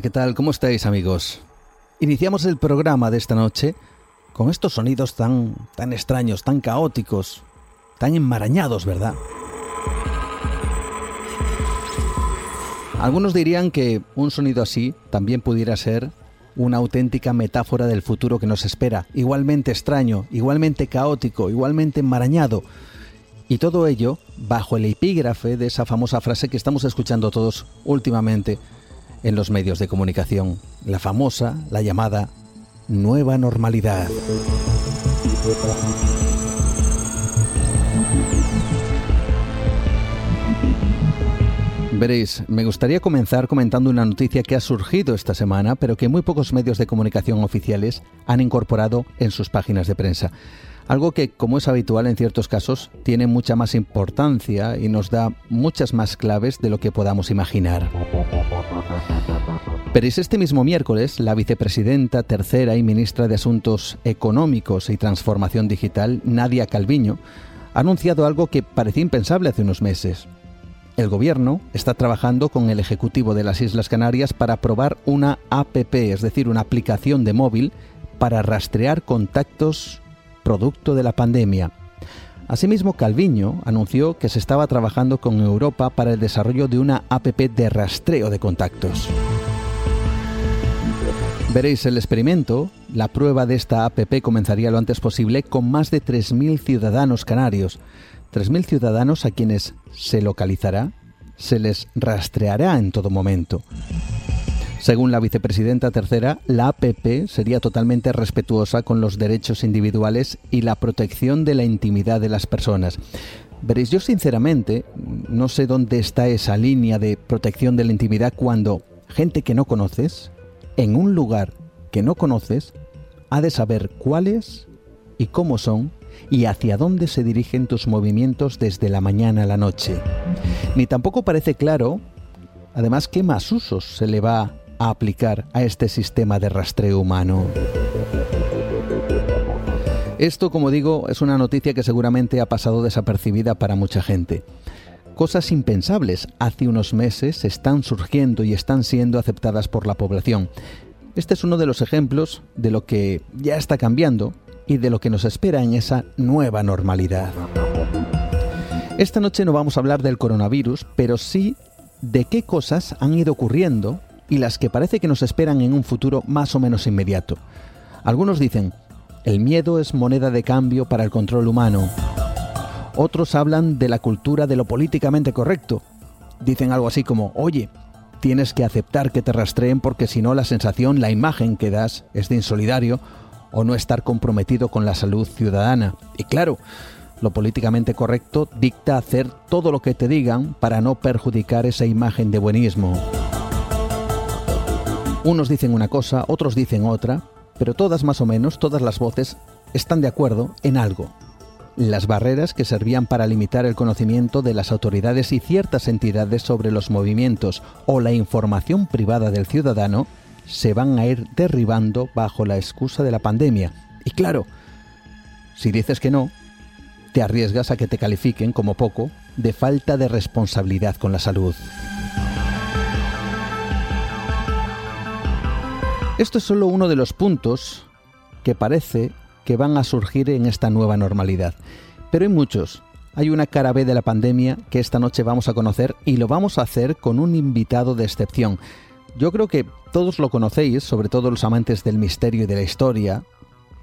¿Qué tal? ¿Cómo estáis amigos? Iniciamos el programa de esta noche con estos sonidos tan, tan extraños, tan caóticos, tan enmarañados, ¿verdad? Algunos dirían que un sonido así también pudiera ser una auténtica metáfora del futuro que nos espera, igualmente extraño, igualmente caótico, igualmente enmarañado. Y todo ello bajo el epígrafe de esa famosa frase que estamos escuchando todos últimamente en los medios de comunicación, la famosa, la llamada nueva normalidad. Veréis, me gustaría comenzar comentando una noticia que ha surgido esta semana, pero que muy pocos medios de comunicación oficiales han incorporado en sus páginas de prensa. Algo que, como es habitual en ciertos casos, tiene mucha más importancia y nos da muchas más claves de lo que podamos imaginar. Pero es este mismo miércoles, la vicepresidenta tercera y ministra de Asuntos Económicos y Transformación Digital, Nadia Calviño, ha anunciado algo que parecía impensable hace unos meses. El gobierno está trabajando con el Ejecutivo de las Islas Canarias para aprobar una APP, es decir, una aplicación de móvil para rastrear contactos producto de la pandemia. Asimismo, Calviño anunció que se estaba trabajando con Europa para el desarrollo de una APP de rastreo de contactos. Veréis el experimento, la prueba de esta APP comenzaría lo antes posible con más de 3.000 ciudadanos canarios. 3.000 ciudadanos a quienes se localizará, se les rastreará en todo momento. Según la vicepresidenta tercera, la APP sería totalmente respetuosa con los derechos individuales y la protección de la intimidad de las personas. Veréis, yo sinceramente no sé dónde está esa línea de protección de la intimidad cuando gente que no conoces, en un lugar que no conoces, ha de saber cuáles y cómo son y hacia dónde se dirigen tus movimientos desde la mañana a la noche. Ni tampoco parece claro, además, qué más usos se le va a aplicar a este sistema de rastreo humano. Esto, como digo, es una noticia que seguramente ha pasado desapercibida para mucha gente. Cosas impensables hace unos meses están surgiendo y están siendo aceptadas por la población. Este es uno de los ejemplos de lo que ya está cambiando y de lo que nos espera en esa nueva normalidad. Esta noche no vamos a hablar del coronavirus, pero sí de qué cosas han ido ocurriendo y las que parece que nos esperan en un futuro más o menos inmediato. Algunos dicen, el miedo es moneda de cambio para el control humano. Otros hablan de la cultura de lo políticamente correcto. Dicen algo así como, oye, tienes que aceptar que te rastreen porque si no la sensación, la imagen que das es de insolidario o no estar comprometido con la salud ciudadana. Y claro, lo políticamente correcto dicta hacer todo lo que te digan para no perjudicar esa imagen de buenismo. Unos dicen una cosa, otros dicen otra, pero todas más o menos, todas las voces están de acuerdo en algo. Las barreras que servían para limitar el conocimiento de las autoridades y ciertas entidades sobre los movimientos o la información privada del ciudadano se van a ir derribando bajo la excusa de la pandemia. Y claro, si dices que no, te arriesgas a que te califiquen como poco de falta de responsabilidad con la salud. Esto es solo uno de los puntos que parece que van a surgir en esta nueva normalidad. Pero hay muchos. Hay una cara B de la pandemia que esta noche vamos a conocer y lo vamos a hacer con un invitado de excepción. Yo creo que todos lo conocéis, sobre todo los amantes del misterio y de la historia,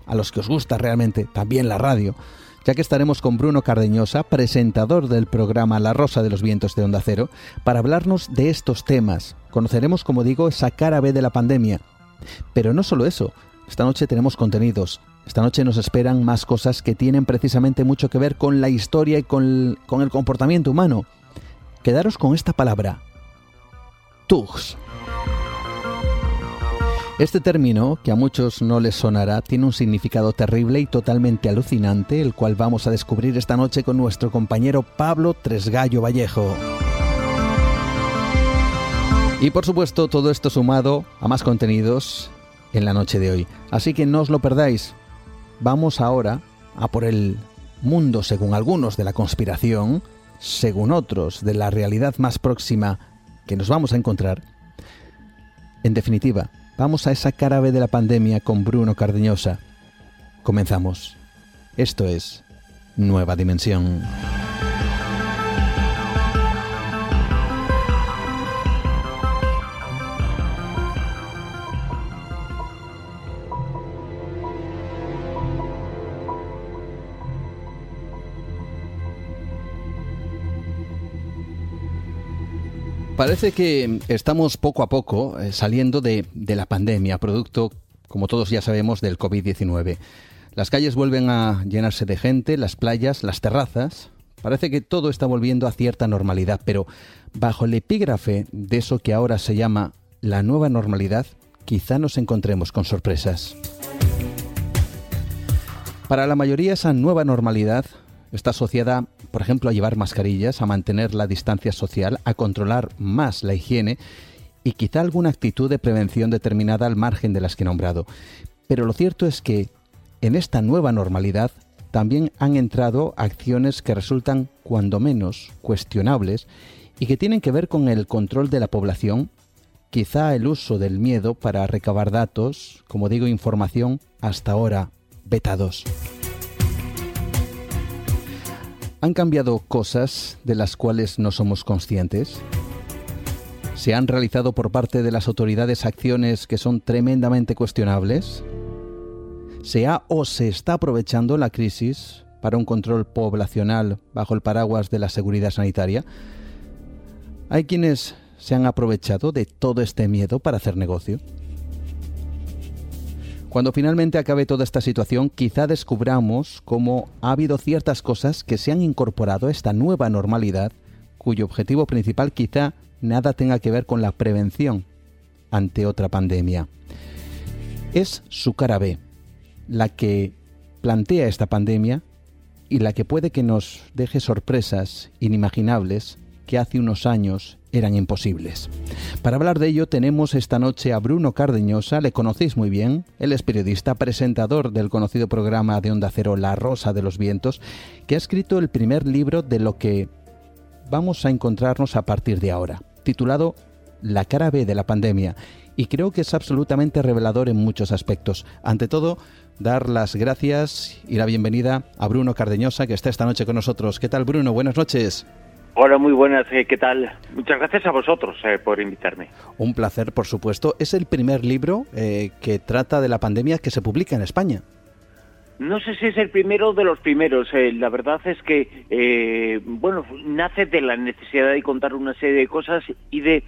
a los que os gusta realmente también la radio, ya que estaremos con Bruno Cardeñosa, presentador del programa La Rosa de los Vientos de Onda Cero, para hablarnos de estos temas. Conoceremos, como digo, esa cara B de la pandemia, Pero no solo eso, esta noche tenemos contenidos, esta noche nos esperan más cosas que tienen precisamente mucho que ver con la historia y con el, comportamiento humano. Quedaros con esta palabra, tugs. Este término, que a muchos no les sonará, tiene un significado terrible y totalmente alucinante, el cual vamos a descubrir esta noche con nuestro compañero Pablo Tresgallo Vallejo. Y por supuesto, todo esto sumado a más contenidos en la noche de hoy. Así que no os lo perdáis. Vamos ahora a por el mundo según algunos de la conspiración, según otros de la realidad más próxima que nos vamos a encontrar. En definitiva, Vamos a esa cara de la pandemia con Bruno Cardeñosa. Comenzamos. Esto es Nueva Dimensión. Parece que estamos poco a poco eh, saliendo de, la pandemia, producto, como todos ya sabemos, del COVID-19. Las calles vuelven a llenarse de gente, las playas, las terrazas. Parece que todo está volviendo a cierta normalidad, pero bajo el epígrafe de eso que ahora se llama la nueva normalidad, quizá nos encontremos con sorpresas. Para la mayoría esa nueva normalidad está asociada, por ejemplo, a llevar mascarillas, a mantener la distancia social, a controlar más la higiene y quizá alguna actitud de prevención determinada al margen de las que he nombrado. Pero lo cierto es que en esta nueva normalidad también han entrado acciones que resultan cuando menos cuestionables y que tienen que ver con el control de la población, quizá el uso del miedo para recabar datos, como digo, información hasta ahora vetados. ¿Han cambiado cosas de las cuales no somos conscientes? ¿Se han realizado por parte de las autoridades acciones que son tremendamente cuestionables? ¿Se ha o se está aprovechando la crisis para un control poblacional bajo el paraguas de la seguridad sanitaria? Hay quienes se han aprovechado de todo este miedo para hacer negocio. Cuando finalmente acabe toda esta situación, quizá descubramos cómo ha habido ciertas cosas que se han incorporado a esta nueva normalidad, cuyo objetivo principal quizá nada tenga que ver con la prevención ante otra pandemia. Es su cara B, la que plantea esta pandemia y la que puede que nos deje sorpresas inimaginables que hace unos años eran imposibles. Para hablar de ello tenemos esta noche a Bruno Cardeñosa, le conocéis muy bien, él es periodista, presentador del conocido programa de Onda Cero La Rosa de los Vientos, que ha escrito el primer libro de lo que vamos a encontrarnos a partir de ahora, titulado La cara B de la pandemia, y creo que es absolutamente revelador en muchos aspectos. Ante todo, dar las gracias y la bienvenida a Bruno Cardeñosa, que está esta noche con nosotros. ¿Qué tal, Bruno? Buenas noches. Hola, muy buenas, eh, ¿qué tal? Muchas gracias a vosotros eh, por invitarme. Un placer, por supuesto. Es el primer libro eh, que trata de la pandemia que se publica en España. No sé si es el primero de los primeros. la verdad es que, bueno, nace de la necesidad de contar una serie de cosas y de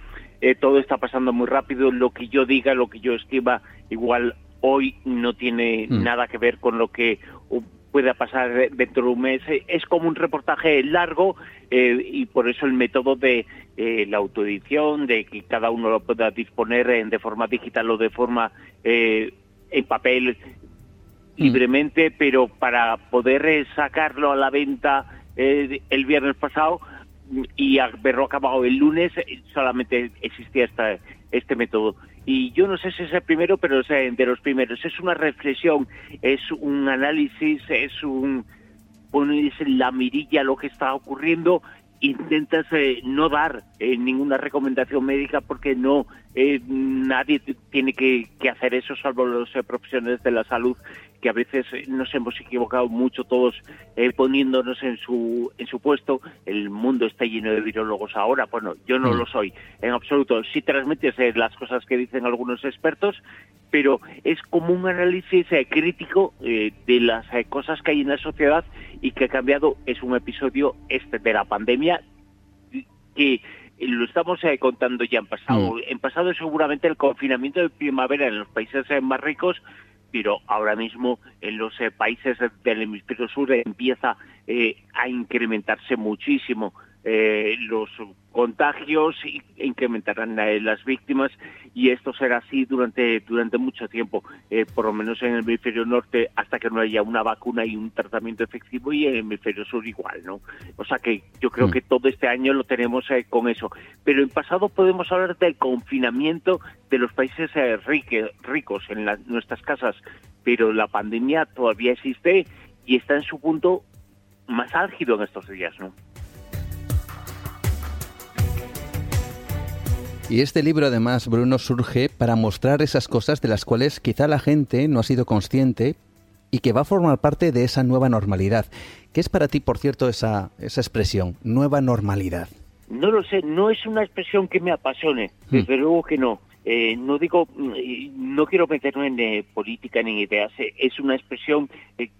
todo está pasando muy rápido. Lo que yo diga, lo que yo escriba, igual hoy no tiene mm. nada que ver con lo que pueda pasar dentro de un mes. Es como un reportaje largo eh, y por eso el método de eh, la autoedición, de que cada uno lo pueda disponer de forma digital o de forma eh, en papel mm. libremente, pero para poder sacarlo a la venta el viernes pasado y haberlo acabado el lunes, solamente existía esta, este método y yo no sé si es el primero, pero es de los primeros. Es una reflexión, es un análisis, es un poner la mirilla a lo que está ocurriendo. Intentas eh, no dar eh, ninguna recomendación médica porque no eh, nadie tiene que, que, hacer eso salvo los profesionales de la salud que a veces eh, nos hemos equivocado mucho todos eh, poniéndonos en su en su puesto. El mundo está lleno de virólogos ahora. Bueno, yo no mm. lo soy en absoluto. Sí transmites eh, las cosas que dicen algunos expertos, pero es como un análisis crítico de las cosas que hay en la sociedad y que ha cambiado. Es un episodio este de la pandemia que lo estamos contando ya en pasado. Mm. En pasado seguramente el confinamiento de primavera en los países más ricos pero ahora mismo en los países del hemisferio sur empieza a incrementarse muchísimo eh, los contagios incrementarán las víctimas y esto será así durante durante mucho tiempo, eh, por lo menos en el hemisferio norte hasta que no haya una vacuna y un tratamiento efectivo y en el hemisferio sur igual, ¿no? O sea que yo creo mm. que todo este año lo tenemos eh, con eso. Pero en pasado podemos hablar del confinamiento de los países eh, ricos en nuestras casas, pero la pandemia todavía existe y está en su punto más álgido en estos días, ¿no? Y este libro además, Bruno, surge para mostrar esas cosas de las cuales quizá la gente no ha sido consciente y que va a formar parte de esa nueva normalidad. ¿Qué es para ti, por cierto, esa, esa expresión, nueva normalidad? No lo sé, no es una expresión que me apasione, hmm. desde luego que no. Eh, no digo, no quiero meterme en eh, política ni ideas, eh, es una expresión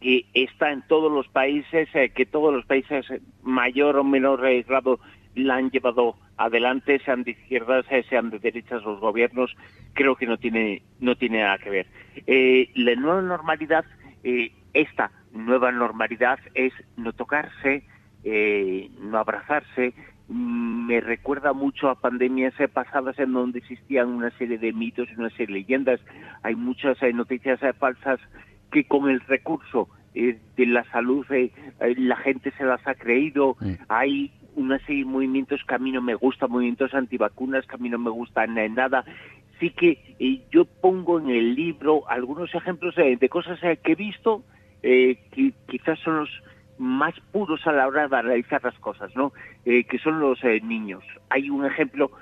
que está en todos los países, que todos los países mayor o menor grado la han llevado adelante, sean de izquierdas, eh, sean de derechas los gobiernos, creo que no tiene, no tiene nada que ver. Eh, la nueva normalidad, eh, esta nueva normalidad es no tocarse, no abrazarse, me recuerda mucho a pandemias pasadas en donde existían una serie de mitos y una serie de leyendas. Hay muchas noticias falsas que con el recurso de la salud la gente se las ha creído. Hay una serie de movimientos que a mí no me gustan, movimientos antivacunas que a mí no me gustan nada. Sí que eh, yo pongo en el libro algunos ejemplos de, cosas eh, que he visto eh, que quizás son los más puros a la hora de analizar las cosas, ¿no? que son los niños. Hay un ejemplo,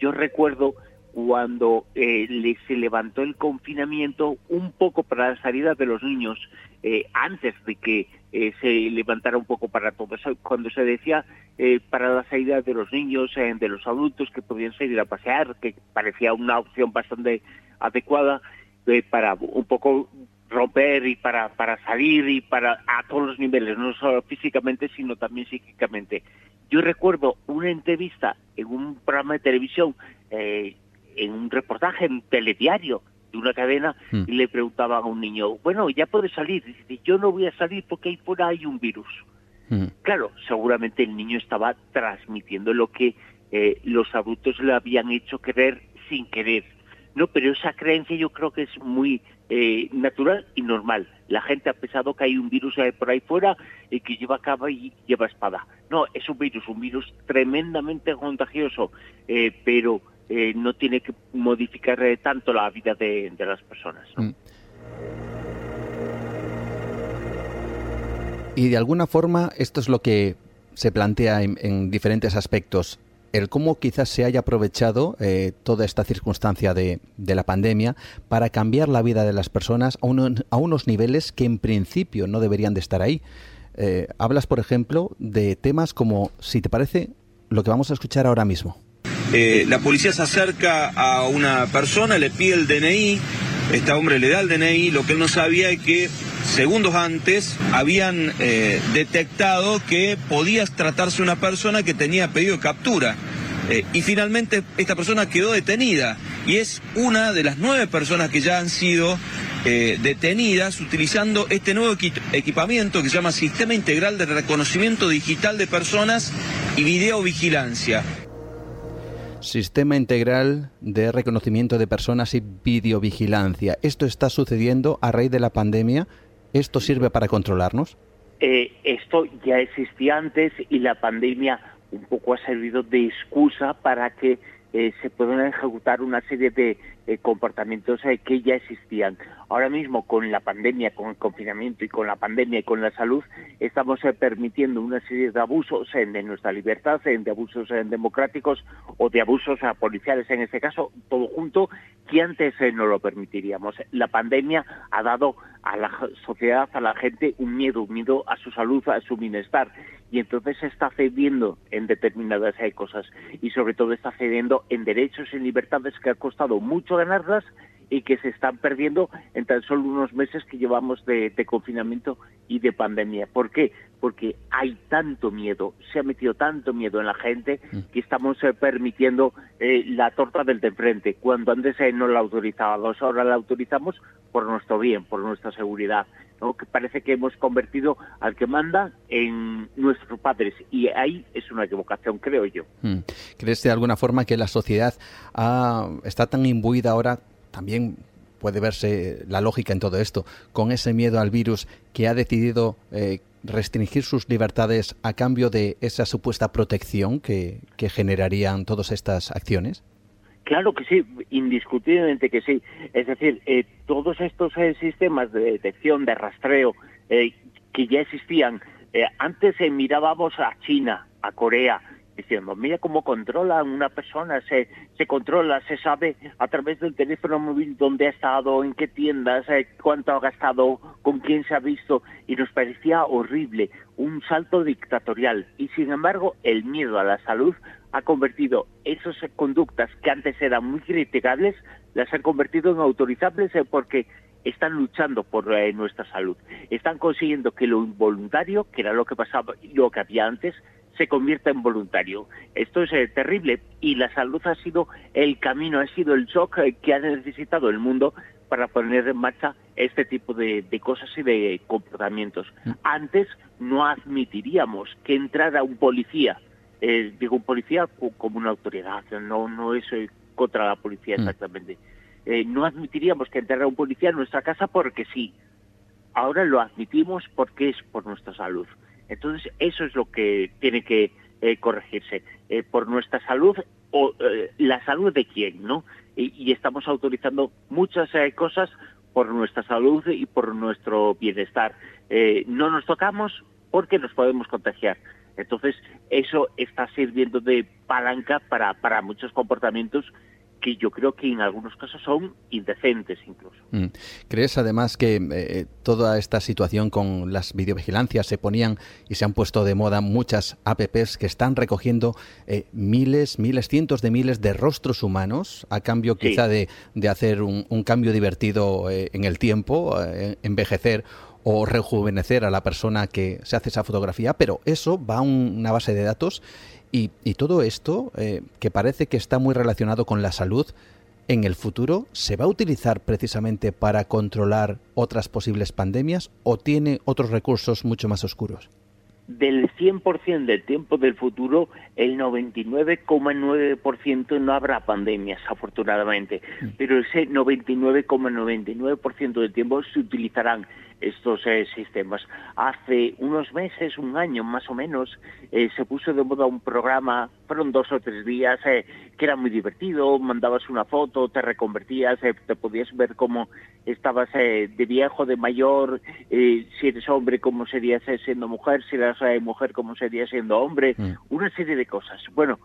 yo recuerdo cuando le, se levantó el confinamiento un poco para la salida de los niños, antes de que eh, se levantara un poco para todo eso. Cuando se decía eh, para la salida de los niños, eh, de los adultos que podían salir a pasear, que parecía una opción bastante adecuada para un poco romper y para, para salir y para a todos los niveles, no solo físicamente, sino también psíquicamente. Yo recuerdo una entrevista en un programa de televisión, en un reportaje en telediario, de una cadena hmm. y le preguntaba a un niño, bueno, ya puedes salir. Dice, yo no voy a salir porque ahí fuera hay un virus. Hmm. Claro, seguramente el niño estaba transmitiendo lo que eh, los adultos le habían hecho creer sin querer. No, pero esa creencia yo creo que es muy eh, natural y normal. La gente ha pensado que hay un virus por ahí fuera y que lleva capa y lleva espada. No, es un virus, un virus tremendamente contagioso, eh, pero eh, no tiene que modificar eh, tanto la vida de, las personas. Mm. Y de alguna forma esto es lo que se plantea en, diferentes aspectos. El cómo quizás se haya aprovechado eh, toda esta circunstancia de, la pandemia para cambiar la vida de las personas a, unos niveles que en principio no deberían de estar ahí. hablas, por ejemplo, de temas como, si te parece, lo que vamos a escuchar ahora mismo. Eh, la policía se acerca a una persona, le pide el DNI, este hombre le da el DNI, lo que él no sabía es que segundos antes habían eh, detectado que podía tratarse una persona que tenía pedido de captura. Eh, y finalmente esta persona quedó detenida y es una de las nueve personas que ya han sido detenidas utilizando este nuevo equipamiento que se llama Sistema Integral de Reconocimiento Digital de Personas y Videovigilancia. Sistema integral de reconocimiento de personas y videovigilancia. ¿Esto está sucediendo a raíz de la pandemia? ¿Esto sirve para controlarnos? Eh, esto ya existía antes y la pandemia un poco ha servido de excusa para que eh, se puedan ejecutar una serie de eh, comportamientos eh, que ya existían. Ahora mismo con la pandemia, con el confinamiento y con la pandemia y con la salud, estamos permitiendo una serie de abusos de nuestra libertad, de abusos democráticos o de abusos policiales en este caso, todo junto, que antes no lo permitiríamos. La pandemia ha dado a la sociedad, a la gente, un miedo, un miedo a su salud, a su bienestar y entonces está cediendo en determinadas cosas y sobre todo está cediendo en derechos y libertades que ha costado mucho ganarlas y que se están perdiendo en tan solo unos meses que llevamos de, confinamiento y de pandemia. ¿Por qué? porque hay tanto miedo, se ha metido tanto miedo en la gente mm. que estamos eh, permitiendo eh, la torta del de frente, cuando antes eh, no la autorizábamos, ahora la autorizamos por nuestro bien, por nuestra seguridad. que parece que hemos convertido al que manda en nuestros padres y ahí es una equivocación, creo yo. Mm. ¿Crees de alguna forma que la sociedad está tan imbuida ahora también puede verse la lógica en todo esto, con ese miedo al virus que ha decidido restringir sus libertades a cambio de esa supuesta protección que, generarían todas estas acciones? Claro que sí, indiscutiblemente que sí. Es decir, eh, todos estos eh, sistemas de detección, de rastreo, eh, que ya existían, antes mirábamos a China, a Corea, diciendo, mira cómo controla una persona, se, se controla, se sabe a través del teléfono móvil dónde ha estado, en qué tiendas, eh, cuánto ha gastado, con quién se ha visto, y nos parecía horrible, un salto dictatorial. Y sin embargo, el miedo a la salud ha convertido esas conductas que antes eran muy criticables, las han convertido en autorizables eh, porque están luchando por eh, nuestra salud. Están consiguiendo que lo involuntario, que era lo que pasaba, lo que había antes, se convierta en voluntario. Esto es eh, terrible y la salud ha sido el camino, ha sido el shock que ha necesitado el mundo para poner en marcha este tipo de, cosas y de comportamientos. Mm. Antes no admitiríamos que entrara un policía, eh, digo un policía como una autoridad, no, no es contra la policía mm. exactamente. no admitiríamos que entrara un policía en nuestra casa porque sí. Ahora lo admitimos porque es por nuestra salud. Entonces, eso es lo que tiene que eh, corregirse. Eh, por nuestra salud o eh, la salud de quién, ¿no? Y, estamos autorizando muchas cosas por nuestra salud y por nuestro bienestar. no nos tocamos porque nos podemos contagiar. Entonces, eso está sirviendo de palanca para, para muchos comportamientos que yo creo que en algunos casos son indecentes incluso. Mm. ¿Crees además que eh, toda esta situación con las videovigilancias se ponían y se han puesto de moda muchas apps que están recogiendo eh, miles, miles, cientos de miles de rostros humanos a cambio quizá de, de, hacer un, cambio divertido eh, en el tiempo, envejecer o rejuvenecer a la persona que se hace esa fotografía, pero eso va a una base de datos y, todo esto, eh, que parece que está muy relacionado con la salud, en el futuro se va a utilizar precisamente para controlar otras posibles pandemias o tiene otros recursos mucho más oscuros? Del 100% del tiempo del futuro, el 99,9% no habrá pandemias, afortunadamente, mm. pero ese 99,99% del tiempo se utilizarán estos eh, sistemas. Hace unos meses, un año más o menos, eh, se puso de moda un programa, fueron dos o tres días, eh, que era muy divertido, mandabas una foto, te reconvertías, te podías ver cómo estabas de viejo, de mayor, si eres hombre, cómo serías siendo mujer, si eras mujer, cómo serías siendo hombre, mm. una serie de cosas. Bueno,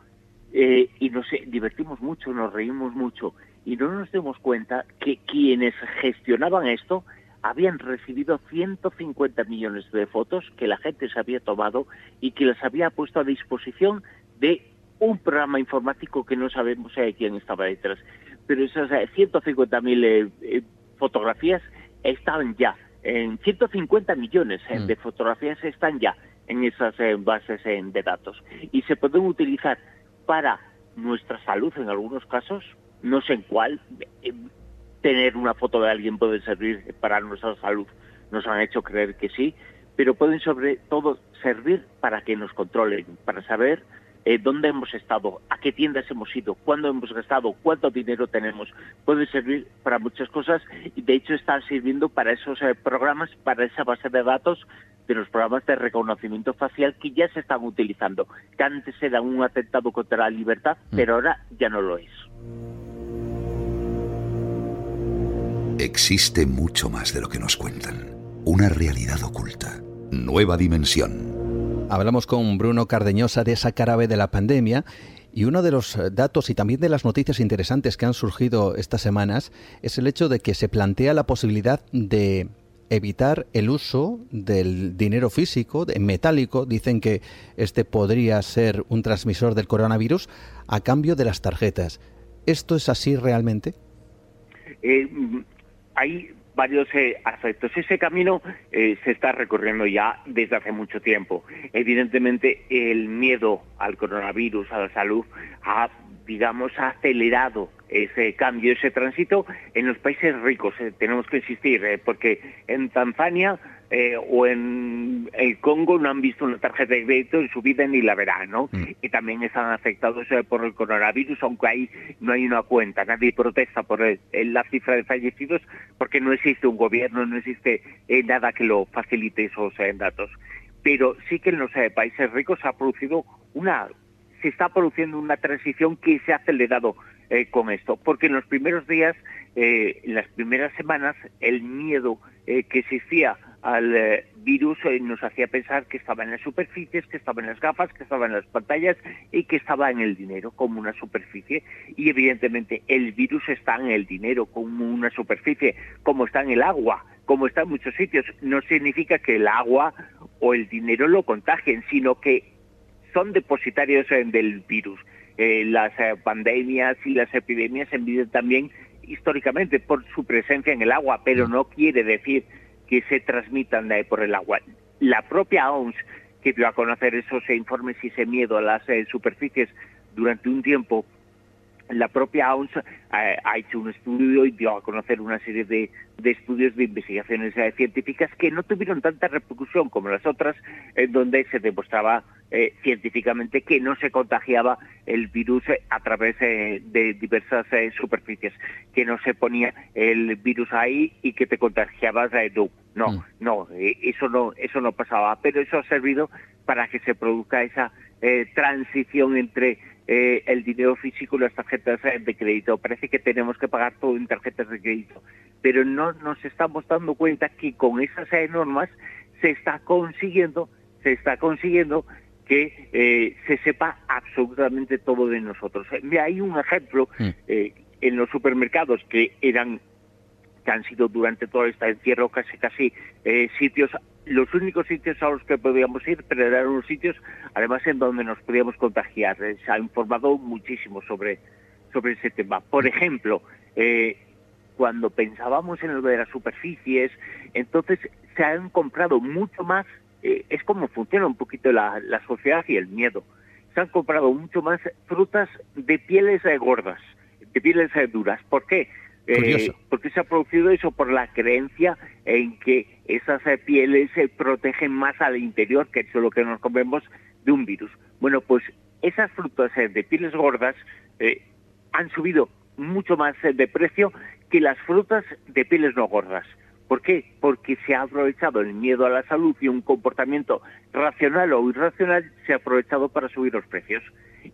y nos divertimos mucho, nos reímos mucho, y no nos dimos cuenta que quienes gestionaban esto habían recibido 150 millones de fotos que la gente se había tomado y que las había puesto a disposición de un programa informático que no sabemos eh, quién estaba detrás. Pero esas 150 eh, mil eh, fotografías estaban ya, en 150 millones mm. de fotografías están ya en esas bases de datos y se pueden utilizar para nuestra salud en algunos casos, no sé en cuál, tener una foto de alguien puede servir para nuestra salud. Nos han hecho creer que sí, pero pueden sobre todo servir para que nos controlen, para saber eh, dónde hemos estado, a qué tiendas hemos ido, cuándo hemos gastado, cuánto dinero tenemos. Puede servir para muchas cosas y de hecho están sirviendo para esos eh, programas, para esa base de datos de los programas de reconocimiento facial que ya se están utilizando, que antes era un atentado contra la libertad, mm. pero ahora ya no lo es. Existe mucho más de lo que nos cuentan. Una realidad oculta. Nueva dimensión. Hablamos con Bruno Cardeñosa de esa carabe de la pandemia y uno de los datos y también de las noticias interesantes que han surgido estas semanas es el hecho de que se plantea la posibilidad de evitar el uso del dinero físico, en metálico, dicen que este podría ser un transmisor del coronavirus, a cambio de las tarjetas. ¿Esto es así realmente? Eh, hay varios eh, aspectos. Ese camino eh, se está recorriendo ya desde hace mucho tiempo. Evidentemente, el miedo al coronavirus, a la salud, ha, digamos, ha acelerado ese cambio, ese tránsito en los países ricos. Eh, tenemos que insistir, porque en Tanzania eh, o en el Congo no han visto una tarjeta de crédito en su vida ni la verán, ¿no? Mm. Y también están afectados eh, por el coronavirus, aunque ahí no hay una cuenta. Nadie protesta por la cifra de fallecidos porque no existe un gobierno, no existe eh, nada que lo facilite esos datos. Pero sí que en los países ricos se ha producido una se está produciendo una transición que se ha acelerado con esto, porque en los primeros días, en las primeras semanas, el miedo que existía al eh, virus eh, nos hacía pensar que estaba en las superficies, que estaba en las gafas, que estaba en las pantallas y que estaba en el dinero como una superficie. Y evidentemente el virus está en el dinero como una superficie, como está en el agua, como está en muchos sitios. No significa que el agua o el dinero lo contagien, sino que son depositarios eh, del virus. Las pandemias y las epidemias se miden también históricamente por su presencia en el agua, pero no quiere decir que se transmitan por el agua. La propia OMS, que dio a conocer esos informes y ese miedo a las eh, superficies durante un tiempo, la propia OMS eh, ha hecho un estudio y dio a conocer una serie de, estudios de investigaciones eh, científicas que no tuvieron tanta repercusión como las otras, en donde se demostraba eh, científicamente que no se contagiaba el virus a través de diversas superficies, que no se ponía el virus ahí y que te contagiabas no, no, mm. no, eso no, eso no pasaba, pero eso ha servido para que se produzca esa transición entre eh, el dinero físico y las tarjetas de crédito. Parece que tenemos que pagar todo en tarjetas de crédito, pero no nos estamos dando cuenta que con esas normas se está consiguiendo, se está consiguiendo que eh, se sepa absolutamente todo de nosotros. Hay un ejemplo mm. eh, en los supermercados que eran que han sido durante todo este encierro casi casi sitios los únicos sitios a los que podíamos ir, pero eran unos sitios, además, en donde nos podíamos contagiar. Eh, se ha informado muchísimo sobre, sobre ese tema. Por ejemplo, eh, cuando pensábamos en lo de las superficies, entonces se han comprado mucho más, eh, es como funciona un poquito la, la sociedad y el miedo. Se han comprado mucho más frutas de pieles gordas, de pieles duras. ¿Por qué? Eh, porque se ha producido eso por la creencia en que esas eh, pieles se protegen más al interior, que es lo que nos comemos, de un virus. Bueno, pues esas frutas eh, de pieles gordas han subido mucho más de precio que las frutas de pieles no gordas. ¿Por qué? Porque se ha aprovechado el miedo a la salud y un comportamiento racional o irracional se ha aprovechado para subir los precios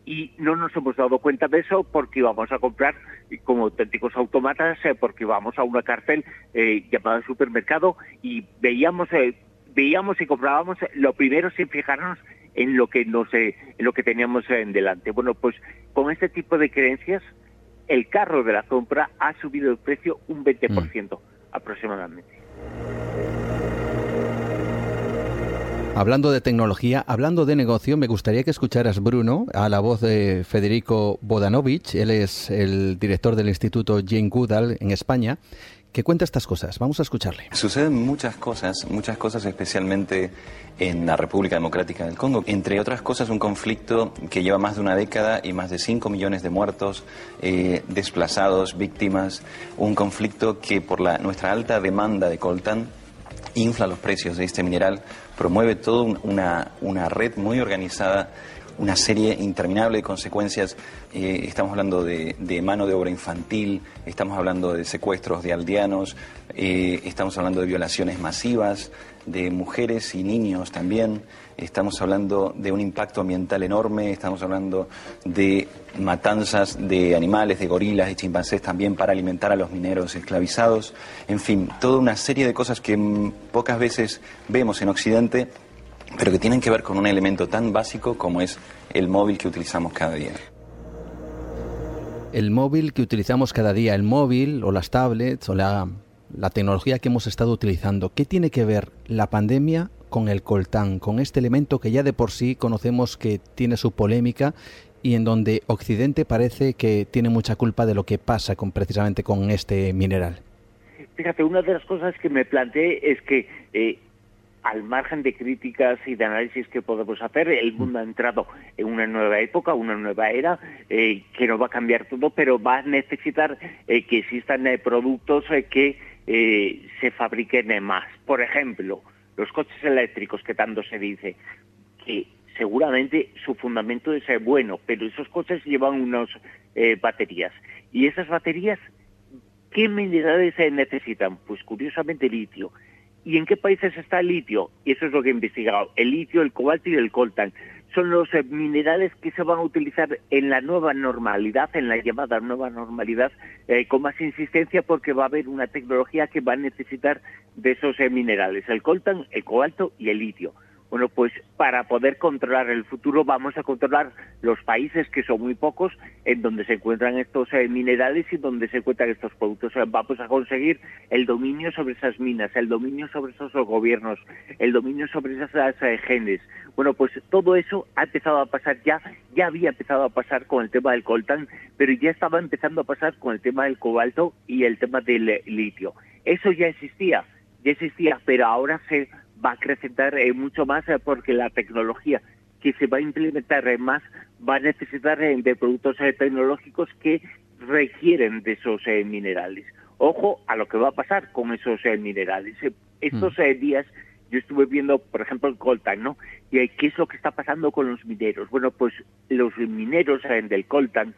y no nos hemos dado cuenta de eso porque íbamos a comprar como auténticos automatas, eh, porque íbamos a una cárcel eh, llamada supermercado y veíamos, eh, veíamos y comprábamos lo primero sin fijarnos en lo que no sé, en lo que teníamos en delante. Bueno, pues con este tipo de creencias, el carro de la compra ha subido el precio un 20% mm. aproximadamente. Hablando de tecnología, hablando de negocio, me gustaría que escucharas, Bruno, a la voz de Federico Bodanovich. Él es el director del Instituto Jane Goodall en España, que cuenta estas cosas. Vamos a escucharle. Suceden muchas cosas, muchas cosas especialmente en la República Democrática del Congo. Entre otras cosas, un conflicto que lleva más de una década y más de 5 millones de muertos, eh, desplazados, víctimas. Un conflicto que por la, nuestra alta demanda de coltán infla los precios de este mineral, promueve toda una, una red muy organizada una serie interminable de consecuencias. Eh, estamos hablando de, mano de obra infantil, estamos hablando de secuestros de aldeanos, eh, estamos hablando de violaciones masivas de mujeres y niños también, estamos hablando de un impacto ambiental enorme, estamos hablando de matanzas de animales, de gorilas y chimpancés también para alimentar a los mineros esclavizados, en fin, toda una serie de cosas que pocas veces vemos en Occidente pero que tienen que ver con un elemento tan básico como es el móvil que utilizamos cada día. El móvil que utilizamos cada día, el móvil o las tablets o la, tecnología que hemos estado utilizando, ¿qué tiene que ver la pandemia con el coltán, con este elemento que ya de por sí conocemos que tiene su polémica y en donde Occidente parece que tiene mucha culpa de lo que pasa con, precisamente con este mineral? fíjate, una de las cosas que me planteé es que eh, al margen de críticas y de análisis que podemos hacer, el mundo ha entrado en una nueva época, una nueva era, eh, que no va a cambiar todo, pero va a necesitar eh, que existan productos que se fabriquen más. Por ejemplo, los coches eléctricos, que tanto se dice, que seguramente su fundamento es bueno, pero esos coches llevan unas baterías. Y esas baterías, ¿qué minerales necesitan? Pues curiosamente litio. ¿Y en qué países está el litio? Y eso es lo que he investigado. El litio, el cobalto y el coltan son los eh, minerales que se van a utilizar en la nueva normalidad, en la llamada nueva normalidad, eh, con más insistencia porque va a haber una tecnología que va a necesitar de esos eh, minerales, el coltan, el cobalto y el litio. Bueno, pues para poder controlar el futuro vamos a controlar los países, que son muy pocos, en donde se encuentran estos minerales y donde se encuentran estos productos. Vamos a conseguir el dominio sobre esas minas, el dominio sobre esos gobiernos, el dominio sobre esas eh, genes. Bueno, pues todo eso ha empezado a pasar ya, ya había empezado a pasar con el tema del coltán, pero ya estaba empezando a pasar con el tema del cobalto y el tema del eh, litio. Eso ya existía, ya existía, pero ahora se va a acrecentar eh, mucho más eh, porque la tecnología que se va a implementar eh, más va a necesitar de productos tecnológicos que requieren de esos minerales. Ojo a lo que va a pasar con esos minerales. Estos mm. días yo estuve viendo, por ejemplo, el coltan, ¿no? Y qué es lo que está pasando con los mineros. Bueno, pues los mineros del coltan,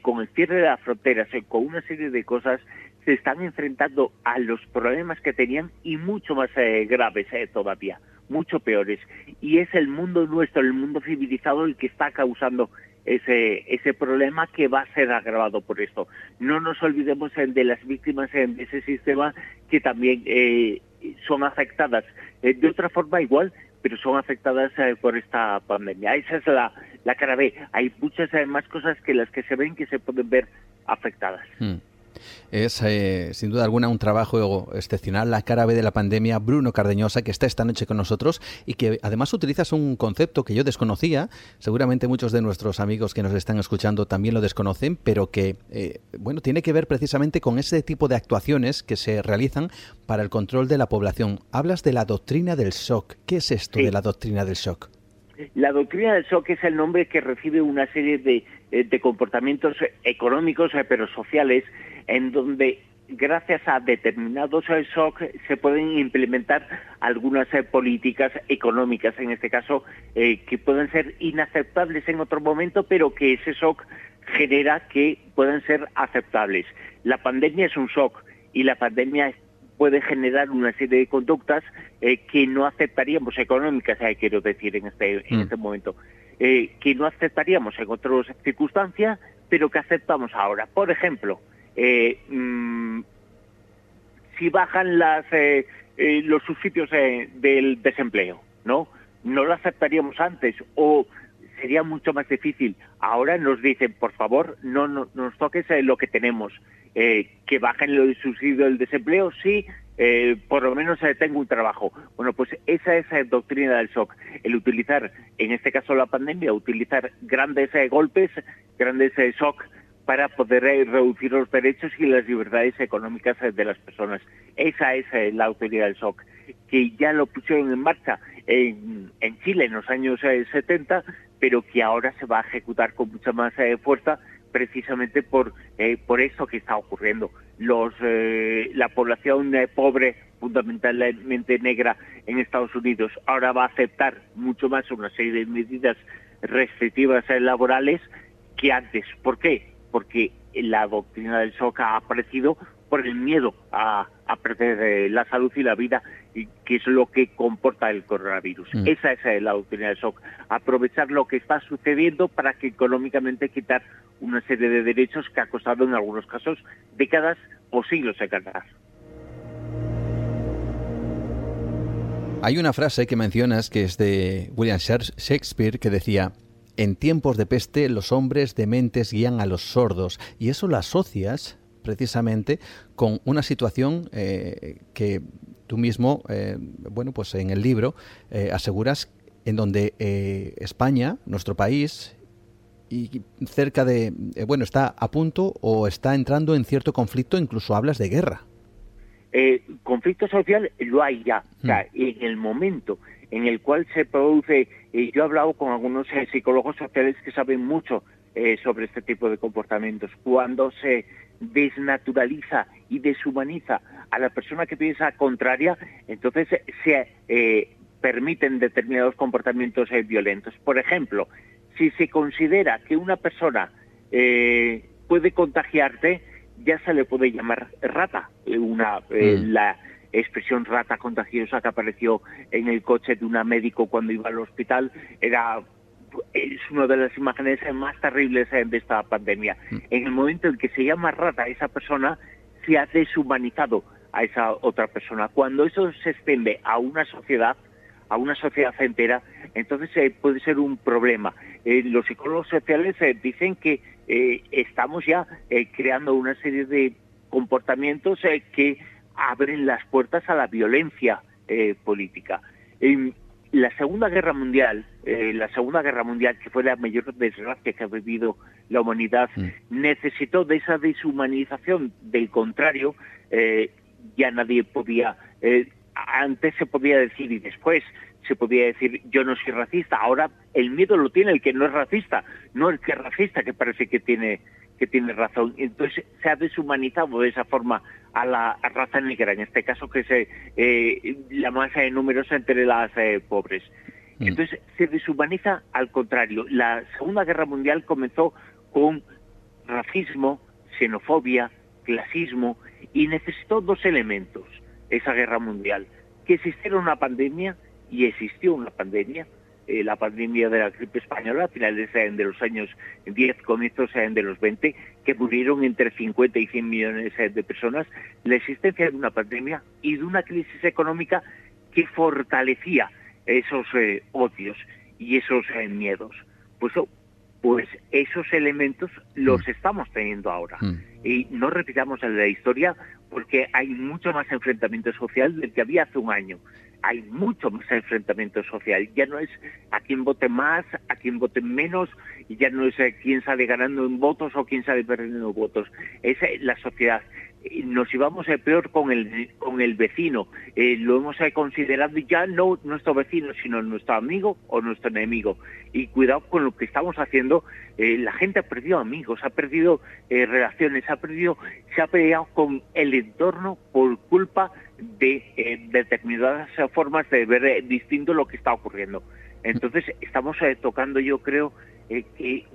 con el cierre de las fronteras, con una serie de cosas, se están enfrentando a los problemas que tenían y mucho más eh, graves eh, todavía, mucho peores. Y es el mundo nuestro, el mundo civilizado el que está causando ese, ese problema que va a ser agravado por esto. No nos olvidemos eh, de las víctimas de ese sistema que también son afectadas de otra forma igual, pero son afectadas por esta pandemia. Esa es la, la cara B. Hay muchas más cosas que las que se ven que se pueden ver afectadas. Hmm. Es eh, sin duda alguna un trabajo excepcional, la cara B de la pandemia, Bruno Cardeñosa, que está esta noche con nosotros y que además utilizas un concepto que yo desconocía, seguramente muchos de nuestros amigos que nos están escuchando también lo desconocen, pero que eh, bueno, tiene que ver precisamente con ese tipo de actuaciones que se realizan para el control de la población. Hablas de la doctrina del shock. ¿Qué es esto de la doctrina del shock? La doctrina del shock es el nombre que recibe una serie de, eh, comportamientos económicos, eh, pero sociales, en donde gracias a determinados eh, shock se pueden implementar algunas políticas económicas, en este caso, que pueden ser inaceptables en otro momento, pero que ese shock genera que puedan ser aceptables. La pandemia es un shock y la pandemia puede generar una serie de conductas eh, que no aceptaríamos económicas, eh, quiero decir, en este, en mm. este momento, eh, que no aceptaríamos en otras circunstancias, pero que aceptamos ahora. Por ejemplo, mm, si bajan las, los subsidios del desempleo, ¿no? No lo aceptaríamos antes o sería mucho más difícil. Ahora nos dicen, por favor, no, nos toques lo que tenemos. Eh, que bajen el subsidio del desempleo, sí, eh, por lo menos eh, tengo un trabajo. Bueno, pues esa es la doctrina del shock, el utilizar, en este caso la pandemia, utilizar grandes golpes, grandes shock para poder reducir los derechos y las libertades económicas de las personas. Esa es la autoridad del shock, que ya lo pusieron en marcha en, en Chile en los años 70, pero que ahora se va a ejecutar con mucha más fuerza precisamente por, eh, por eso que está ocurriendo. Los, eh, la población eh, pobre, fundamentalmente negra en Estados Unidos, ahora va a aceptar mucho más una serie de medidas restrictivas laborales que antes. ¿Por qué? Porque la doctrina del shock ha aparecido por el miedo a, perder la salud y la vida, que es lo que comporta el coronavirus. Mm. Esa es la doctrina del shock. Aprovechar lo que está sucediendo para que económicamente quitar una serie de derechos que ha costado en algunos casos décadas o siglos de ganar. Hay una frase que mencionas que es de William Shakespeare que decía, en tiempos de peste los hombres dementes guían a los sordos y eso lo asocias precisamente con una situación eh, que tú mismo, eh, bueno, pues en el libro eh, aseguras en donde España, nuestro país, y cerca de, eh, bueno, está a punto o está entrando en cierto conflicto, incluso hablas de guerra. eh, conflicto social lo hay ya. O sea, mm. en el momento en el cual se produce, y yo he hablado con algunos eh, psicólogos sociales que saben mucho eh, sobre este tipo de comportamientos, cuando se desnaturaliza y deshumaniza a la persona que piensa contraria, entonces se eh, permiten determinados comportamientos violentos. Por ejemplo, si se considera que una persona puede contagiarte, ya se le puede llamar rata, una, mm. la expresión rata contagiosa que apareció en el coche de una médico cuando iba al hospital era es una de las imágenes más terribles de esta pandemia. Mm. En el momento en que se llama rata a esa persona, se ha deshumanizado a esa otra persona. Cuando eso se extiende a una sociedad, a una sociedad entera, entonces eh, puede ser un problema. Eh, los psicólogos sociales eh, dicen que estamos ya creando una serie de comportamientos que abren las puertas a la violencia eh, política. La Segunda Guerra Mundial, eh, la Segunda Guerra Mundial, que fue la mayor desgracia que ha vivido la humanidad, mm. necesitó de esa deshumanización. Del contrario, eh, ya nadie podía, antes se podía decir y después se podía decir yo no soy racista. Ahora el miedo lo tiene el que no es racista, no el que es racista, que parece que tiene que tiene razón. Entonces se ha deshumanizado de esa forma a la raza negra, en este caso que es eh, la masa de números entre las eh, pobres. Mm. Entonces se deshumaniza al contrario. La Segunda Guerra Mundial comenzó con racismo, xenofobia, clasismo y necesitó dos elementos esa guerra mundial. Que existiera una pandemia y existió una pandemia, eh, la pandemia de la gripe española a finales de los años 10, comienzos de los 20, que murieron entre 50 y 100 millones eh, de personas, la existencia de una pandemia y de una crisis económica que fortalecía esos eh, odios y esos miedos. Pues, oh, pues esos elementos los mm. estamos teniendo ahora. Mm. Y no repitamos en la historia porque hay mucho más enfrentamiento social del que había hace un año hay mucho más enfrentamiento social. Ya no es a quién vote más, a quién vote menos, y ya no es quién sale ganando en votos o quién sale perdiendo votos. Es la sociedad. Nos íbamos a peor con el, con el vecino. Eh, lo hemos considerado ya no nuestro vecino, sino nuestro amigo o nuestro enemigo. Y cuidado con lo que estamos haciendo. Eh, la gente ha perdido amigos, ha perdido eh, relaciones, ha perdido, se ha peleado con el entorno por culpa de eh, determinadas formas de ver distinto lo que está ocurriendo. Entonces, estamos tocando, yo creo, que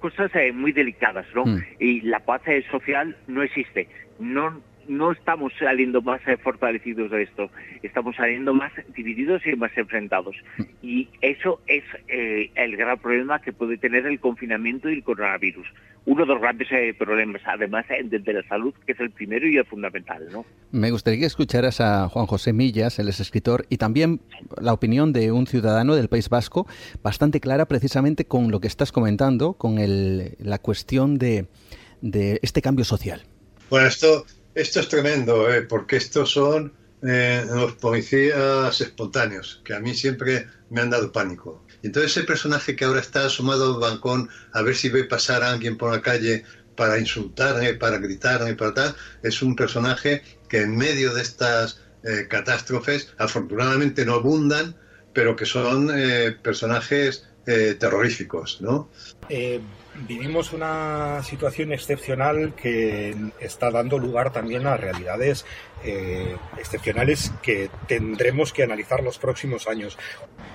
cosas muy delicadas, ¿no? Mm. Y la paz social no existe. No no estamos saliendo más fortalecidos de esto, estamos saliendo más divididos y más enfrentados. Y eso es el gran problema que puede tener el confinamiento y el coronavirus uno de los grandes eh, problemas, además eh, de, la salud, que es el primero y el fundamental. ¿no? Me gustaría que escucharas a Juan José Millas, él es escritor, y también la opinión de un ciudadano del País Vasco, bastante clara precisamente con lo que estás comentando, con el, la cuestión de, de este cambio social. Bueno, esto, esto es tremendo, ¿eh? porque estos son los policías espontáneos, que a mí siempre me han dado pánico. Entonces ese personaje que ahora está asomado al balcón a ver si ve pasar a alguien por la calle para insultarme, para gritarme, para tal, es un personaje que en medio de estas eh, catástrofes afortunadamente no abundan, pero que son eh, personajes eh, terroríficos, ¿no? Vivimos una situación excepcional que está dando lugar también a realidades eh, excepcionales que tendremos que analizar los próximos años.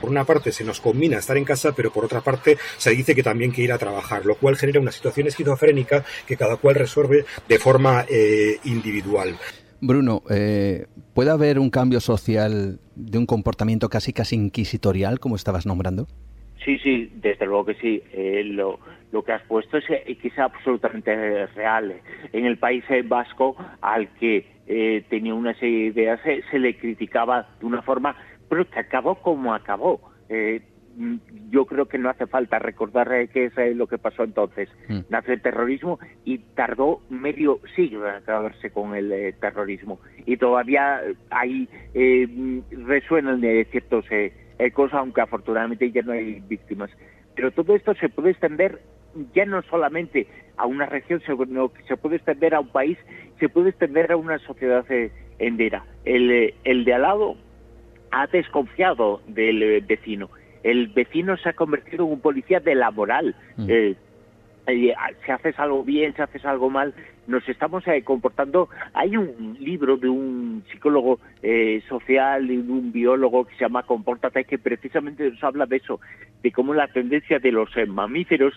Por una parte se nos combina estar en casa, pero por otra parte se dice que también que ir a trabajar, lo cual genera una situación esquizofrénica que cada cual resuelve de forma eh, individual. Bruno, eh, ¿puede haber un cambio social de un comportamiento casi casi inquisitorial, como estabas nombrando? Sí, sí, desde luego que sí. lo, lo que has puesto es que, es absolutamente real. En el País Vasco, al que eh, tenía una serie de ideas, se, le criticaba de una forma, pero que acabó como acabó. Eh, yo creo que no hace falta recordar eh, qué es lo que pasó entonces. Mm. Nace el terrorismo y tardó medio siglo en acabarse con el terrorismo. Y todavía ahí resuenan ciertos cosas, aunque afortunadamente ya no hay víctimas. Pero todo esto se puede extender ya no solamente a una región, sino que se puede extender a un país, se puede extender a una sociedad eh, Endera. El, el de al lado ha desconfiado del vecino. El vecino se ha convertido en un policía de la moral. Mm. Eh, si haces algo bien, si haces algo mal, nos estamos eh, comportando. Hay un libro de un psicólogo eh, social y de un biólogo que se llama Compórtate, que precisamente nos habla de eso, de cómo la tendencia de los eh, mamíferos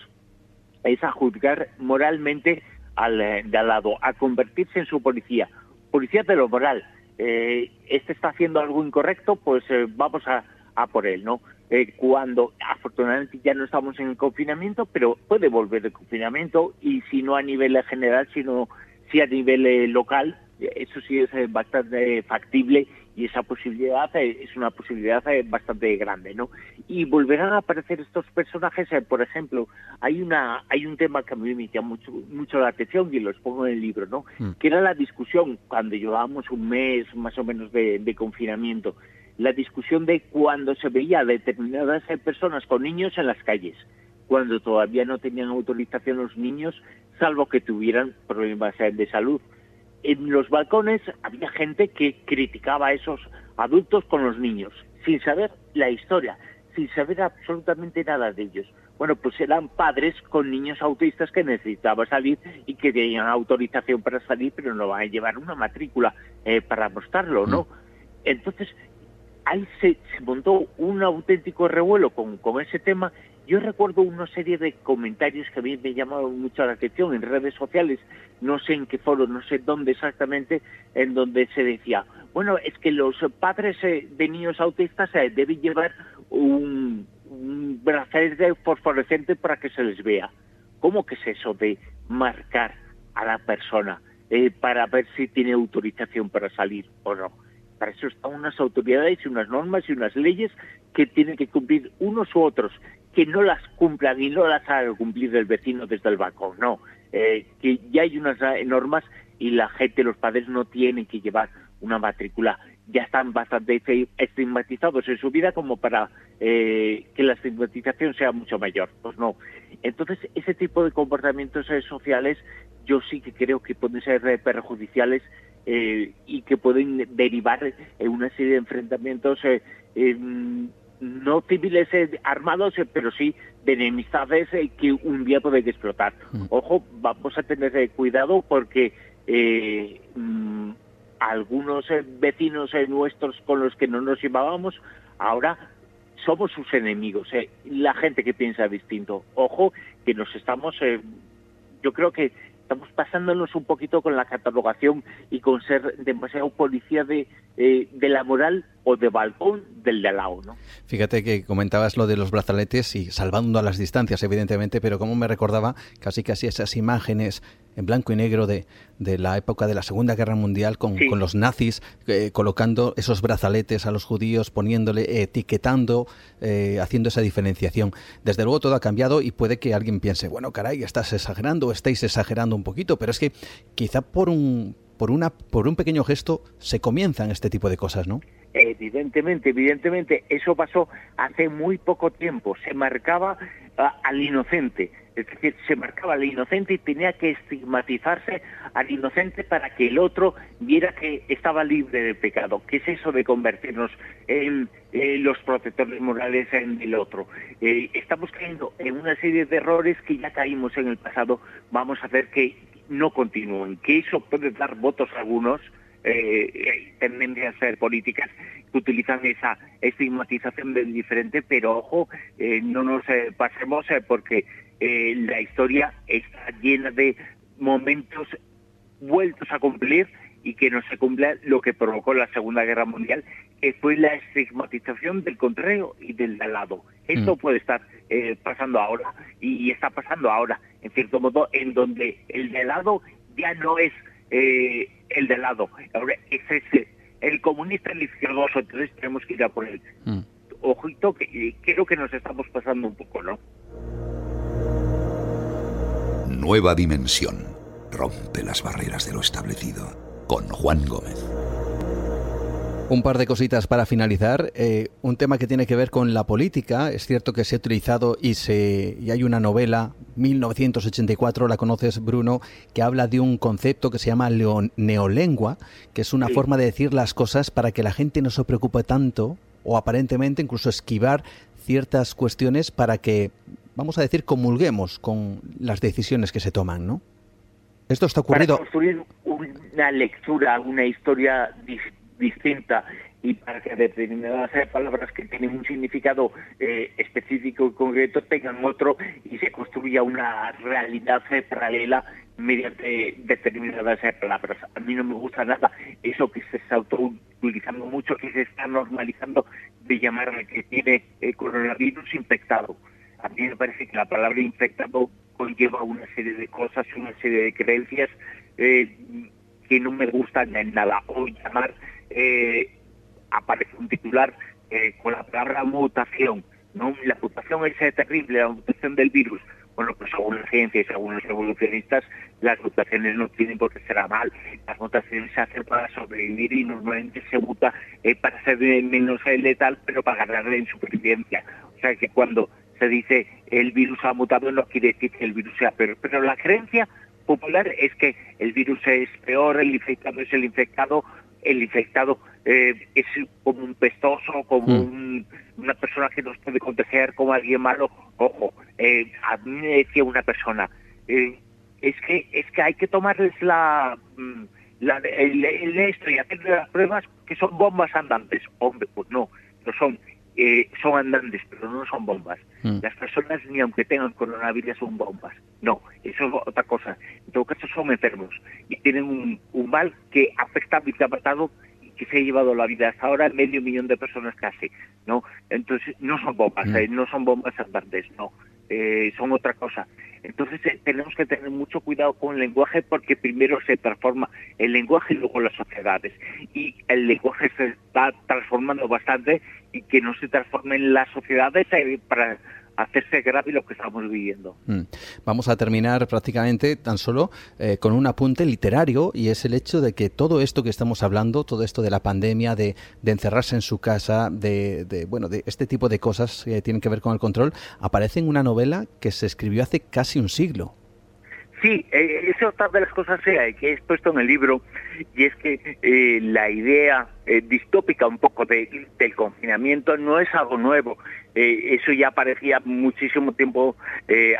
es a juzgar moralmente al de al lado, a convertirse en su policía. Policía de lo moral. este está haciendo algo incorrecto, pues vamos a, a por él, ¿no? Eh, cuando afortunadamente ya no estamos en el confinamiento, pero puede volver el confinamiento y si no a nivel general, sino si a nivel eh, local, eso sí es eh, bastante factible y esa posibilidad es una posibilidad bastante grande, ¿no? Y volverán a aparecer estos personajes, por ejemplo, hay una hay un tema que a mí me llama mucho mucho la atención y los pongo en el libro, ¿no? Mm. Que era la discusión cuando llevábamos un mes más o menos de, de confinamiento la discusión de cuando se veía determinadas personas con niños en las calles, cuando todavía no tenían autorización los niños, salvo que tuvieran problemas de salud. En los balcones había gente que criticaba a esos adultos con los niños, sin saber la historia, sin saber absolutamente nada de ellos. Bueno, pues eran padres con niños autistas que necesitaban salir y que tenían autorización para salir, pero no van a llevar una matrícula eh, para mostrarlo, ¿no? Mm. Entonces, ahí se, montó un auténtico revuelo con, ese tema. Yo recuerdo una serie de comentarios que a mí me llamaron mucho la atención en redes sociales, no sé en qué foro, no sé dónde exactamente, en donde se decía, bueno, es que los padres eh, de niños autistas eh, deben llevar un, un brazalete fosforescente para que se les vea. ¿Cómo que es eso de marcar a la persona eh, para ver si tiene autorización para salir o no? Para eso están unas autoridades y unas normas y unas leyes que tienen que cumplir unos u otros, que no las cumplan y no las haga cumplir el vecino desde el balcón, no. Eh, que ya hay unas normas y la gente, los padres no tienen que llevar una matrícula. Ya están bastante estigmatizados en su vida como para eh, que la estigmatización sea mucho mayor. Pues no. Entonces, ese tipo de comportamientos eh, sociales yo sí que creo que pueden ser perjudiciales eh, y que pueden derivar en una serie de enfrentamientos eh, no civiles eh, armados, pero sí de enemistades que un día pueden explotar. Mm. Ojo, vamos a tener cuidado porque mm, algunos vecinos nuestros con los que no nos llevábamos ahora somos sus enemigos, la gente que piensa distinto. Ojo, que nos estamos, yo creo que estamos pasándonos un poquito con la catalogación y con ser demasiado policía de, eh, de la moral o de balcón del de al lado, ¿no? Fíjate que comentabas lo de los brazaletes y salvando a las distancias, evidentemente, pero como me recordaba casi casi esas imágenes en blanco y negro de, de la época de la Segunda Guerra Mundial con, con los nazis eh, colocando esos brazaletes a los judíos, poniéndole, etiquetando, eh, haciendo esa diferenciación. Desde luego todo ha cambiado y puede que alguien piense, bueno, caray, estás exagerando o estáis exagerando un poquito, pero es que quizá por un, por, una, por un pequeño gesto se comienzan este tipo de cosas, ¿no? Evidentemente, evidentemente, eso pasó hace muy poco tiempo. Se marcaba ah, al inocente, es decir, se marcaba al inocente y tenía que estigmatizarse al inocente para que el otro viera que estaba libre de pecado. ¿Qué es eso de convertirnos en los protectores morales en el otro? Eh, estamos cayendo en una serie de errores que ya caímos en el pasado. Vamos a hacer que no continúen, que eso puede dar votos a algunos, eh, tendencias políticas que utilizan esa estigmatización del diferente, pero ojo, eh, no nos eh, pasemos eh, la historia está llena de momentos vueltos a cumplir y que no se cumpla lo que provocó la Segunda Guerra Mundial, que fue la estigmatización del contrario y del al lado. Esto mm. puede estar pasando ahora y, está pasando ahora, en cierto modo, en donde el de lado ya no es eh, el de lado. Ahora, es ese, el comunista, el izquierdoso, entonces tenemos que ir a por él. Mm. Ojito, que eh, creo que nos estamos pasando un poco, ¿no? Nueva dimensión. Rompe las barreras de lo establecido. Con Juan Gómez. Un par de cositas para finalizar. Eh, un tema que tiene que ver con la política. Es cierto que se ha utilizado y, se, y hay una novela, 1984, la conoces Bruno, que habla de un concepto que se llama neolengua, que es una forma de decir las cosas para que la gente no se preocupe tanto o aparentemente incluso esquivar ciertas cuestiones para que, vamos a decir, comulguemos con las decisiones que se toman, ¿no? Esto está ocurrido. Para construir una lectura, una historia distinta y para que determinadas palabras que tienen un significado eh, específico y concreto tengan otro y se construya una realidad paralela mediante determinadas palabras. A mí no me gusta nada eso que se está utilizando mucho, que se está normalizando de llamar al que tiene el coronavirus infectado. A mí me parece que la palabra infectado conlleva una serie de cosas, una serie de creencias eh, que no me gustan en nada. O llamar eh, aparece un titular eh, con la palabra mutación. ¿no? La mutación es terrible, la mutación del virus. Bueno, pues según la ciencia y según los evolucionistas, las mutaciones no tienen por qué ser mal. Las mutaciones se hacen para sobrevivir y normalmente se muta eh, para ser menos letal, pero para ganar en supervivencia. O sea que cuando se dice el virus ha mutado no quiere decir que el virus sea peor. Pero la creencia popular es que el virus es peor, el infectado es el infectado, el infectado eh, es como un pestoso, como mm. una persona que nos puede contagiar como alguien malo. Ojo, eh, a mí me decía una persona, eh, es que es que hay que tomarles la, mm, la el, esto y hacer las pruebas que son bombas andantes. Hombre, pues no, no son. Son andantes, pero no son bombas. Mm. Las personas, ni aunque tengan coronavirus, son bombas. No, eso es otra cosa. En todo caso, son enfermos y tienen un, un mal que afecta ha matado y que se ha llevado la vida hasta ahora medio millón de personas casi. ¿no? Entonces, no son bombas, mm. eh, no son bombas andantes, no. Eh, son otra cosa. Entonces eh, tenemos que tener mucho cuidado con el lenguaje porque primero se transforma el lenguaje y luego las sociedades. Y el lenguaje se está transformando bastante y que no se transformen las sociedades para hacerse grave lo que estamos viviendo. Mm. Vamos a terminar prácticamente tan solo eh, con un apunte literario y es el hecho de que todo esto que estamos hablando, todo esto de la pandemia, de, encerrarse en su casa, de, bueno, de este tipo de cosas que tienen que ver con el control, aparece en una novela que se escribió hace casi un siglo. Sí, eh, es otra de las cosas que he expuesto en el libro y es que eh, la idea eh, distópica un poco del confinamiento no es algo nuevo. Eh, eso ya aparecía muchísimo tiempo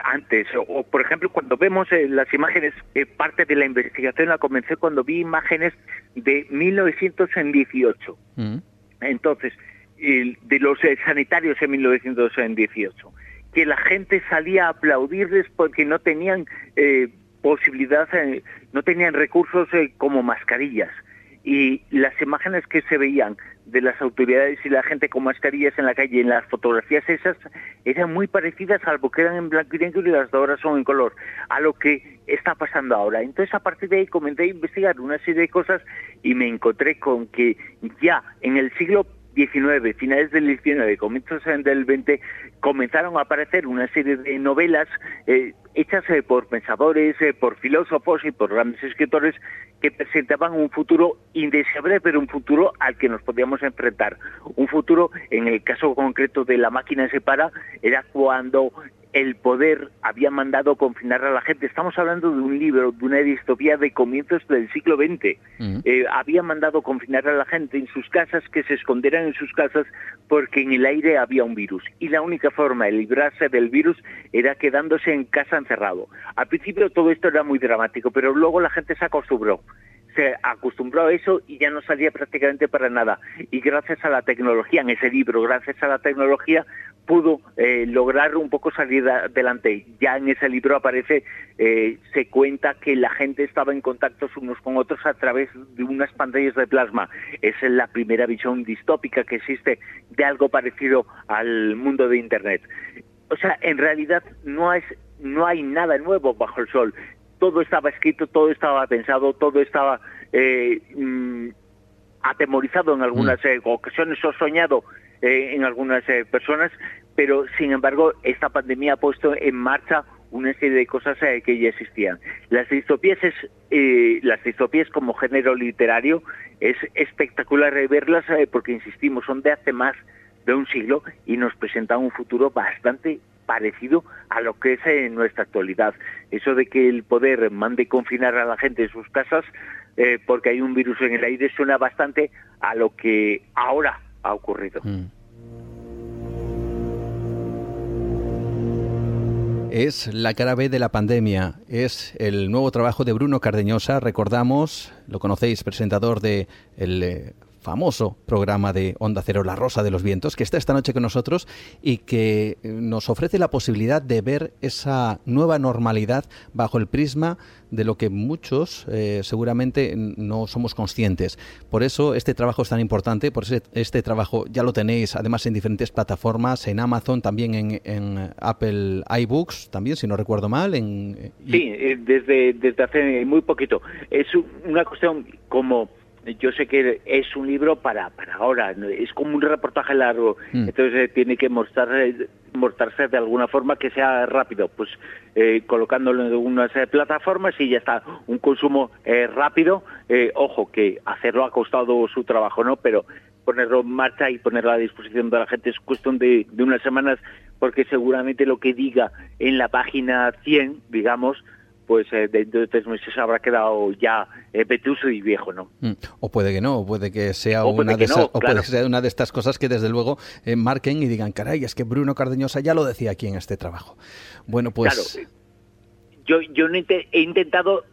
antes. O, por ejemplo, cuando vemos las imágenes, parte de la investigación la comencé cuando vi imágenes de 1918. Mm. Entonces, de los sanitarios en 1918 que la gente salía a aplaudirles porque no tenían eh, posibilidad, eh, no tenían recursos eh, como mascarillas. Y las imágenes que se veían de las autoridades y la gente con mascarillas en la calle, en las fotografías esas, eran muy parecidas, salvo que eran en blanco y negro y las de ahora son en color, a lo que está pasando ahora. Entonces, a partir de ahí comencé a investigar una serie de cosas y me encontré con que ya en el siglo 19, finales del 19, comienzos del 20, comenzaron a aparecer una serie de novelas eh, hechas eh, por pensadores, eh, por filósofos y por grandes escritores que presentaban un futuro indeseable, pero un futuro al que nos podíamos enfrentar. Un futuro, en el caso concreto de La máquina se para, era cuando el poder había mandado confinar a la gente. Estamos hablando de un libro, de una distopía de comienzos del siglo XX. Eh, había mandado confinar a la gente en sus casas, que se escondieran en sus casas porque en el aire había un virus. Y la única forma de librarse del virus era quedándose en casa encerrado. Al principio todo esto era muy dramático, pero luego la gente se acostumbró se acostumbró a eso y ya no salía prácticamente para nada. Y gracias a la tecnología, en ese libro, gracias a la tecnología, pudo eh, lograr un poco salir adelante. Ya en ese libro aparece, eh, se cuenta que la gente estaba en contacto unos con otros a través de unas pantallas de plasma. Esa es la primera visión distópica que existe de algo parecido al mundo de Internet. O sea, en realidad no, es, no hay nada nuevo bajo el sol. Todo estaba escrito, todo estaba pensado, todo estaba eh, mm, atemorizado en algunas mm. ocasiones o soñado en algunas personas pero sin embargo esta pandemia ha puesto en marcha una serie de cosas eh, que ya existían. Las distopías, es, eh, las distopías como género literario es espectacular verlas eh, porque, insistimos, son de hace más de un siglo y nos presentan un futuro bastante parecido a lo que es en nuestra actualidad. Eso de que el poder mande confinar a la gente en sus casas porque hay un virus en el aire suena bastante a lo que ahora ha ocurrido. Mm. Es la cara B de la pandemia. Es el nuevo trabajo de Bruno Cardeñosa. Recordamos, lo conocéis, presentador de el eh, famoso programa de Onda Cero, La Rosa de los Vientos, que está esta noche con nosotros y que eh, nos ofrece la posibilidad de ver esa nueva normalidad bajo el prisma de lo que muchos eh, seguramente no somos conscientes. Por eso este trabajo es tan importante, por eso este trabajo ya lo tenéis además en diferentes plataformas, en Amazon, también en, Apple iBooks, también si no recuerdo mal. En, eh, Sí, desde, desde hace muy poquito. Es una cuestión como yo sé que es un libro para, para ahora, es como un reportaje largo, mm. entonces eh, tiene que mostrar, mostrarse de alguna forma que sea rápido, pues eh, colocándolo en unas eh, plataformas y ya está, un consumo rápido, ojo que hacerlo ha costado su trabajo, ¿no? Pero ponerlo en marcha y ponerlo a disposición de la gente es cuestión de, de unas semanas, porque seguramente lo que diga en la página 100, digamos, pues eh, dentro de tres meses habrá quedado ya eh, vetuso y viejo, ¿no? Mm. O puede que no, o puede que sea, una, de esas, o puede ser una de estas cosas que desde luego eh, marquen y digan, caray, es que Bruno Cardeñosa ya lo decía aquí en este trabajo. Bueno, pues... Claro, yo, yo he intentado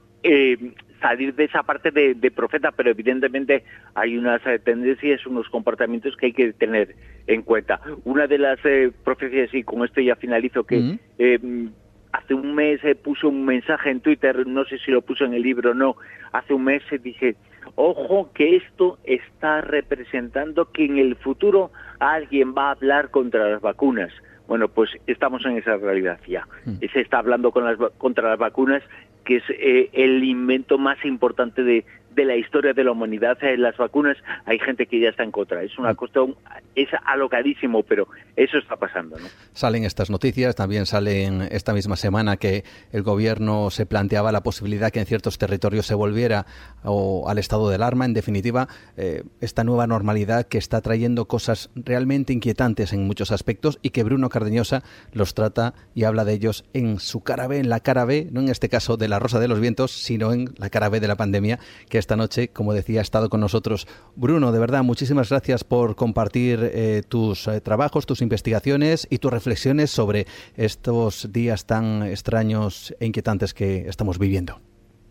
salir de esa parte de, profeta, pero evidentemente hay unas tendencias, unos comportamientos que hay que tener en cuenta. Una de las profecías, y con esto ya finalizo, que mm hace un mes puso un mensaje en Twitter, no sé si lo puso en el libro o no, hace un mes dije, ojo que esto está representando que en el futuro alguien va a hablar contra las vacunas. Bueno, pues estamos en esa realidad ya. Mm. Se está hablando con las, contra las vacunas, que es eh, el invento más importante de, de la historia de la humanidad en las vacunas, hay gente que ya está en contra. Es una mm. cuestión, es alocadísimo, pero eso está pasando. ¿no? Salen estas noticias, también salen esta misma semana que el gobierno se planteaba la posibilidad que en ciertos territorios se volviera o, al estado de alarma. En definitiva, eh, esta nueva normalidad que está trayendo cosas realmente inquietantes en muchos aspectos y que Bruno Cardeñosa los trata y habla de ellos en su cara B, en la cara B, no en este caso de la Rosa de los Vientos, sino en la cara B de la pandemia, que esta noche, como decía, ha estado con nosotros. Bruno, de verdad, muchísimas gracias por compartir eh, tus eh, trabajos, tus investigaciones y tus reflexiones sobre estos días tan extraños e inquietantes que estamos viviendo.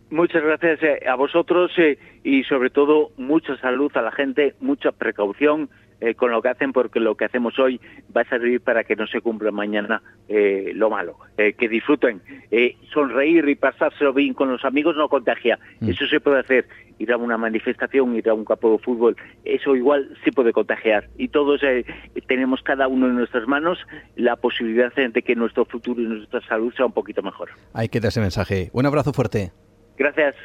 Muchas gracias eh, a vosotros y sobre todo mucha salud a la gente, mucha precaución eh, con lo que hacen, porque lo que hacemos hoy va a servir para que no se cumpla mañana eh, lo malo. Eh, que disfruten. sonreír y pasárselo bien con los amigos no contagia. Mm. Eso se puede hacer. Ir a una manifestación, ir a un campo de fútbol, eso igual sí puede contagiar. Y todos tenemos cada uno en nuestras manos la posibilidad de que nuestro futuro y nuestra salud sea un poquito mejor. Hay que dar ese mensaje. Un abrazo fuerte. Gracias.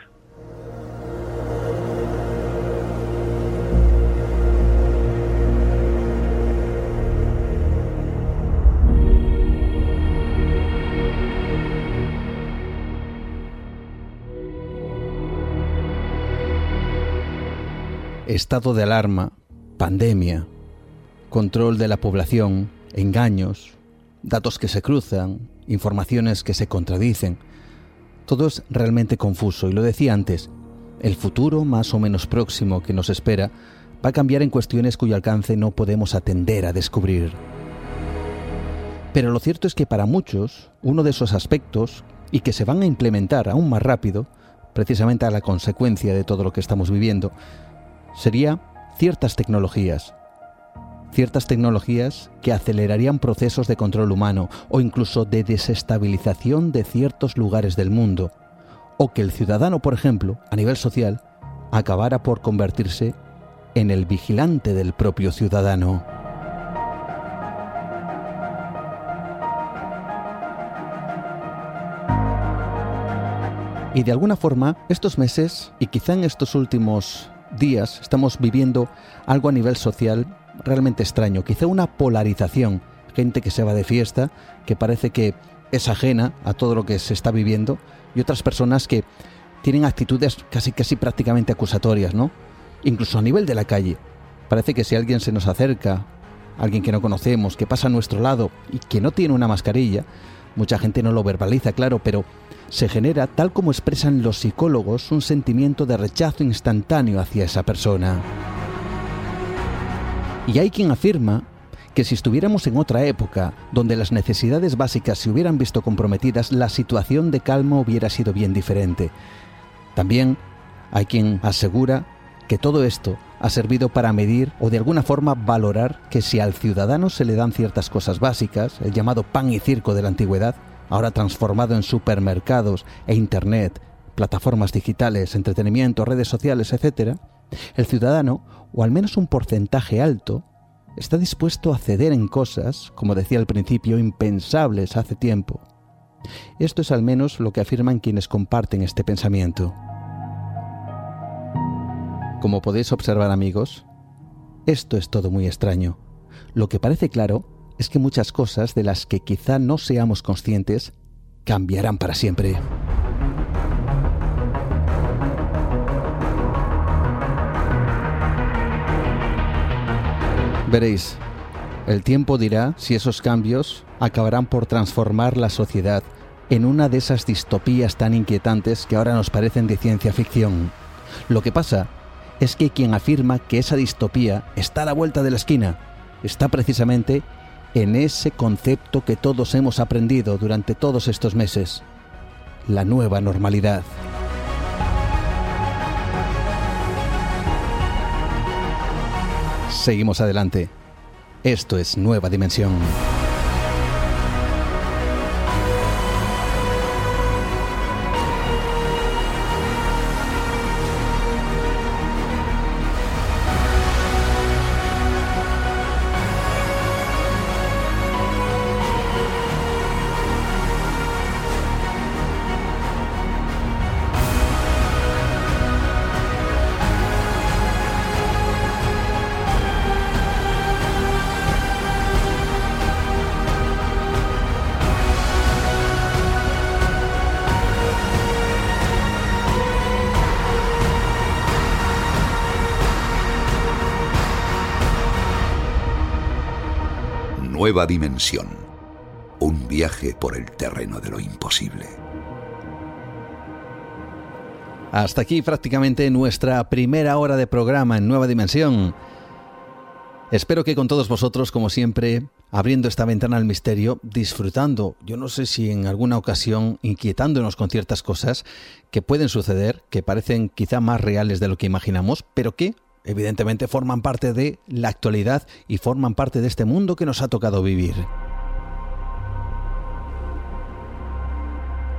Estado de alarma, pandemia, control de la población, engaños, datos que se cruzan, informaciones que se contradicen. Todo es realmente confuso y lo decía antes, el futuro más o menos próximo que nos espera va a cambiar en cuestiones cuyo alcance no podemos atender a descubrir. Pero lo cierto es que para muchos, uno de esos aspectos, y que se van a implementar aún más rápido, precisamente a la consecuencia de todo lo que estamos viviendo, sería ciertas tecnologías. Ciertas tecnologías que acelerarían procesos de control humano o incluso de desestabilización de ciertos lugares del mundo. O que el ciudadano, por ejemplo, a nivel social, acabara por convertirse en el vigilante del propio ciudadano. Y de alguna forma, estos meses, y quizá en estos últimos días estamos viviendo algo a nivel social realmente extraño, quizá una polarización, gente que se va de fiesta, que parece que es ajena a todo lo que se está viviendo y otras personas que tienen actitudes casi casi prácticamente acusatorias, ¿no? Incluso a nivel de la calle. Parece que si alguien se nos acerca, alguien que no conocemos, que pasa a nuestro lado y que no tiene una mascarilla, mucha gente no lo verbaliza, claro, pero se genera, tal como expresan los psicólogos, un sentimiento de rechazo instantáneo hacia esa persona. Y hay quien afirma que si estuviéramos en otra época, donde las necesidades básicas se hubieran visto comprometidas, la situación de calma hubiera sido bien diferente. También hay quien asegura que todo esto ha servido para medir o de alguna forma valorar que si al ciudadano se le dan ciertas cosas básicas, el llamado pan y circo de la antigüedad, ahora transformado en supermercados e Internet, plataformas digitales, entretenimiento, redes sociales, etc., el ciudadano, o al menos un porcentaje alto, está dispuesto a ceder en cosas, como decía al principio, impensables hace tiempo. Esto es al menos lo que afirman quienes comparten este pensamiento. Como podéis observar amigos, esto es todo muy extraño. Lo que parece claro es que muchas cosas de las que quizá no seamos conscientes cambiarán para siempre. Veréis, el tiempo dirá si esos cambios acabarán por transformar la sociedad en una de esas distopías tan inquietantes que ahora nos parecen de ciencia ficción. Lo que pasa es que quien afirma que esa distopía está a la vuelta de la esquina está precisamente en ese concepto que todos hemos aprendido durante todos estos meses, la nueva normalidad. Seguimos adelante. Esto es Nueva Dimensión. Nueva dimensión. Un viaje por el terreno de lo imposible. Hasta aquí prácticamente nuestra primera hora de programa en Nueva Dimensión. Espero que con todos vosotros, como siempre, abriendo esta ventana al misterio, disfrutando, yo no sé si en alguna ocasión inquietándonos con ciertas cosas que pueden suceder, que parecen quizá más reales de lo que imaginamos, pero que evidentemente forman parte de la actualidad y forman parte de este mundo que nos ha tocado vivir.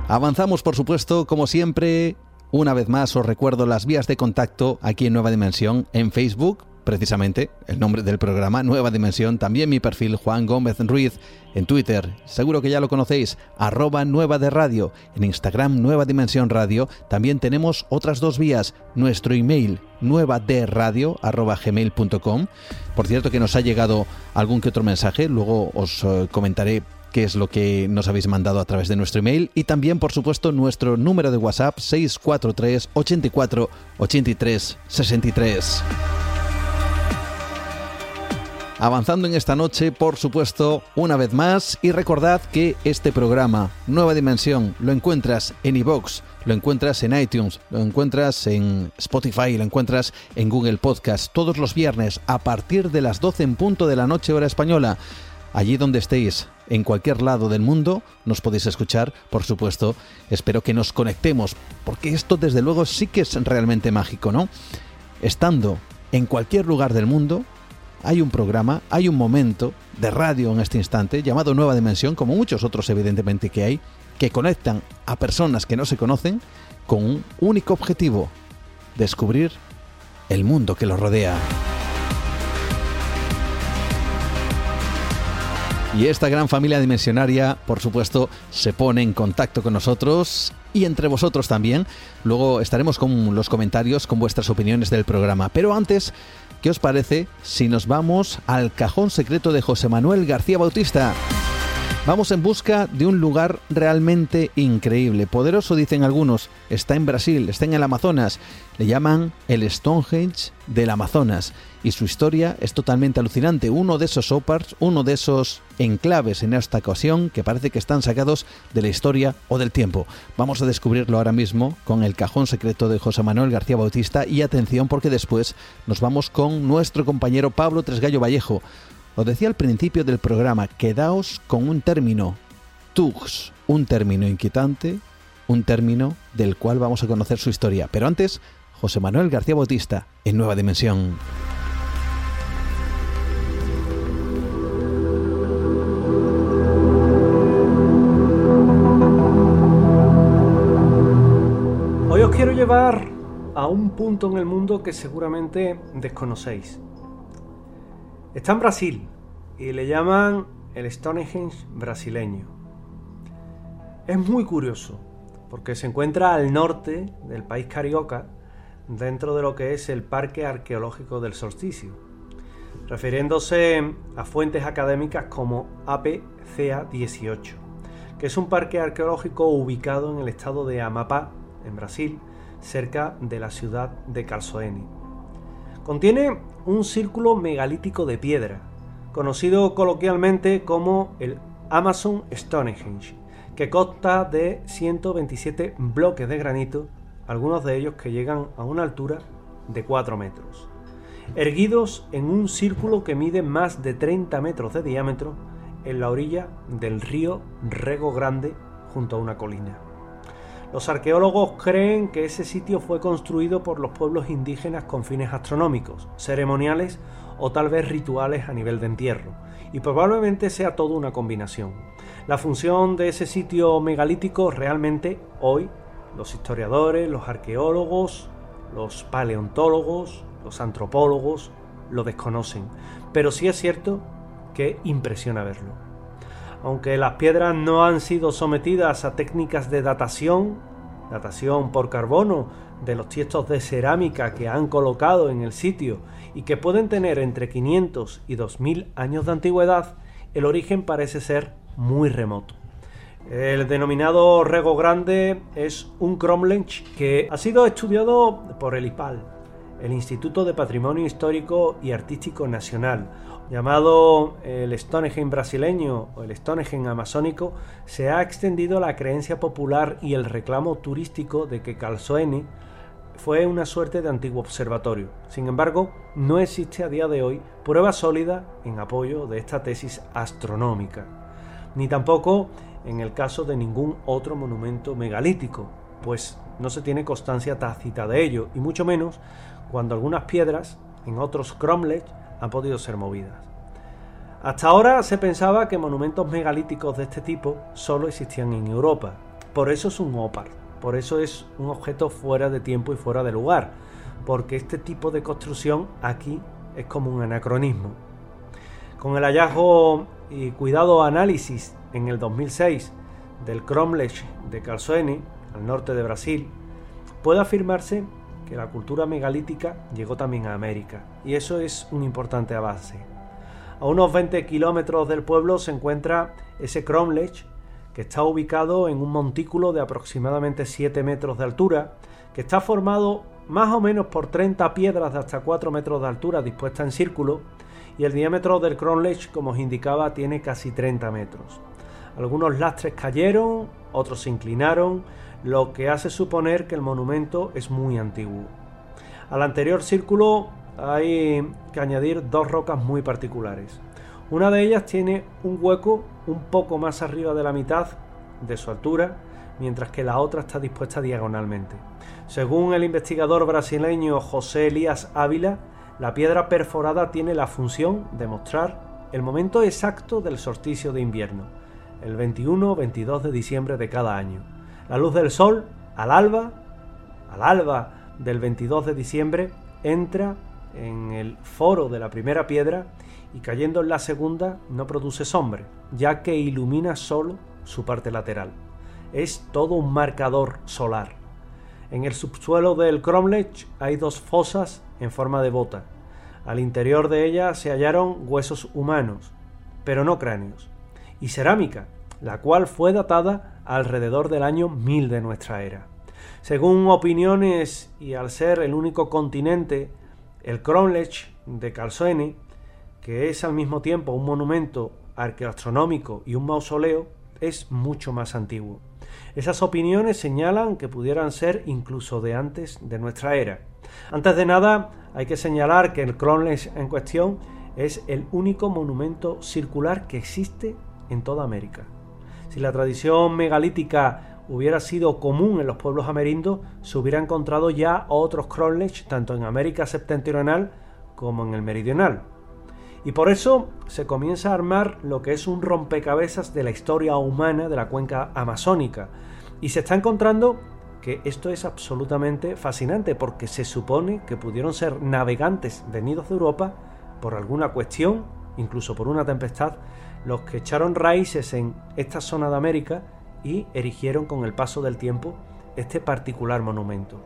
Avanzamos, por supuesto, como siempre. Una vez más os recuerdo las vías de contacto aquí en Nueva Dimensión, en Facebook, precisamente el nombre del programa, Nueva Dimensión, también mi perfil Juan Gómez Ruiz, en Twitter, seguro que ya lo conocéis, arroba Nueva de Radio, en Instagram Nueva Dimensión Radio, también tenemos otras dos vías, nuestro email nueva de radio arroba gmail.com, por cierto que nos ha llegado algún que otro mensaje, luego os eh, comentaré qué es lo que nos habéis mandado a través de nuestro email. Y también por supuesto nuestro número de WhatsApp 643 84 83 63. Avanzando en esta noche, por supuesto, una vez más, y recordad que este programa, Nueva Dimensión, lo encuentras en iVoox, lo encuentras en iTunes, lo encuentras en Spotify, lo encuentras en Google Podcast todos los viernes a partir de las 12 en punto de la noche hora española. Allí donde estéis, en cualquier lado del mundo, nos podéis escuchar, por supuesto. Espero que nos conectemos, porque esto desde luego sí que es realmente mágico, ¿no? Estando en cualquier lugar del mundo, hay un programa, hay un momento de radio en este instante llamado Nueva Dimensión, como muchos otros evidentemente que hay, que conectan a personas que no se conocen con un único objetivo, descubrir el mundo que los rodea. Y esta gran familia dimensionaria, por supuesto, se pone en contacto con nosotros y entre vosotros también. Luego estaremos con los comentarios, con vuestras opiniones del programa. Pero antes ¿Qué os parece si nos vamos al cajón secreto de José Manuel García Bautista? Vamos en busca de un lugar realmente increíble. Poderoso, dicen algunos. Está en Brasil, está en el Amazonas. Le llaman el Stonehenge del Amazonas. Y su historia es totalmente alucinante. Uno de esos opars, uno de esos enclaves en esta ocasión que parece que están sacados de la historia o del tiempo. Vamos a descubrirlo ahora mismo con el cajón secreto de José Manuel García Bautista. Y atención porque después nos vamos con nuestro compañero Pablo Tresgallo Vallejo os decía al principio del programa, quedaos con un término, tugs, un término inquietante, un término del cual vamos a conocer su historia. Pero antes, José Manuel García Bautista, en Nueva Dimensión. Hoy os quiero llevar a un punto en el mundo que seguramente desconocéis. Está en Brasil y le llaman el Stonehenge brasileño. Es muy curioso porque se encuentra al norte del país carioca, dentro de lo que es el Parque Arqueológico del Solsticio, refiriéndose a fuentes académicas como APCA 18, que es un parque arqueológico ubicado en el estado de Amapá, en Brasil, cerca de la ciudad de Calzoene. Contiene un círculo megalítico de piedra, conocido coloquialmente como el Amazon Stonehenge, que consta de 127 bloques de granito, algunos de ellos que llegan a una altura de 4 metros, erguidos en un círculo que mide más de 30 metros de diámetro en la orilla del río Rego Grande junto a una colina. Los arqueólogos creen que ese sitio fue construido por los pueblos indígenas con fines astronómicos, ceremoniales o tal vez rituales a nivel de entierro, y probablemente sea todo una combinación. La función de ese sitio megalítico realmente hoy los historiadores, los arqueólogos, los paleontólogos, los antropólogos lo desconocen, pero sí es cierto que impresiona verlo. Aunque las piedras no han sido sometidas a técnicas de datación, datación por carbono de los tiestos de cerámica que han colocado en el sitio y que pueden tener entre 500 y 2000 años de antigüedad, el origen parece ser muy remoto. El denominado Rego Grande es un cromlech que ha sido estudiado por el IPAL, el Instituto de Patrimonio Histórico y Artístico Nacional, llamado el Stonehenge brasileño o el Stonehenge amazónico, se ha extendido la creencia popular y el reclamo turístico de que Calzoene fue una suerte de antiguo observatorio. Sin embargo, no existe a día de hoy prueba sólida en apoyo de esta tesis astronómica, ni tampoco en el caso de ningún otro monumento megalítico, pues no se tiene constancia tácita de ello, y mucho menos cuando algunas piedras en otros cromlech han podido ser movidas. Hasta ahora se pensaba que monumentos megalíticos de este tipo solo existían en Europa. Por eso es un OPAR, por eso es un objeto fuera de tiempo y fuera de lugar, porque este tipo de construcción aquí es como un anacronismo. Con el hallazgo y cuidado análisis en el 2006 del Cromlech de Calzoene, al norte de Brasil, puede afirmarse que la cultura megalítica llegó también a América, y eso es un importante avance. A unos 20 kilómetros del pueblo se encuentra ese Cromlech, que está ubicado en un montículo de aproximadamente 7 metros de altura, que está formado más o menos por 30 piedras de hasta 4 metros de altura dispuestas en círculo, y el diámetro del Cromlech, como os indicaba, tiene casi 30 metros. Algunos lastres cayeron, otros se inclinaron, lo que hace suponer que el monumento es muy antiguo. Al anterior círculo hay que añadir dos rocas muy particulares. Una de ellas tiene un hueco un poco más arriba de la mitad de su altura, mientras que la otra está dispuesta diagonalmente. Según el investigador brasileño José Elías Ávila, la piedra perforada tiene la función de mostrar el momento exacto del solsticio de invierno, el 21-22 de diciembre de cada año. La luz del sol, al alba, al alba del 22 de diciembre, entra en el foro de la primera piedra y cayendo en la segunda no produce sombra, ya que ilumina solo su parte lateral. Es todo un marcador solar. En el subsuelo del Cromlech hay dos fosas en forma de bota. Al interior de ellas se hallaron huesos humanos, pero no cráneos y cerámica, la cual fue datada alrededor del año 1000 de nuestra era. Según opiniones y al ser el único continente, el Kronlech de Calzoene, que es al mismo tiempo un monumento arqueoastronómico y un mausoleo, es mucho más antiguo. Esas opiniones señalan que pudieran ser incluso de antes de nuestra era. Antes de nada, hay que señalar que el Kronlech en cuestión es el único monumento circular que existe en toda América. Si la tradición megalítica hubiera sido común en los pueblos amerindos, se hubiera encontrado ya otros Kronlech tanto en América septentrional como en el meridional. Y por eso se comienza a armar lo que es un rompecabezas de la historia humana de la cuenca amazónica. Y se está encontrando que esto es absolutamente fascinante porque se supone que pudieron ser navegantes venidos de Europa por alguna cuestión, incluso por una tempestad, los que echaron raíces en esta zona de América y erigieron con el paso del tiempo este particular monumento.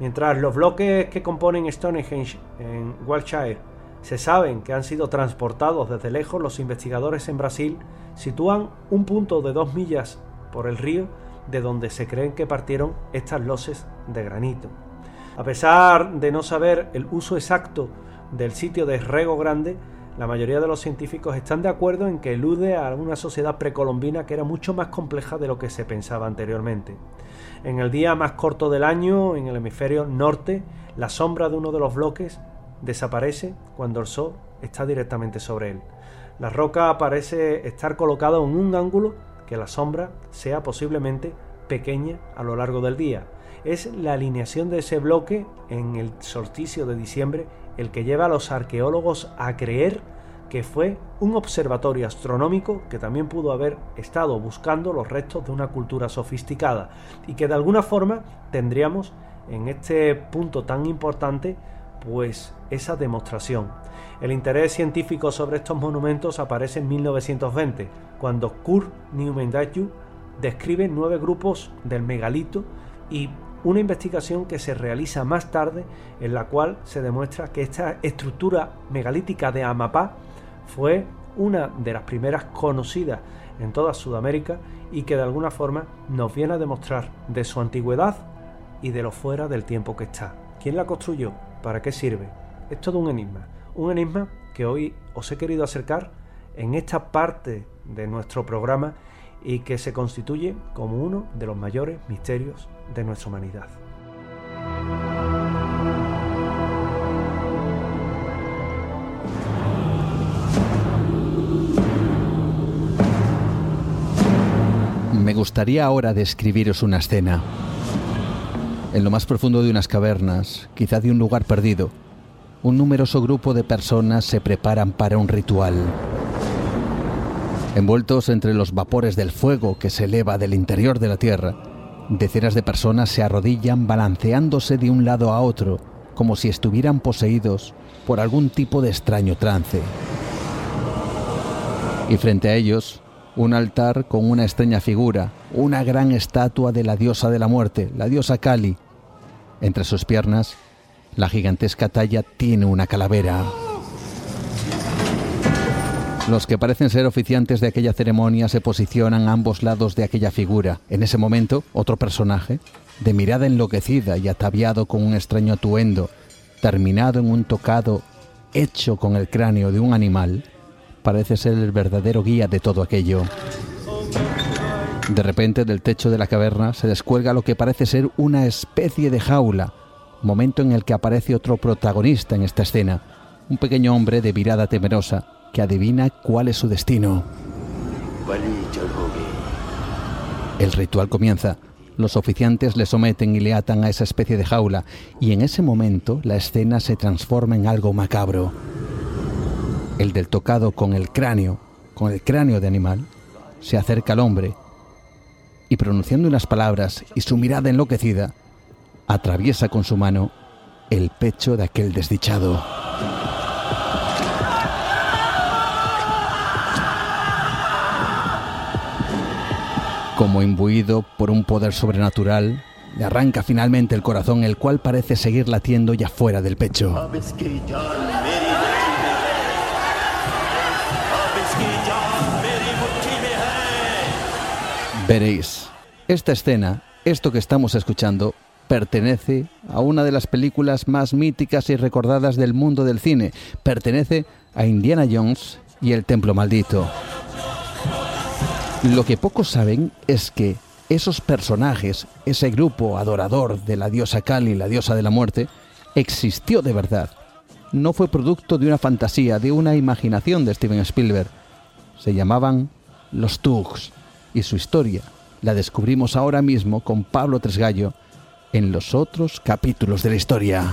Mientras los bloques que componen Stonehenge en Wiltshire se saben que han sido transportados desde lejos, los investigadores en Brasil sitúan un punto de dos millas por el río de donde se creen que partieron estas loses de granito. A pesar de no saber el uso exacto del sitio de Rego Grande, la mayoría de los científicos están de acuerdo en que elude a una sociedad precolombina que era mucho más compleja de lo que se pensaba anteriormente. En el día más corto del año, en el hemisferio norte, la sombra de uno de los bloques desaparece cuando el sol está directamente sobre él. La roca parece estar colocada en un ángulo que la sombra sea posiblemente pequeña a lo largo del día. Es la alineación de ese bloque en el solsticio de diciembre el que lleva a los arqueólogos a creer que fue un observatorio astronómico que también pudo haber estado buscando los restos de una cultura sofisticada y que de alguna forma tendríamos en este punto tan importante pues esa demostración. El interés científico sobre estos monumentos aparece en 1920, cuando Kurt Neumendayu describe nueve grupos del megalito y una investigación que se realiza más tarde en la cual se demuestra que esta estructura megalítica de Amapá fue una de las primeras conocidas en toda Sudamérica y que de alguna forma nos viene a demostrar de su antigüedad y de lo fuera del tiempo que está. ¿Quién la construyó? ¿Para qué sirve? Es todo un enigma. Un enigma que hoy os he querido acercar en esta parte de nuestro programa y que se constituye como uno de los mayores misterios de nuestra humanidad. Me gustaría ahora describiros una escena. En lo más profundo de unas cavernas, quizá de un lugar perdido, un numeroso grupo de personas se preparan para un ritual. Envueltos entre los vapores del fuego que se eleva del interior de la Tierra, decenas de personas se arrodillan balanceándose de un lado a otro, como si estuvieran poseídos por algún tipo de extraño trance. Y frente a ellos, un altar con una extraña figura, una gran estatua de la diosa de la muerte, la diosa Kali. Entre sus piernas, la gigantesca talla tiene una calavera. Los que parecen ser oficiantes de aquella ceremonia se posicionan a ambos lados de aquella figura. En ese momento, otro personaje, de mirada enloquecida y ataviado con un extraño atuendo, terminado en un tocado hecho con el cráneo de un animal, parece ser el verdadero guía de todo aquello. De repente del techo de la caverna se descuelga lo que parece ser una especie de jaula, momento en el que aparece otro protagonista en esta escena, un pequeño hombre de mirada temerosa, que adivina cuál es su destino. El ritual comienza. Los oficiantes le someten y le atan a esa especie de jaula, y en ese momento la escena se transforma en algo macabro. El del tocado con el cráneo, con el cráneo de animal, se acerca al hombre y pronunciando unas palabras y su mirada enloquecida, atraviesa con su mano el pecho de aquel desdichado. Como imbuido por un poder sobrenatural, le arranca finalmente el corazón, el cual parece seguir latiendo ya fuera del pecho. Veréis, esta escena, esto que estamos escuchando, pertenece a una de las películas más míticas y recordadas del mundo del cine. Pertenece a Indiana Jones y el Templo Maldito. Lo que pocos saben es que esos personajes, ese grupo adorador de la diosa Kali, la diosa de la muerte, existió de verdad. No fue producto de una fantasía, de una imaginación de Steven Spielberg. Se llamaban los Tugs y su historia la descubrimos ahora mismo con Pablo Tresgallo en los otros capítulos de la historia.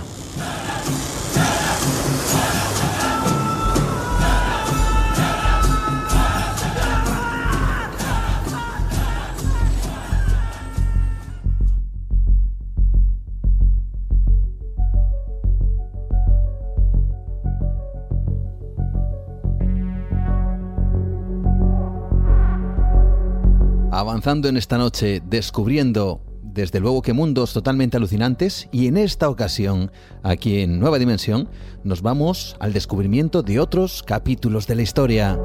Avanzando en esta noche, descubriendo desde luego que mundos totalmente alucinantes y en esta ocasión, aquí en Nueva Dimensión, nos vamos al descubrimiento de otros capítulos de la historia.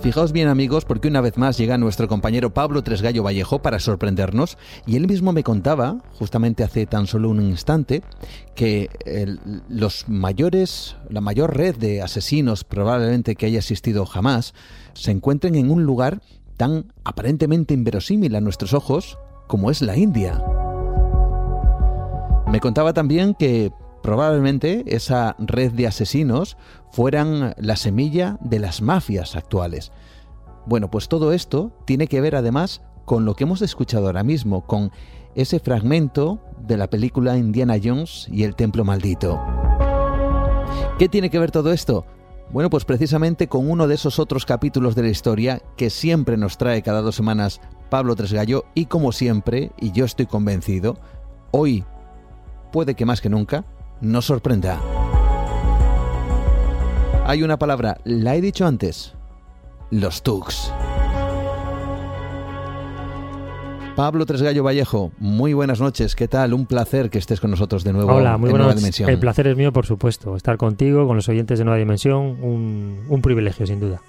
Fijaos bien amigos porque una vez más llega nuestro compañero Pablo Tresgallo Vallejo para sorprendernos y él mismo me contaba, justamente hace tan solo un instante, que los mayores, la mayor red de asesinos probablemente que haya existido jamás, se encuentren en un lugar tan aparentemente inverosímil a nuestros ojos como es la India. Me contaba también que probablemente esa red de asesinos fueran la semilla de las mafias actuales. Bueno, pues todo esto tiene que ver además con lo que hemos escuchado ahora mismo, con ese fragmento de la película Indiana Jones y el Templo Maldito. ¿Qué tiene que ver todo esto? Bueno, pues precisamente con uno de esos otros capítulos de la historia que siempre nos trae cada dos semanas Pablo Tresgallo y como siempre, y yo estoy convencido, hoy, puede que más que nunca, nos sorprenda. Hay una palabra, la he dicho antes, los tugs. Pablo Tresgallo Vallejo, muy buenas noches. ¿Qué tal? Un placer que estés con nosotros de nuevo. Hola, muy buenas noches. El placer es mío, por supuesto. Estar contigo, con los oyentes de Nueva Dimensión, un, un privilegio, sin duda.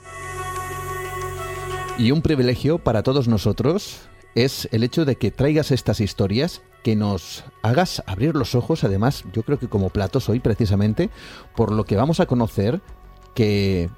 Y un privilegio para todos nosotros es el hecho de que traigas estas historias, que nos hagas abrir los ojos, además, yo creo que como platos hoy precisamente, por lo que vamos a conocer, que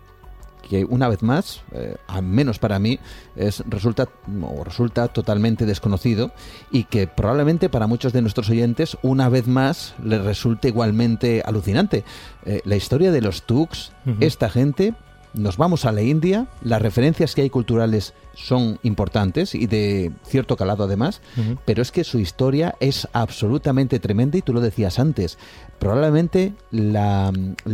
que una vez más, eh, al menos para mí, es, resulta, o resulta totalmente desconocido y que probablemente para muchos de nuestros oyentes, una vez más, les resulte igualmente alucinante. Eh, la historia de los Tugs, esta gente, nos vamos a la India, las referencias que hay culturales son importantes y de cierto calado además, pero es que su historia es absolutamente tremenda y tú lo decías antes, probablemente la,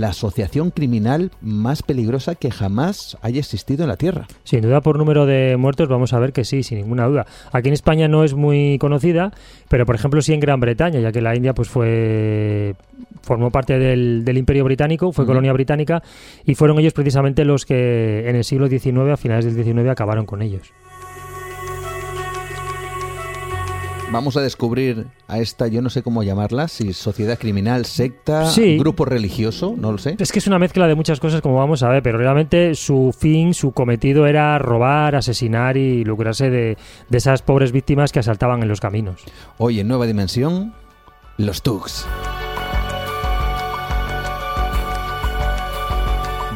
asociación criminal más peligrosa que jamás haya existido en la Tierra. Sin duda por número de muertos vamos a ver que sí, sin ninguna duda. Aquí en España no es muy conocida, pero por ejemplo sí en Gran Bretaña, ya que la India pues fue formó parte del, Imperio Británico, fue colonia británica y fueron ellos precisamente los que en el siglo XIX, a finales del XIX, acabaron con ellos. Vamos a descubrir a esta, yo no sé cómo llamarla, si sociedad criminal, secta, grupo religioso, no lo sé. Es que es una mezcla de muchas cosas, como vamos a ver, pero realmente su fin, su cometido era robar, asesinar y lucrarse de, de esas pobres víctimas que asaltaban en los caminos. Hoy en Nueva Dimensión, los Tugs.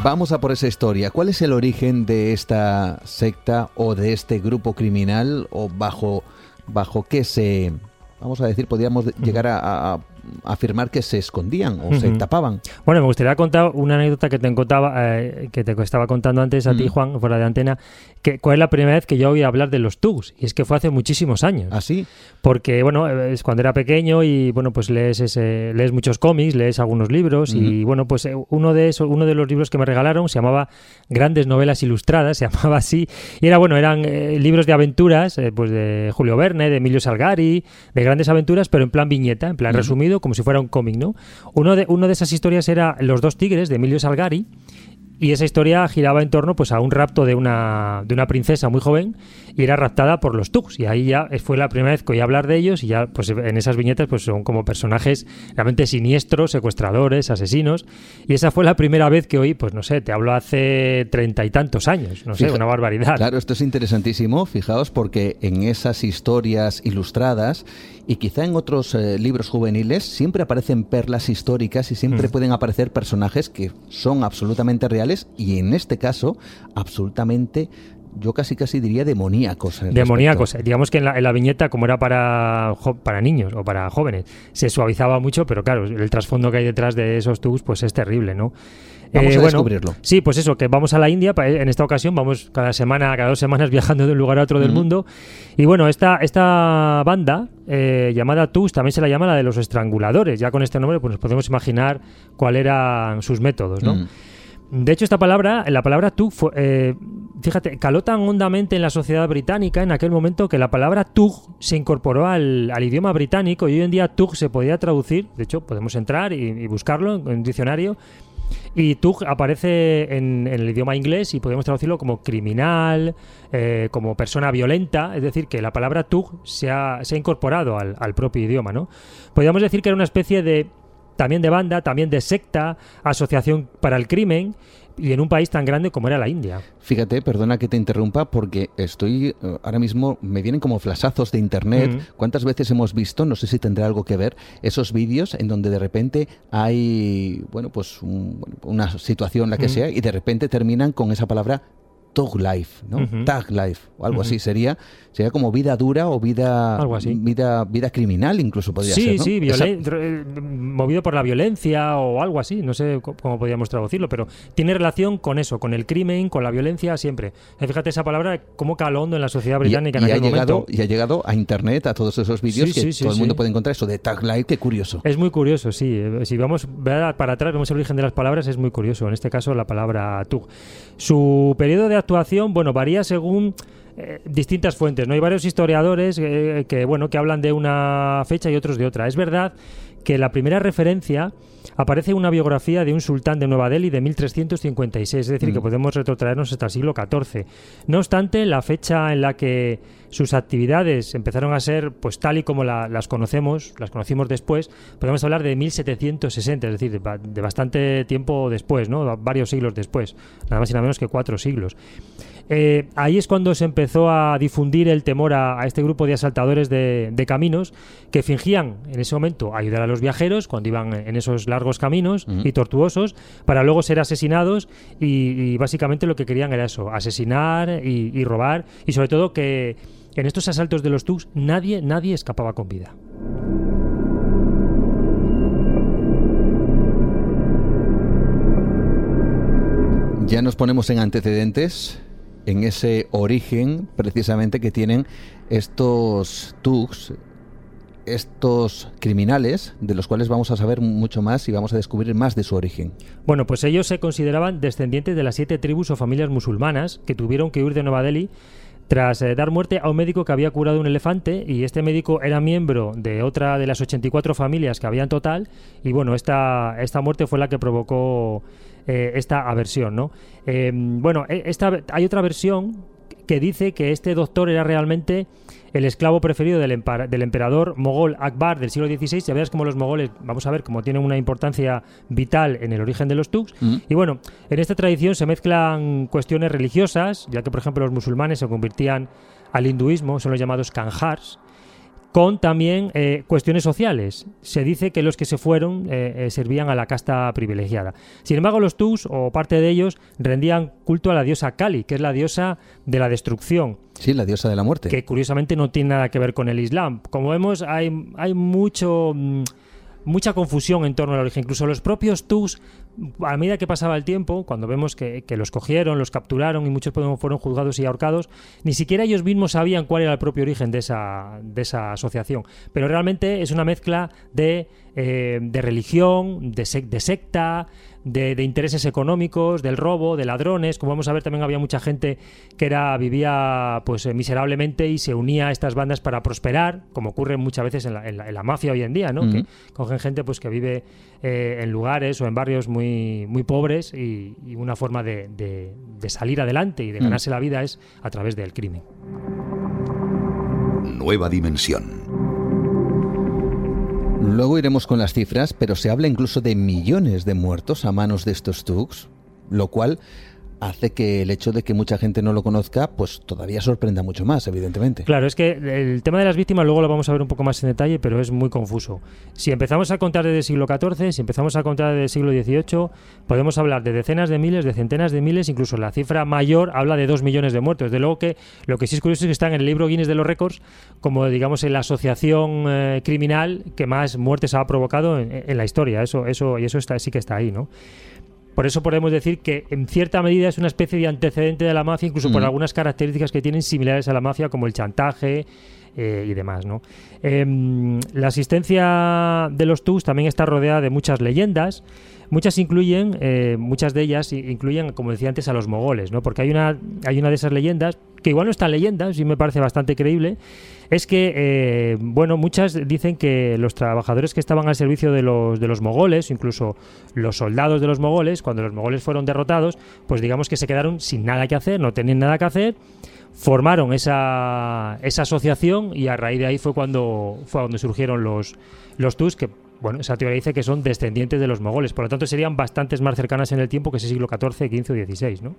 Vamos a por esa historia. ¿Cuál es el origen de esta secta o de este grupo criminal o bajo, bajo qué se, vamos a decir, podríamos llegar a, afirmar que se escondían o se tapaban. Bueno, me gustaría contar una anécdota que te contaba, eh, que te estaba contando antes a ti, Juan, fuera de antena, que cuál es la primera vez que yo oí hablar de los tugs, y es que fue hace muchísimos años. ¿Así? ¿Ah, Porque, bueno, es cuando era pequeño y, bueno, pues lees, ese, lees muchos cómics, lees algunos libros, y, bueno, pues eh, uno de esos, uno de los libros que me regalaron se llamaba Grandes Novelas Ilustradas, se llamaba así, y era, bueno, eran eh, libros de aventuras, pues de Julio Verne, de Emilio Salgari, de grandes aventuras, pero en plan viñeta, en plan resumido, como si fuera un cómic, ¿no? Uno de, uno de esas historias era Los dos tigres de Emilio Salgari Y esa historia giraba en torno pues, a un rapto de una, de una princesa muy joven y era raptada por los Tugs. Y ahí ya fue la primera vez que oí hablar de ellos y ya pues, en esas viñetas pues, son como personajes realmente siniestros, secuestradores, asesinos. Y esa fue la primera vez que oí, pues no sé, te hablo hace treinta y tantos años, no sé, una barbaridad. Claro, esto es interesantísimo, fijaos, porque en esas historias ilustradas y quizá en otros eh, libros juveniles siempre aparecen perlas históricas y siempre mm. pueden aparecer personajes que son absolutamente reales y en este caso absolutamente yo casi casi diría demoníacos. Demoníacos. Digamos que en la, viñeta, como era para, para niños o para jóvenes, se suavizaba mucho, pero claro, el trasfondo que hay detrás de esos tubos pues es terrible, ¿no? Vamos a eh, descubrirlo. Sí, pues eso, que vamos a la India, en esta ocasión vamos cada semana, cada dos semanas viajando de un lugar a otro del mundo. Y bueno, esta, esta banda eh, llamada TUS también se la llama la de los estranguladores. Ya con este nombre pues nos podemos imaginar cuáles eran sus métodos, ¿no? De hecho, esta palabra, la palabra tug, eh, fíjate, caló tan hondamente en la sociedad británica en aquel momento que la palabra tug se incorporó al, idioma británico y hoy en día tug se podía traducir, de hecho, podemos entrar y, buscarlo en un diccionario y Tug aparece en, el idioma inglés y podemos traducirlo como criminal, eh, como persona violenta, es decir, que la palabra Tug se ha, incorporado al, al, propio idioma, ¿no? Podríamos decir que era una especie de también de banda, también de secta, asociación para el crimen, y en un país tan grande como era la India. Fíjate, perdona que te interrumpa, porque estoy eh, ahora mismo, me vienen como flashazos de internet. Mm. ¿Cuántas veces hemos visto, no sé si tendrá algo que ver, esos vídeos en donde de repente hay, bueno, pues una situación, la que mm. sea, y de repente terminan con esa palabra Tug Life, ¿no? Tag Life, o algo así sería. Sería como vida dura o vida vida vida criminal incluso podría ser, ¿no? Sí, sí, movido por la violencia o algo así, no sé cómo podríamos traducirlo, pero tiene relación con eso, con el crimen, con la violencia siempre. Eh, fíjate esa palabra cómo caló en la sociedad británica y, en ha llegado, Y ha llegado a internet, a todos esos vídeos que todo el mundo puede encontrar eso de Tag Life, qué curioso. Es muy curioso, sí. Eh, si vamos para atrás, vemos el origen de las palabras, es muy curioso. En este caso la palabra Tug. Su periodo de actuación, bueno, varía según eh, distintas fuentes. No hay varios historiadores eh, que, bueno, que hablan de una fecha y otros de otra. Es verdad que la primera referencia aparece una biografía de un sultán de Nueva Delhi de 1356, es decir, que mm. podemos retrotraernos hasta el siglo XIV. No obstante, la fecha en la que sus actividades empezaron a ser pues tal y como las conocemos, las conocimos después, podemos hablar de 1760, es decir, de, bastante tiempo después, ¿no? varios siglos después, nada más y nada menos que cuatro siglos. Eh, ahí es cuando se empezó a difundir el temor a, este grupo de asaltadores de, caminos que fingían en ese momento ayudar a los viajeros cuando iban en esos largos caminos y tortuosos para luego ser asesinados y, básicamente lo que querían era eso, asesinar y, robar y sobre todo que en estos asaltos de los TUCs nadie, nadie escapaba con vida. Ya nos ponemos en antecedentes en ese origen precisamente que tienen estos tugs, estos criminales, de los cuales vamos a saber mucho más y vamos a descubrir más de su origen. Bueno, pues ellos se consideraban descendientes de las siete tribus o familias musulmanas que tuvieron que huir de Nueva Delhi tras eh, dar muerte a un médico que había curado un elefante y este médico era miembro de otra de las 84 familias que había en total y bueno, esta, esta muerte fue la que provocó eh, esta aversión, ¿no? Eh, bueno, e, esta, hay otra versión que dice que este doctor era realmente el esclavo preferido del, emperador mogol Akbar del siglo XVI. Ya verás como los mogoles, vamos a ver, cómo tienen una importancia vital en el origen de los Tugs. Y bueno, en esta tradición se mezclan cuestiones religiosas, ya que por ejemplo los musulmanes se convertían al hinduismo, son los llamados kanjars, con también eh, cuestiones sociales. Se dice que los que se fueron eh, eh, servían a la casta privilegiada. Sin embargo, los Tus, o parte de ellos, rendían culto a la diosa Kali, que es la diosa de la destrucción. Sí, la diosa de la muerte. Que curiosamente no tiene nada que ver con el Islam. Como vemos, hay, hay mucho... Mm, mucha confusión en torno al origen. Incluso los propios Tus a medida que pasaba el tiempo, cuando vemos que, los cogieron, los capturaron y muchos fueron juzgados y ahorcados, ni siquiera ellos mismos sabían cuál era el propio origen de esa, de esa asociación. Pero realmente es una mezcla de, eh, religión, de, de secta, de, intereses económicos, del robo, de ladrones. Como vamos a ver, también había mucha gente que era vivía pues eh, miserablemente y se unía a estas bandas para prosperar, como ocurre muchas veces en la, en la, mafia hoy en día, ¿no? Que cogen gente pues que vive eh, en lugares o en barrios muy muy, pobres y, una forma de, de, salir adelante y de mm. ganarse la vida es a través del crimen. Nueva dimensión. Luego iremos con las cifras, pero se habla incluso de millones de muertos a manos de estos thugs, lo cual hace que el hecho de que mucha gente no lo conozca, pues todavía sorprenda mucho más, evidentemente. Claro, es que el tema de las víctimas luego lo vamos a ver un poco más en detalle, pero es muy confuso. Si empezamos a contar desde el siglo XIV, si empezamos a contar desde el siglo XVIII, podemos hablar de decenas de miles, de centenas de miles, incluso la cifra mayor habla de dos millones de muertos. De luego que lo que sí es curioso es que están en el libro Guinness de los récords como, digamos, en la asociación eh, criminal que más muertes ha provocado en, en, la historia. Eso, eso, y eso está, sí que está ahí, ¿no? Por eso podemos decir que en cierta medida es una especie de antecedente de la mafia, incluso por algunas características que tienen similares a la mafia, como el chantaje eh, y demás. ¿no? Em, la asistencia de los TUS también está rodeada de muchas leyendas. Muchas incluyen, eh, muchas de ellas incluyen, como decía antes, a los mogoles, ¿no? Porque hay una, hay una de esas leyendas, que igual no es tan leyenda, sí me parece bastante creíble, es que, eh, bueno, muchas dicen que los trabajadores que estaban al servicio de los, de los mogoles, incluso los soldados de los mogoles, cuando los mogoles fueron derrotados, pues digamos que se quedaron sin nada que hacer, no tenían nada que hacer, formaron esa, esa asociación y a raíz de ahí fue cuando, fue cuando surgieron los, los TUS, que bueno, esa teoría dice que son descendientes de los mogoles, por lo tanto serían bastantes más cercanas en el tiempo que ese siglo XIV, XV o XVI, ¿no?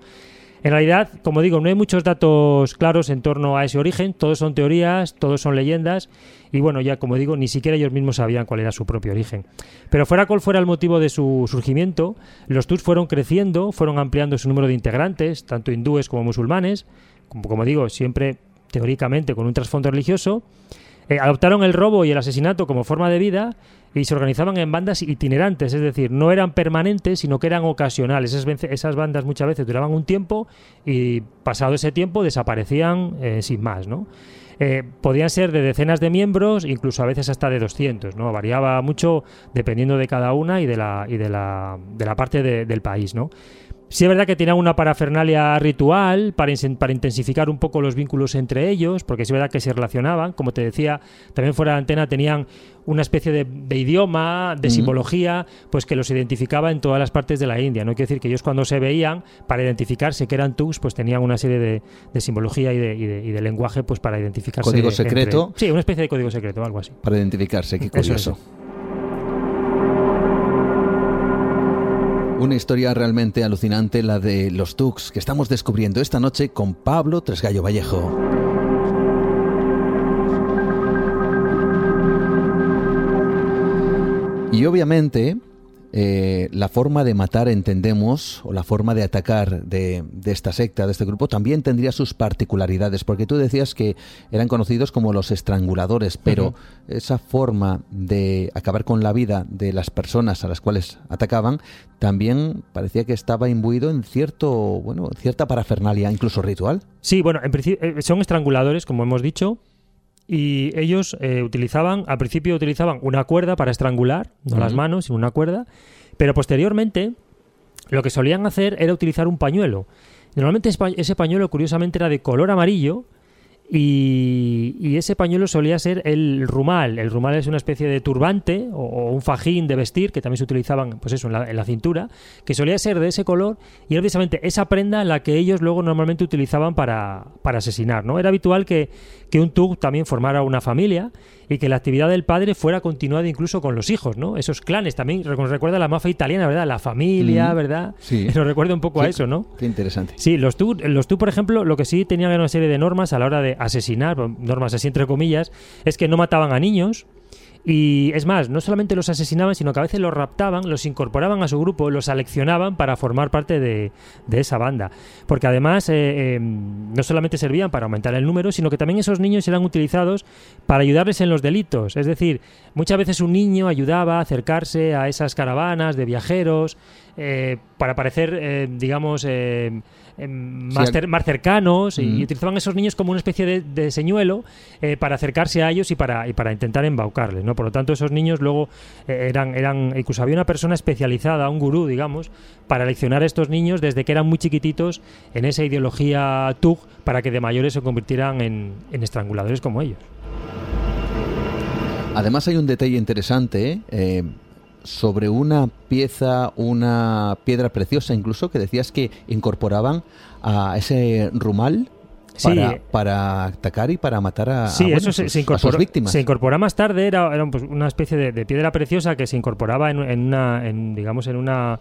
En realidad, como digo, no hay muchos datos claros en torno a ese origen, todos son teorías, todos son leyendas, y bueno, ya como digo, ni siquiera ellos mismos sabían cuál era su propio origen. Pero fuera cual fuera el motivo de su surgimiento, los Tus fueron creciendo, fueron ampliando su número de integrantes, tanto hindúes como musulmanes, como, digo, siempre teóricamente con un trasfondo religioso, eh, adoptaron el robo y el asesinato como forma de vida y se organizaban en bandas itinerantes, es decir, no eran permanentes, sino que eran ocasionales. Esas, bandas muchas veces duraban un tiempo y pasado ese tiempo desaparecían eh, sin más, ¿no? Eh, podían ser de decenas de miembros, incluso a veces hasta de 200, ¿no? Variaba mucho dependiendo de cada una y de la, y de la, de la parte del país, ¿no? Sí es verdad que tenían una parafernalia ritual para, para, intensificar un poco los vínculos entre ellos, porque sí es verdad que se relacionaban. Como te decía, también fuera de antena tenían una especie de, idioma, de simbología, pues que los identificaba en todas las partes de la India. No quiere decir que ellos cuando se veían, para identificarse que eran tus, pues tenían una serie de, simbología y de, lenguaje pues para identificarse. ¿Código secreto? Sí, una especie de código secreto, algo así. Para identificarse, qué curioso. Una historia realmente alucinante, la de los Tux, que estamos descubriendo esta noche con Pablo Tresgallo Vallejo. Y obviamente eh, la forma de matar, entendemos, o la forma de atacar de, esta secta, de este grupo, también tendría sus particularidades, porque tú decías que eran conocidos como los estranguladores, pero esa forma de acabar con la vida de las personas a las cuales atacaban también parecía que estaba imbuido en cierto, bueno, cierta parafernalia, incluso ritual. Sí, bueno, en principio eh, son estranguladores, como hemos dicho, y ellos eh, utilizaban, al principio utilizaban una cuerda para estrangular, no las manos, sino una cuerda, pero posteriormente lo que solían hacer era utilizar un pañuelo. Normalmente ese pañuelo, curiosamente, era de color amarillo y, ese pañuelo solía ser el rumal. El rumal es una especie de turbante o, un fajín de vestir que también se utilizaban pues eso, en la, cintura, que solía ser de ese color y era precisamente esa prenda la que ellos luego normalmente utilizaban para, para asesinar. ¿no? Era habitual que, que un Tug también formara una familia y que la actividad del padre fuera continuada incluso con los hijos, ¿no? Esos clanes también, nos recuerda a la mafia italiana, ¿verdad? La familia, ¿verdad? Sí. Nos recuerda un poco a eso, ¿no? Qué interesante. Sí, los tú, los tú, por ejemplo, lo que sí tenían una serie de normas a la hora de asesinar, normas así entre comillas, es que no mataban a niños, y es más, no solamente los asesinaban, sino que a veces los raptaban, los incorporaban a su grupo, los seleccionaban para formar parte de, esa banda. Porque además eh, em, no solamente servían para aumentar el número, sino que también esos niños eran utilizados para ayudarles en los delitos. Es decir, muchas veces un niño ayudaba a acercarse a esas caravanas de viajeros eh, para parecer, eh, digamos, Em, más, más, cercanos y, utilizaban esos niños como una especie de, señuelo eh, para acercarse a ellos y para, y para intentar embaucarles. ¿no? Por lo tanto, esos niños luego eh, eran, eran, incluso había una persona especializada, un gurú, digamos, para leccionar a estos niños desde que eran muy chiquititos en esa ideología TUG para que de mayores se convirtieran en, estranguladores como ellos. Además hay un detalle interesante, eh, sobre una pieza, una piedra preciosa incluso, que decías que incorporaban a ese rumal para, atacar y para matar a, sí, eso se, sus víctimas. Se incorpora más tarde, era, era pues, una especie de, piedra preciosa que se incorporaba en, una, digamos, en una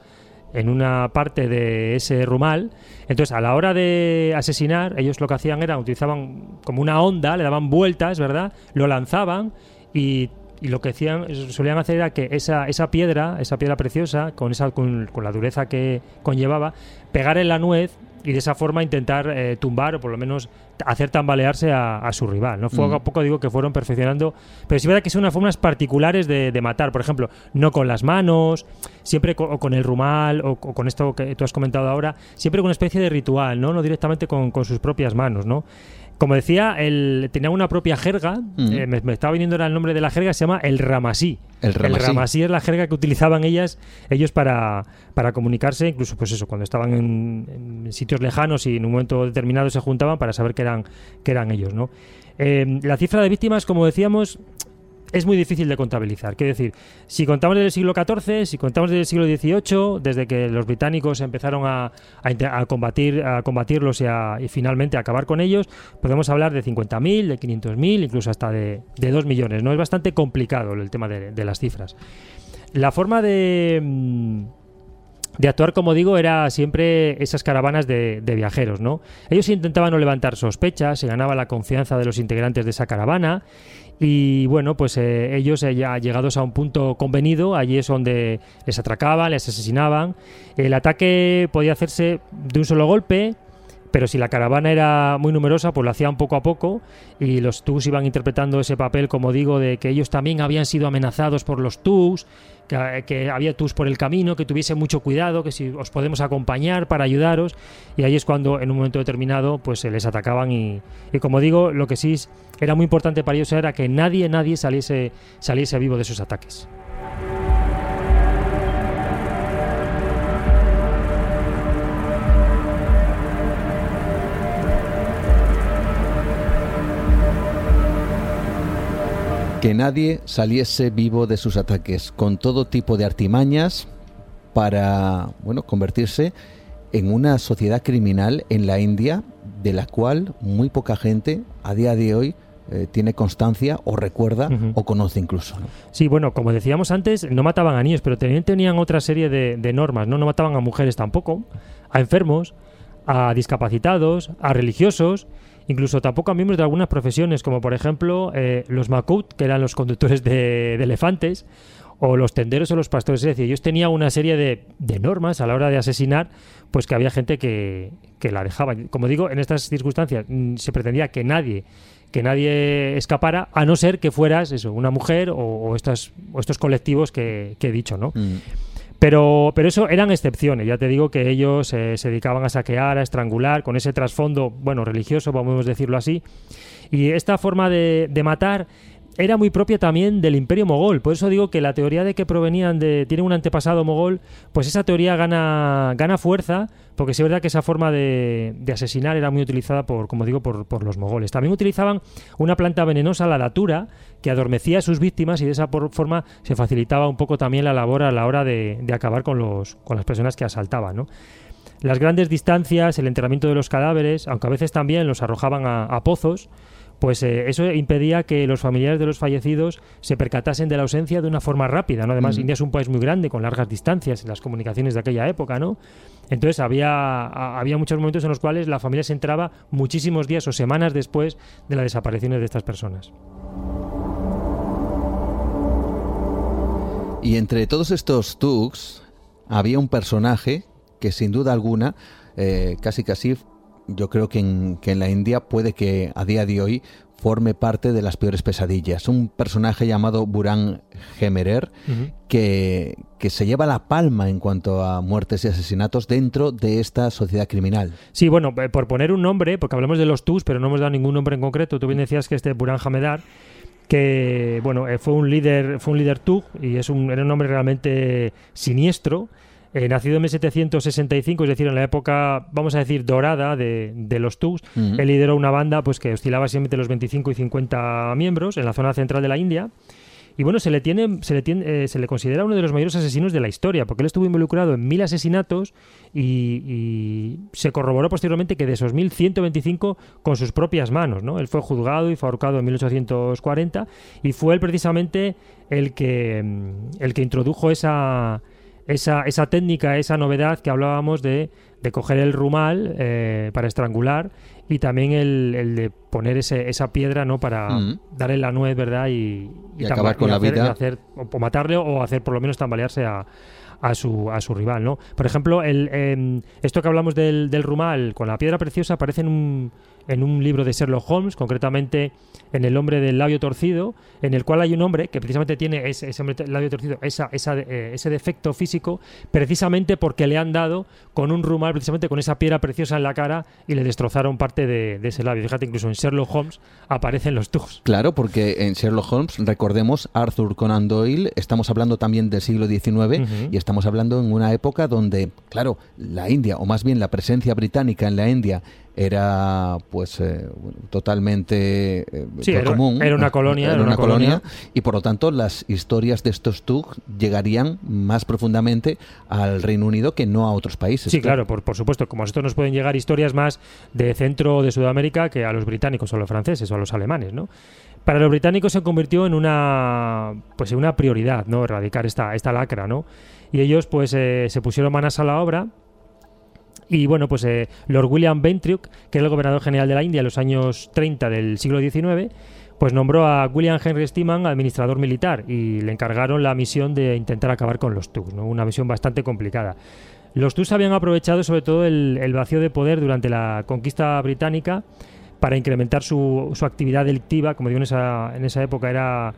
en una parte de ese rumal. Entonces, a la hora de asesinar, ellos lo que hacían era utilizaban como una onda, le daban vueltas, ¿verdad? Lo lanzaban y y lo que hacían, solían hacer era que esa, esa piedra, esa piedra preciosa, con, esa, con, la dureza que conllevaba, pegar en la nuez y de esa forma intentar eh, tumbar o por lo menos hacer tambalearse a, su rival. ¿no? Fue a poco digo que fueron perfeccionando, pero sí verdad que son unas formas particulares de, matar, por ejemplo, no con las manos, siempre con, o con el rumal o, con esto que tú has comentado ahora, siempre con una especie de ritual, no, no directamente con, con sus propias manos. ¿no? Como decía, él tenía una propia jerga. Eh, me, estaba viniendo ahora el nombre de la jerga, se llama el ramasí. El ramasí. es la jerga que utilizaban ellas, ellos para, para comunicarse, incluso pues eso, cuando estaban en, sitios lejanos y en un momento determinado se juntaban para saber que eran, que eran ellos, ¿no? Eh, la cifra de víctimas, como decíamos, es muy difícil de contabilizar. Quiero decir, si contamos desde el siglo XIV, si contamos desde el siglo XVIII, desde que los británicos empezaron a, a, combatir, a combatirlos y, y, finalmente a acabar con ellos, podemos hablar de 50.000, de 500.000, incluso hasta de, de, 2 millones. No es bastante complicado el tema de, las cifras. La forma de de actuar, como digo, era siempre esas caravanas de, de, viajeros, ¿no? Ellos intentaban no levantar sospechas, se ganaba la confianza de los integrantes de esa caravana y bueno, pues eh, ellos eh, ya llegados a un punto convenido, allí es donde les atracaban, les asesinaban. El ataque podía hacerse de un solo golpe, pero si la caravana era muy numerosa, pues lo hacían poco a poco y los Tugs iban interpretando ese papel, como digo, de que ellos también habían sido amenazados por los Tugs, que, había Tugs por el camino, que tuviese mucho cuidado, que si os podemos acompañar para ayudaros. Y ahí es cuando en un momento determinado pues se les atacaban y, y como digo, lo que sí era muy importante para ellos era que nadie, nadie saliese, saliese vivo de esos ataques. Que nadie saliese vivo de sus ataques, con todo tipo de artimañas para, bueno, convertirse en una sociedad criminal en la India de la cual muy poca gente a día de hoy eh, tiene constancia o recuerda o conoce incluso. Sí, bueno, como decíamos antes, no mataban a niños, pero también tenían otra serie de, de normas, ¿no? No mataban a mujeres tampoco, a enfermos, a discapacitados, a religiosos incluso tampoco a miembros de algunas profesiones, como por ejemplo eh, los Makut, que eran los conductores de, elefantes, o los tenderos o los pastores. Es decir, ellos tenían una serie de, normas a la hora de asesinar, pues que había gente que, la dejaba. Como digo, en estas circunstancias mm, se pretendía que nadie que nadie escapara, a no ser que fueras eso, una mujer o, estos, estos colectivos que, he dicho, ¿no? Mm. Pero, pero eso eran excepciones. Ya te digo que ellos eh, se dedicaban a saquear, a estrangular, con ese trasfondo, bueno, religioso, vamos a decirlo así. Y esta forma de, de matar era muy propia también del imperio mogol. Por eso digo que la teoría de que provenían de. tienen un antepasado mogol, pues esa teoría gana, gana fuerza, porque sí es verdad que esa forma de, asesinar era muy utilizada por, como digo, por, por, los mogoles. También utilizaban una planta venenosa, la datura, que adormecía a sus víctimas y de esa forma se facilitaba un poco también la labor a la hora de, de acabar con, los, con las personas que asaltaban. Las grandes distancias, el enterramiento de los cadáveres, aunque a veces también los arrojaban a pozos, pues eh, eso impedía que los familiares de los fallecidos se percatasen de la ausencia de una forma rápida, ¿no? Además, India es un país muy grande, con largas distancias en las comunicaciones de aquella época, ¿no? Entonces había, había muchos momentos en los cuales la familia se entraba muchísimos días o semanas después de las desapariciones de estas personas. Y entre todos estos Tugs había un personaje que sin duda alguna, eh, casi casi yo creo que en, que en la India puede que a día de hoy forme parte de las peores pesadillas. Un personaje llamado Buran Gemerer que, que, se lleva la palma en cuanto a muertes y asesinatos dentro de esta sociedad criminal. Sí, bueno, eh, por poner un nombre, porque hablamos de los TUS, pero no hemos dado ningún nombre en concreto. Tú bien decías que este Buran Hamedar que bueno eh, fue un líder fue un líder Tug y es un era un hombre realmente siniestro eh, nacido en 1765, es decir, en la época, vamos a decir, dorada de, los Tugs, él lideró una banda pues, que oscilaba siempre entre los 25 y 50 miembros en la zona central de la India. Y bueno, se le tiene, se le tiene, eh, se le considera uno de los mayores asesinos de la historia, porque él estuvo involucrado en mil asesinatos y, se corroboró posteriormente que de esos mil, 125 con sus propias manos, ¿no? Él fue juzgado y fue ahorcado en 1840 y fue él precisamente el que, el que introdujo esa, esa, esa técnica, esa novedad que hablábamos de, de coger el rumal eh, para estrangular y también el, de poner ese, esa piedra no para mm. darle la nuez, ¿verdad? Y, acabar con la vida. Hacer, o, matarle o hacer por lo menos tambalearse a, a su, a su rival, ¿no? Por ejemplo, el, em, esto que hablamos del, del, rumal con la piedra preciosa aparece en un, en un libro de Sherlock Holmes, concretamente en El hombre del labio torcido, en el cual hay un hombre que precisamente tiene ese, ese labio torcido, esa, esa, eh, ese defecto físico, precisamente porque le han dado con un rumal, precisamente con esa piedra preciosa en la cara y le destrozaron parte de, ese labio. Fíjate, incluso en Sherlock Holmes aparecen los tugs. Claro, porque en Sherlock Holmes, recordemos, Arthur Conan Doyle, estamos hablando también del siglo XIX y estamos hablando en una época donde, claro, la India, o más bien la presencia británica en la India, era pues eh, totalmente eh, era, común. Era una colonia. Era, una, colonia, y por lo tanto las historias de estos Tug llegarían más profundamente al Reino Unido que no a otros países. Sí, claro, por, por supuesto. Como a nosotros nos pueden llegar historias más de centro o de Sudamérica que a los británicos o a los franceses o a los alemanes, ¿no? Para los británicos se convirtió en una pues en una prioridad, ¿no? Erradicar esta, esta lacra, ¿no? Y ellos pues eh, se pusieron manos a la obra y bueno, pues eh, Lord William Bentriuk, que era el gobernador general de la India en los años 30 del siglo XIX, pues nombró a William Henry Steeman administrador militar y le encargaron la misión de intentar acabar con los Tugs, ¿no? una misión bastante complicada. Los Tugs habían aprovechado sobre todo el, vacío de poder durante la conquista británica para incrementar su, su actividad delictiva, como digo, en esa, en esa época era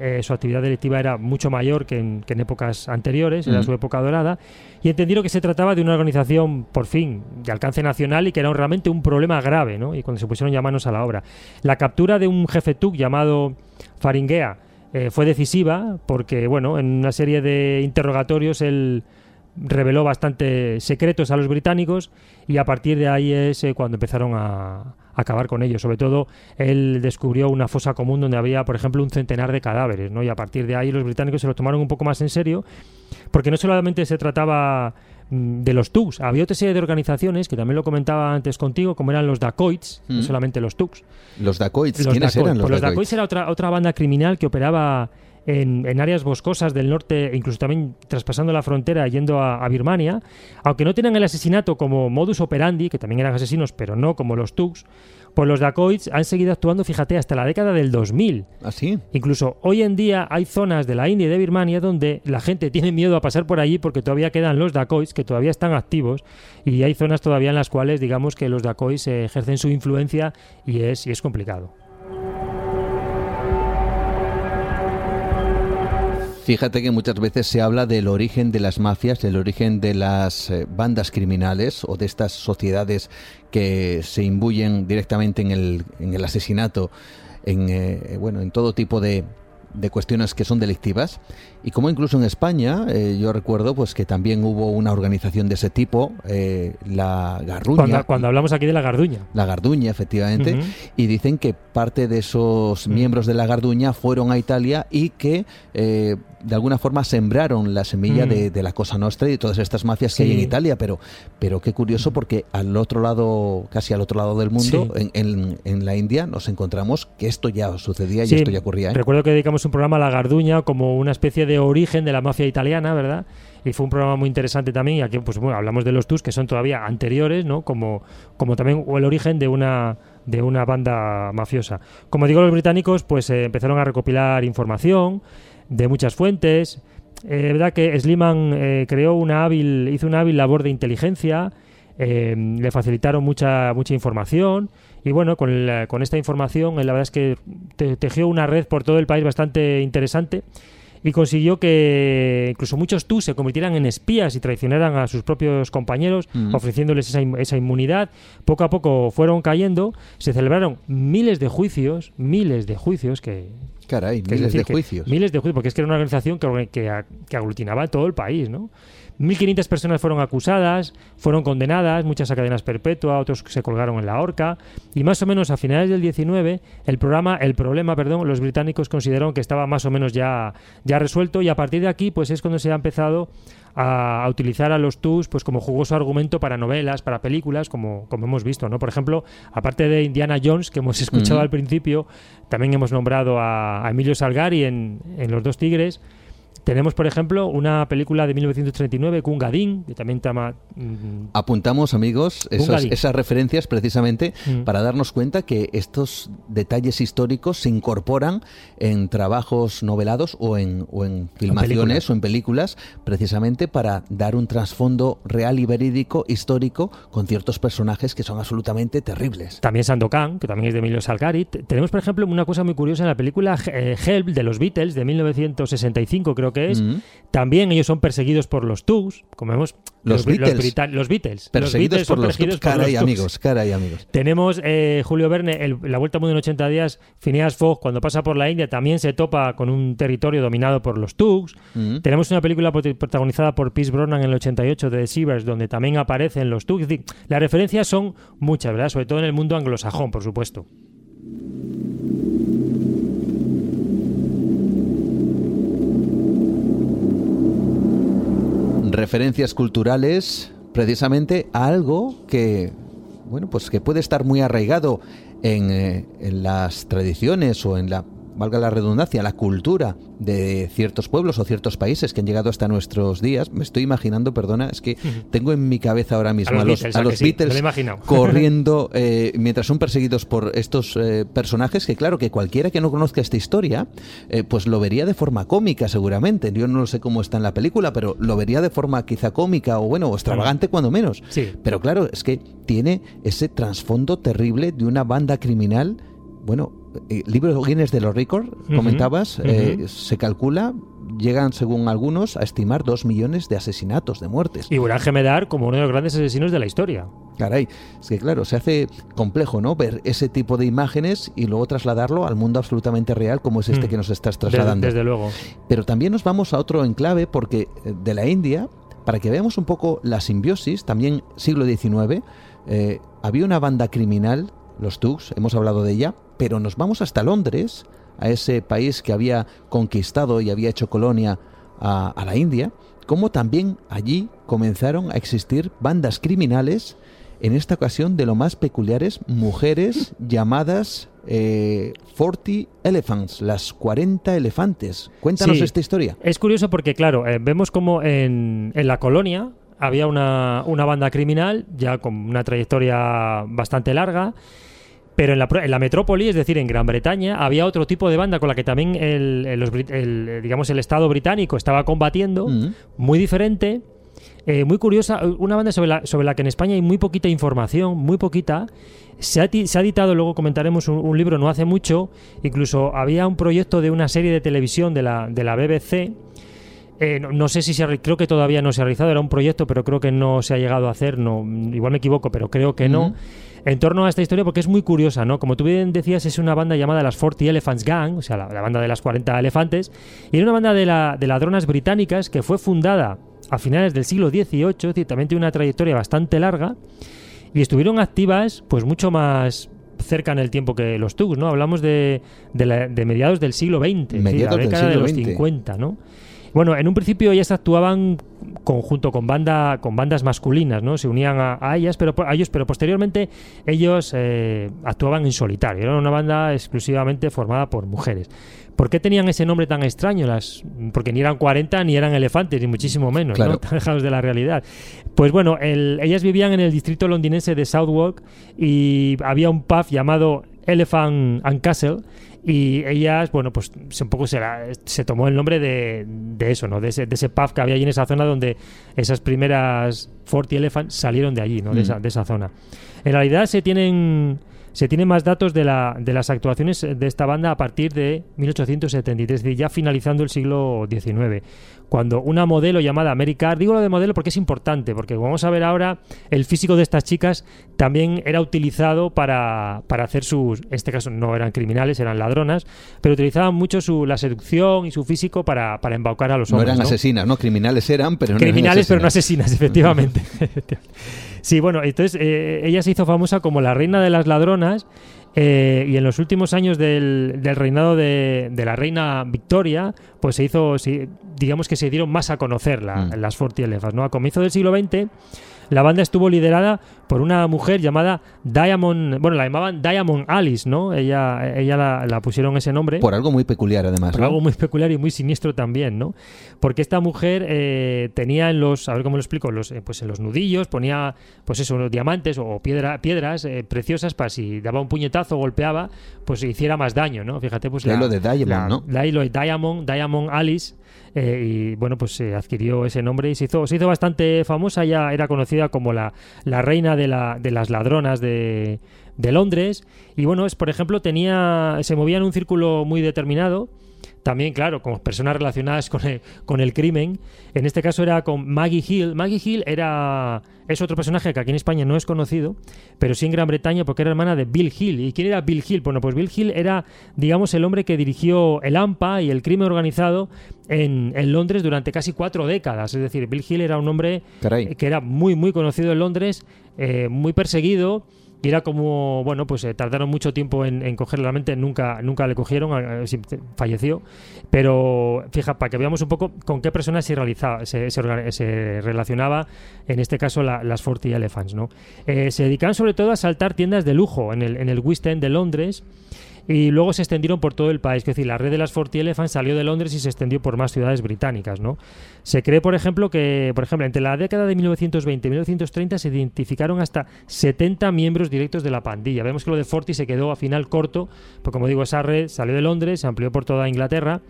eh, su actividad delictiva era mucho mayor que en, épocas anteriores, era su época dorada, y entendieron que se trataba de una organización, por fin, de alcance nacional y que era realmente un problema grave, ¿no? Y cuando se pusieron ya manos a la obra. La captura de un jefe TUC llamado Faringuea eh, fue decisiva porque, bueno, en una serie de interrogatorios él reveló bastante secretos a los británicos y a partir de ahí es eh, cuando empezaron a acabar con ellos. Sobre todo, él descubrió una fosa común donde había, por ejemplo, un centenar de cadáveres, ¿no? Y a partir de ahí los británicos se lo tomaron un poco más en serio, porque no solamente se trataba mm, de los TUGs. Había otra serie de organizaciones, que también lo comentaba antes contigo, como eran los Dacoits, no mm. solamente los TUGs. Los Dacoits, ¿quiénes eran los, pues los Dacoits? era otra, otra banda criminal que operaba en, áreas boscosas del norte, incluso también traspasando la frontera yendo a, Birmania, aunque no tenían el asesinato como modus operandi, que también eran asesinos, pero no como los Tugs, pues los Dacoits han seguido actuando, fíjate, hasta la década del 2000. ¿Así? ¿Ah, incluso hoy en día hay zonas de la India y de Birmania donde la gente tiene miedo a pasar por allí porque todavía quedan los Dacoits que todavía están activos y hay zonas todavía en las cuales digamos que los Dacoits ejercen su influencia y es, y es complicado. Fíjate que muchas veces se habla del origen de las mafias, del origen de las eh, bandas criminales o de estas sociedades que se imbuyen directamente en el, en el asesinato, en, eh, bueno, en todo tipo de, de cuestiones que son delictivas. Y como incluso en España eh, yo recuerdo pues que también hubo una organización de ese tipo eh, la Garduña. Cuando, hablamos aquí de la Garduña. La Garduña efectivamente. Y dicen que parte de esos miembros de la Garduña fueron a Italia y que eh, de alguna forma sembraron la semilla de, la Cosa Nostra y de todas estas mafias que hay en Italia pero pero qué curioso porque al otro lado casi al otro lado del mundo en, en, la India nos encontramos que esto ya sucedía y esto ya ocurría recuerdo que dedicamos un programa a la Garduña como una especie de origen de la mafia italiana, ¿verdad? Y fue un programa muy interesante también. Y aquí, pues bueno, hablamos de los TUS que son todavía anteriores, ¿no? Como, como también el origen de una de una banda mafiosa. Como digo, los británicos pues eh, empezaron a recopilar información de muchas fuentes. Eh, verdad que Sliman eh, creó una hábil, hizo una hábil labor de inteligencia, le facilitaron mucha, mucha información y bueno, con, con esta información la verdad es que tejió una red por todo el país bastante interesante y consiguió que incluso muchos tú se convirtieran en espías y traicionaran a sus propios compañeros, ofreciéndoles esa, esa, inmunidad. Poco a poco fueron cayendo, se celebraron miles de juicios, miles de juicios que... Caray, miles de juicios. Miles de juicios, porque es que era una organización que, que, que aglutinaba todo el país, ¿no? 1.500 personas fueron acusadas, fueron condenadas, muchas a cadenas perpetuas, otros se colgaron en la horca, y más o menos a finales del 19 el programa, el problema, perdón, los británicos consideraron que estaba más o menos ya, ya resuelto y a partir de aquí pues es cuando se ha empezado a, utilizar a los TUS pues como jugoso argumento para novelas, para películas, como, como hemos visto, ¿no? Por ejemplo, aparte de Indiana Jones, que hemos escuchado al principio, también hemos nombrado a, Emilio Salgari en, en Los Dos Tigres, tenemos, por ejemplo, una película de 1939, Kungadin, que también llama... Mm, Apuntamos, amigos, esas, referencias precisamente mm. para darnos cuenta que estos detalles históricos se incorporan en trabajos novelados o en, o en filmaciones o en películas, precisamente para dar un trasfondo real y verídico, histórico, con ciertos personajes que son absolutamente terribles. También Sandokan, que también es de Emilio Salgari. Tenemos, por ejemplo, una cosa muy curiosa en la película eh, Help de los Beatles, de 1965, creo que es. También ellos son perseguidos por los Tugs, como vemos. Los, Beatles. Los, Beatles. Perseguidos por los Tugs. Cara y amigos, cara y amigos. Tenemos eh, Julio Verne, La Vuelta al Mundo en 80 días. Phineas Fogg, cuando pasa por la India, también se topa con un territorio dominado por los Tugs. Tenemos una película protagonizada por Pierce Brosnan en el 88 de The Seavers, donde también aparecen los Tugs. Las referencias son muchas, ¿verdad? Sobre todo en el mundo anglosajón, por supuesto. Referencias culturales precisamente a algo que bueno pues que puede estar muy arraigado en, eh, en las tradiciones o en la valga la redundancia, la cultura de ciertos pueblos o ciertos países que han llegado hasta nuestros días. Me estoy imaginando, perdona, es que tengo en mi cabeza ahora mismo a los, Beatles, corriendo eh, mientras son perseguidos por estos eh, personajes que claro, que cualquiera que no conozca esta historia, eh, pues lo vería de forma cómica seguramente. Yo no sé cómo está en la película, pero lo vería de forma quizá cómica o bueno, extravagante cuando menos. Pero claro, es que tiene ese trasfondo terrible de una banda criminal bueno, eh, libro Guinness de los récords, comentabas, eh, se calcula, llegan según algunos a estimar dos millones de asesinatos, de muertes. Y Burhan Gemedar como uno de los grandes asesinos de la historia. Caray, es que claro, se hace complejo, ¿no? Ver ese tipo de imágenes y luego trasladarlo al mundo absolutamente real como es este mm. que nos estás trasladando. Desde, luego. Pero también nos vamos a otro enclave porque eh, de la India, para que veamos un poco la simbiosis, también siglo XIX, había una banda criminal, los Tugs, hemos hablado de ella, pero nos vamos hasta Londres, a ese país que había conquistado y había hecho colonia a, la India, como también allí comenzaron a existir bandas criminales, en esta ocasión de lo más peculiares, mujeres llamadas eh, 40 Elephants, las 40 elefantes. Cuéntanos esta historia. Es curioso porque, claro, eh, vemos como en, en, la colonia había una, una banda criminal ya con una trayectoria bastante larga pero en la, metrópoli, es decir, en Gran Bretaña, había otro tipo de banda con la que también el, digamos, el Estado británico estaba combatiendo, muy diferente. Eh, muy curiosa, una banda sobre la, sobre la que en España hay muy poquita información, muy poquita. Se ha, se ha editado, luego comentaremos un, libro no hace mucho, incluso había un proyecto de una serie de televisión de la, de la BBC. Eh, no, sé si se creo que todavía no se ha realizado, era un proyecto, pero creo que no se ha llegado a hacer, no, igual me equivoco, pero creo que no en torno a esta historia porque es muy curiosa, ¿no? Como tú bien decías, es una banda llamada las 40 Elephants Gang, o sea, la, banda de las 40 elefantes, y era una banda de, la, de ladronas británicas que fue fundada a finales del siglo XVIII, ciertamente una trayectoria bastante larga, y estuvieron activas pues mucho más cerca en el tiempo que los Tugs, ¿no? Hablamos de, de, mediados del siglo XX, la década de los 50, ¿no? Bueno, en un principio ellas actuaban conjunto con banda con bandas masculinas, ¿no? Se unían a, ellas, pero a ellos, pero posteriormente ellos eh, actuaban en solitario. Era una banda exclusivamente formada por mujeres. ¿Por qué tenían ese nombre tan extraño? Las, porque ni eran 40 ni eran elefantes, ni muchísimo menos, ¿no? alejados de la realidad. Pues bueno, ellas vivían en el distrito londinense de Southwark y había un pub llamado Elephant and Castle y ellas, bueno, pues un poco se, se tomó el nombre de, de eso, ¿no? De ese, de ese, pub que había allí en esa zona donde esas primeras Forty Elephants salieron de allí, ¿no? De, esa, mm. de esa zona. En realidad se tienen se tienen más datos de, la, de las actuaciones de esta banda a partir de 1873, ya finalizando el siglo XIX, cuando una modelo llamada Mary Carr, digo lo de modelo porque es importante, porque vamos a ver ahora, el físico de estas chicas también era utilizado para, para hacer sus, en este caso no eran criminales, eran ladronas, pero utilizaban mucho su, la seducción y su físico para, para embaucar a los hombres. No eran asesinas, ¿no? Criminales eran, pero no Criminales, eran pero no asesinas, efectivamente. sí, bueno, entonces eh, ella se hizo famosa como la reina de las ladronas eh, y en los últimos años del, reinado de, la reina Victoria, pues se hizo, digamos que se dieron más a conocer mm. las Forty Elephants, ¿no? A comienzo del siglo XX la banda estuvo liderada por una mujer llamada Diamond, bueno, la llamaban Diamond Alice, ¿no? Ella, ella la, pusieron ese nombre. Por algo muy peculiar, además. Por algo muy peculiar y muy siniestro también, ¿no? Porque esta mujer eh, tenía en los, a ver cómo lo explico, los, eh, pues en los nudillos ponía, pues eso, unos diamantes o piedra, piedras eh, preciosas para si daba un puñetazo o golpeaba, pues hiciera más daño, ¿no? Fíjate, pues la, lo de Diamond, ¿no? La, lo de Diamond, Diamond Alice eh, y bueno, pues se adquirió ese nombre y se hizo, se hizo bastante famosa, ya era conocida como la, la reina de, la, de las ladronas de, de Londres. Y bueno, es, por ejemplo, tenía, se movía en un círculo muy determinado también, claro, con personas relacionadas con el, con el crimen. En este caso era con Maggie Hill. Maggie Hill era es otro personaje que aquí en España no es conocido, pero sí en Gran Bretaña porque era hermana de Bill Hill. ¿Y quién era Bill Hill? Bueno, pues Bill Hill era, digamos, el hombre que dirigió el AMPA y el crimen organizado en, Londres durante casi cuatro décadas. Es decir, Bill Hill era un hombre que era muy, muy conocido en Londres, eh, muy perseguido y era como, bueno, pues eh, tardaron mucho tiempo en, cogerle la mente, nunca, nunca le cogieron, falleció. Pero fija, para que veamos un poco con qué personas se, realizaba, se, se, relacionaba, en este caso las Forty Elephants, ¿no? Eh, se dedicaban sobre todo a saltar tiendas de lujo en el, en el West End de Londres y luego se extendieron por todo el país. Es decir, la red de las Forty Elephants salió de Londres y se extendió por más ciudades británicas. ¿no? Se cree, por ejemplo, que por ejemplo, entre la década de 1920 y 1930 se identificaron hasta 70 miembros directos de la pandilla. Vemos que lo de Forty se quedó a final corto, porque como digo, esa red salió de Londres, se amplió por toda Inglaterra,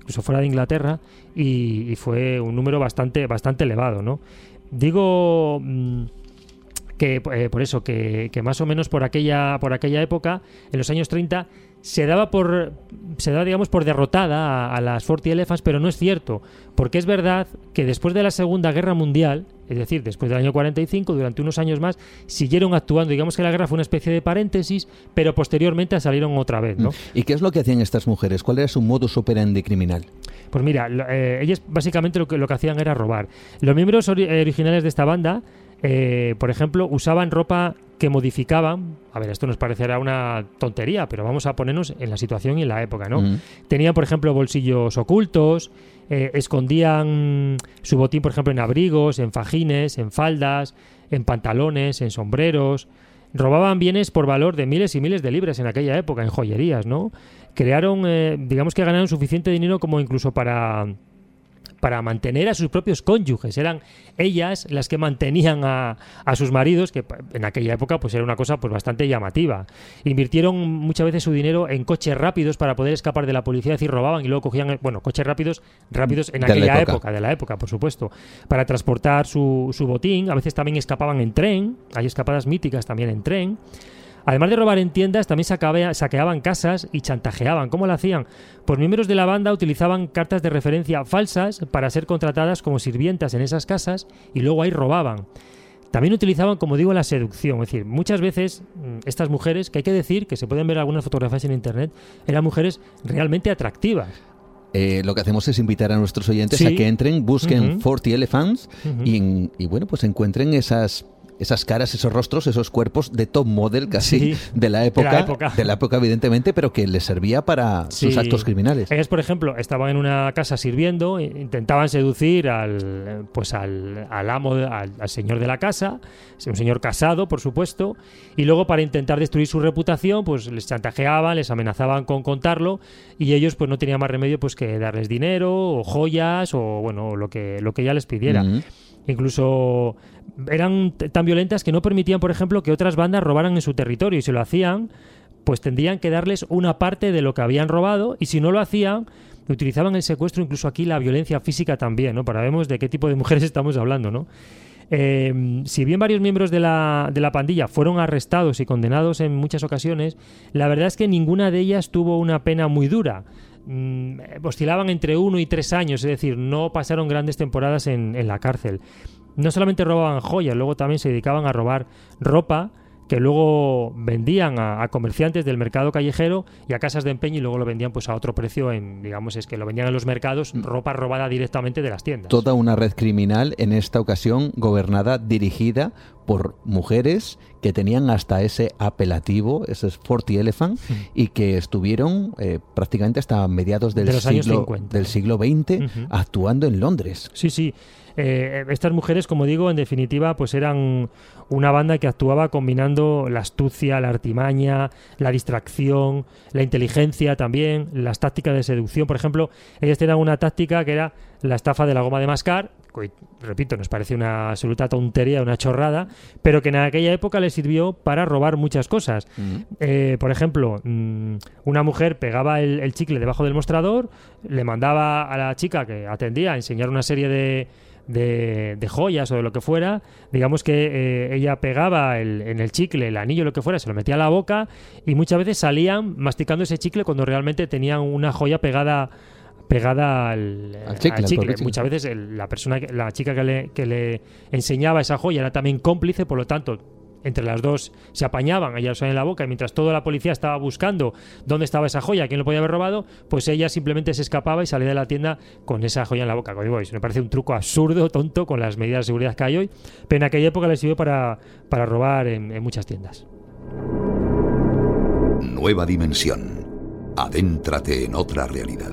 incluso fuera de Inglaterra, y, fue un número bastante, bastante elevado. ¿no? Digo... Mm, que eh, por eso, que, más o menos por aquella, por aquella época, en los años 30, se daba por se daba digamos por derrotada a, las Forty Elephants, pero no es cierto, porque es verdad que después de la Segunda Guerra Mundial, es decir, después del año 45, durante unos años más, siguieron actuando, digamos que la guerra fue una especie de paréntesis, pero posteriormente salieron otra vez, ¿no? ¿Y qué es lo que hacían estas mujeres? ¿Cuál era su modus operandi criminal? Pues mira, eh, ellas básicamente lo que, lo que hacían era robar. Los miembros originales de esta banda eh, por ejemplo, usaban ropa que modificaban. A ver, esto nos parecerá una tontería, pero vamos a ponernos en la situación y en la época, ¿no? Tenían, por ejemplo, bolsillos ocultos, eh, escondían su botín, por ejemplo, en abrigos, en fajines, en faldas, en pantalones, en sombreros. Robaban bienes por valor de miles y miles de libras en aquella época, en joyerías, ¿no? Crearon, eh, digamos que ganaron suficiente dinero como incluso para para mantener a sus propios cónyuges. Eran ellas las que mantenían a, sus maridos, que en aquella época pues era una cosa pues bastante llamativa. Invirtieron muchas veces su dinero en coches rápidos para poder escapar de la policía, es decir, robaban y luego cogían, bueno, coches rápidos, rápidos en aquella época. de la época, por supuesto, para transportar su, su botín. A veces también escapaban en tren, hay escapadas míticas también en tren. Además de robar en tiendas, también saqueaban casas y chantajeaban. ¿Cómo lo hacían? Pues miembros de la banda utilizaban cartas de referencia falsas para ser contratadas como sirvientas en esas casas y luego ahí robaban. También utilizaban, como digo, la seducción. Es decir, muchas veces mm, estas mujeres, que hay que decir, que se pueden ver algunas fotografías en internet, eran mujeres realmente atractivas. Eh, lo que hacemos es invitar a nuestros oyentes a que entren, busquen 40 Elephants y, y, bueno, pues encuentren esas esas caras, esos rostros, esos cuerpos de top model casi de, la época, de, la época, evidentemente, pero que les servía para sus actos criminales. Ellos, por ejemplo, estaban en una casa sirviendo, intentaban seducir al pues al, amo, al, señor de la casa, un señor casado, por supuesto, y luego para intentar destruir su reputación, pues les chantajeaban, les amenazaban con contarlo, y ellos pues no tenían más remedio pues que darles dinero o joyas o bueno lo que lo que ella les pidiera. Incluso eran tan violentas que no permitían, por ejemplo, que otras bandas robaran en su territorio y si lo hacían, pues tendrían que darles una parte de lo que habían robado y si no lo hacían, utilizaban el secuestro, incluso aquí la violencia física también, ¿no? Para ver de qué tipo de mujeres estamos hablando, ¿no? Eh, si bien varios miembros de la, de la pandilla fueron arrestados y condenados en muchas ocasiones, la verdad es que ninguna de ellas tuvo una pena muy dura. mm, oscilaban entre uno y tres años, es decir, no pasaron grandes temporadas en, en la cárcel. No solamente robaban joyas, luego también se dedicaban a robar ropa, que luego vendían a, comerciantes del mercado callejero y a casas de empeño y luego lo vendían pues a otro precio en digamos es que lo vendían en los mercados mm. ropa robada directamente de las tiendas. Toda una red criminal en esta ocasión gobernada dirigida por mujeres que tenían hasta ese apelativo, ese Forty Elephant, mm. y que estuvieron eh, prácticamente hasta mediados del, siglo, del siglo XX actuando en Londres. Sí, sí. Eh, estas mujeres, como digo, en definitiva, pues eran una banda que actuaba combinando la astucia, la artimaña, la distracción, la inteligencia también, las tácticas de seducción. Por ejemplo, ellas tenían una táctica que era la estafa de la goma de mascar, que, repito, nos parece una absoluta tontería, una chorrada, pero que en aquella época le sirvió para robar muchas cosas. Eh, por ejemplo, mm, una mujer pegaba el chicle debajo del mostrador, le mandaba a la chica que atendía a enseñar una serie de de, joyas o de lo que fuera, digamos que eh, ella pegaba en el chicle, el anillo, lo que fuera, se lo metía a la boca y muchas veces salían masticando ese chicle cuando realmente tenían una joya pegada pegada al, chicle. Muchas veces la persona, la chica que le, que le enseñaba esa joya era también cómplice, por lo tanto entre las dos se apañaban, ella lo en la boca, y mientras toda la policía estaba buscando dónde estaba esa joya, quién lo podía haber robado, pues ella simplemente se escapaba y salía de la tienda con esa joya en la boca. Como digo, me parece un truco absurdo, tonto, con las medidas de seguridad que hay hoy, pero en aquella época le sirvió para, para robar en, en muchas tiendas. Nueva dimensión. Adéntrate en otra realidad.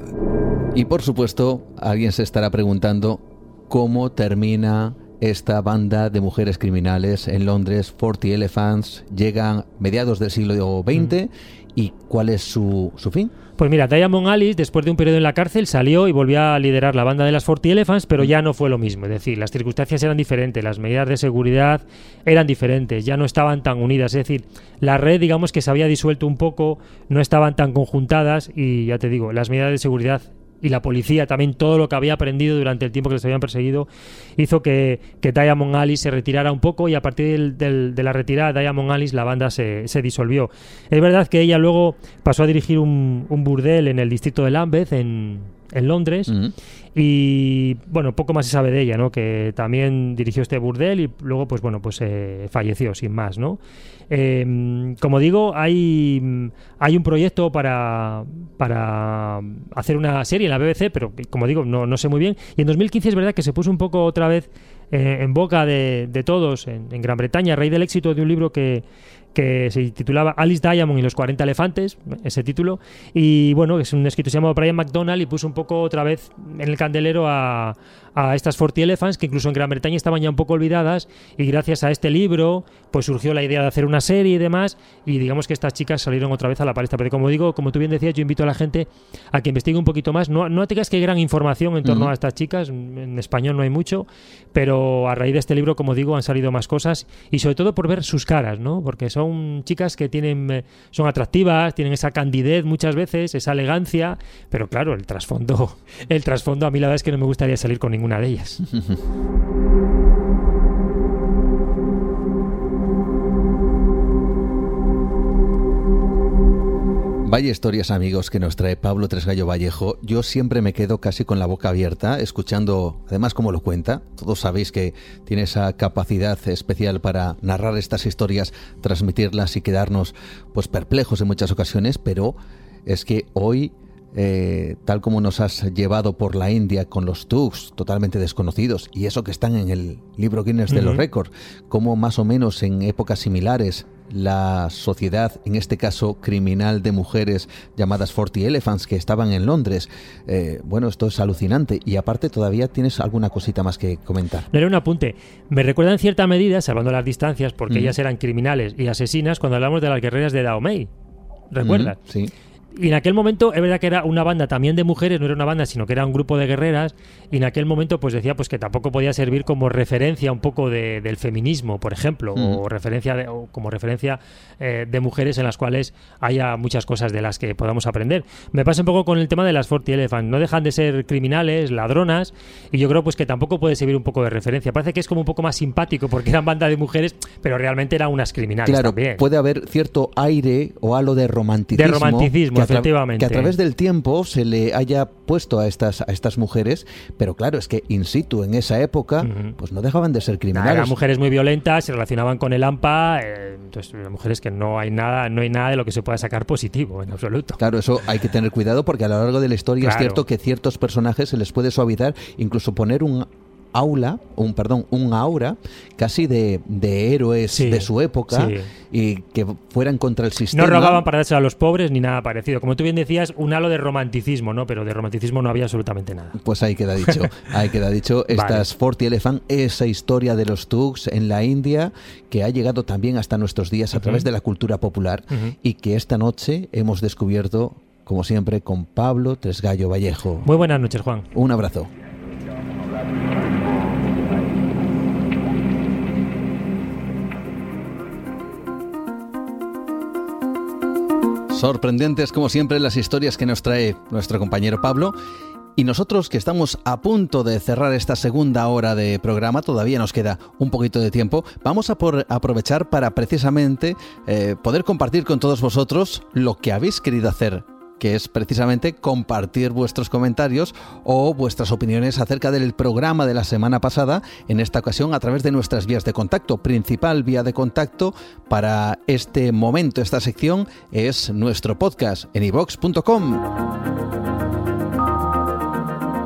Y por supuesto, alguien se estará preguntando cómo termina esta banda de mujeres criminales en Londres, Forty Elephants, llegan mediados del siglo XX y cuál es su, su fin. Pues mira, Diamond Alice, después de un periodo en la cárcel, salió y volvió a liderar la banda de las Forty Elephants, pero ya no fue lo mismo. Es decir, las circunstancias eran diferentes, las medidas de seguridad eran diferentes, ya no estaban tan unidas. Es decir, la red, digamos que se había disuelto un poco, no estaban tan conjuntadas y ya te digo, las medidas de seguridad y la policía, también todo lo que había aprendido durante el tiempo que les habían perseguido, hizo que, que Diamond Alice se retirara un poco y a partir del, de la retirada de Diamond Alice la banda se, se, disolvió. Es verdad que ella luego pasó a dirigir un, un burdel en el distrito de Lambeth, en, en Londres. Y bueno, poco más se sabe de ella, ¿no? Que también dirigió este burdel y luego, pues bueno, pues eh, falleció sin más, ¿no? Em, como digo, hay, hay un proyecto para, para hacer una serie en la BBC, pero como digo, no, no sé muy bien. Y en 2015 es verdad que se puso un poco otra vez eh, en boca de, de todos en, en, Gran Bretaña, a raíz del éxito de un libro que, que se titulaba Alice Diamond y los 40 elefantes, ese título, y bueno, es un escritor llamado Brian McDonald y puso un poco otra vez en el candelero a, a estas Forty Elephants, que incluso en Gran Bretaña estaban ya un poco olvidadas, y gracias a este libro, pues surgió la idea de hacer una serie y demás, y digamos que estas chicas salieron otra vez a la palestra. Pero como digo, como tú bien decías, yo invito a la gente a que investigue un poquito más. No, no te creas que gran información en torno a estas chicas, en español no hay mucho, pero a raíz de este libro, como digo, han salido más cosas, y sobre todo por ver sus caras, ¿no? Porque son chicas que tienen, eh, son atractivas, tienen esa candidez muchas veces, esa elegancia, pero claro, el trasfondo, el trasfondo a mí la verdad es que no me gustaría salir con ningún una de ellas. Vaya historias amigos que nos trae Pablo Tresgallo Vallejo. Yo siempre me quedo casi con la boca abierta, escuchando además cómo lo cuenta. Todos sabéis que tiene esa capacidad especial para narrar estas historias, transmitirlas y quedarnos pues perplejos en muchas ocasiones, pero es que hoy eh, tal como nos has llevado por la India con los Tugs totalmente desconocidos, y eso que están en el libro Guinness de los récords, como más o menos en épocas similares la sociedad, en este caso criminal de mujeres llamadas Forty Elephants, que estaban en Londres. Eh, bueno, esto es alucinante. Y aparte, todavía tienes alguna cosita más que comentar. Le un apunte. Me recuerda en cierta medida, salvando las distancias, porque ellas eran criminales y asesinas, cuando hablamos de las guerreras de Dahomey. ¿Recuerdas? sí. Y en aquel momento es verdad que era una banda también de mujeres, no era una banda, sino que era un grupo de guerreras. Y en aquel momento pues decía pues que tampoco podía servir como referencia un poco de, del feminismo, por ejemplo, o referencia de, o como referencia eh, de mujeres en las cuales haya muchas cosas de las que podamos aprender. Me pasa un poco con el tema de las Forty Elephant. No dejan de ser criminales, ladronas, y yo creo pues que tampoco puede servir un poco de referencia. Parece que es como un poco más simpático porque eran banda de mujeres, pero realmente eran unas criminales claro, también. Puede haber cierto aire o halo de romanticismo. De romanticismo efectivamente. que a través del tiempo se le haya puesto a estas, a estas mujeres, pero claro, es que in situ en esa época, pues no dejaban de ser criminales. Eran mujeres muy violentas, se relacionaban con el AMPA, eh, entonces mujeres que no hay nada, no hay nada de lo que se pueda sacar positivo en absoluto. Claro, eso hay que tener cuidado porque a lo largo de la historia es cierto que ciertos personajes se les puede suavizar, incluso poner un aula, un perdón, un aura casi de, de héroes de su época y que fueran contra el sistema. No robaban para darse a los pobres ni nada parecido. Como tú bien decías, un halo de romanticismo, ¿no? Pero de romanticismo no había absolutamente nada. Pues ahí queda dicho. ahí queda dicho. Estas Forty Elephant, esa historia de los Tugs en la India que ha llegado también hasta nuestros días a través de la cultura popular y que esta noche hemos descubierto como siempre, con Pablo Tresgallo Vallejo. Muy buenas noches, Juan. Un abrazo. Sorprendentes como siempre las historias que nos trae nuestro compañero Pablo. Y nosotros que estamos a punto de cerrar esta segunda hora de programa, todavía nos queda un poquito de tiempo, vamos a por aprovechar para precisamente eh, poder compartir con todos vosotros lo que habéis querido hacer que es precisamente compartir vuestros comentarios o vuestras opiniones acerca del programa de la semana pasada, en esta ocasión a través de nuestras vías de contacto. Principal vía de contacto para este momento, esta sección, es nuestro podcast en ivox.com.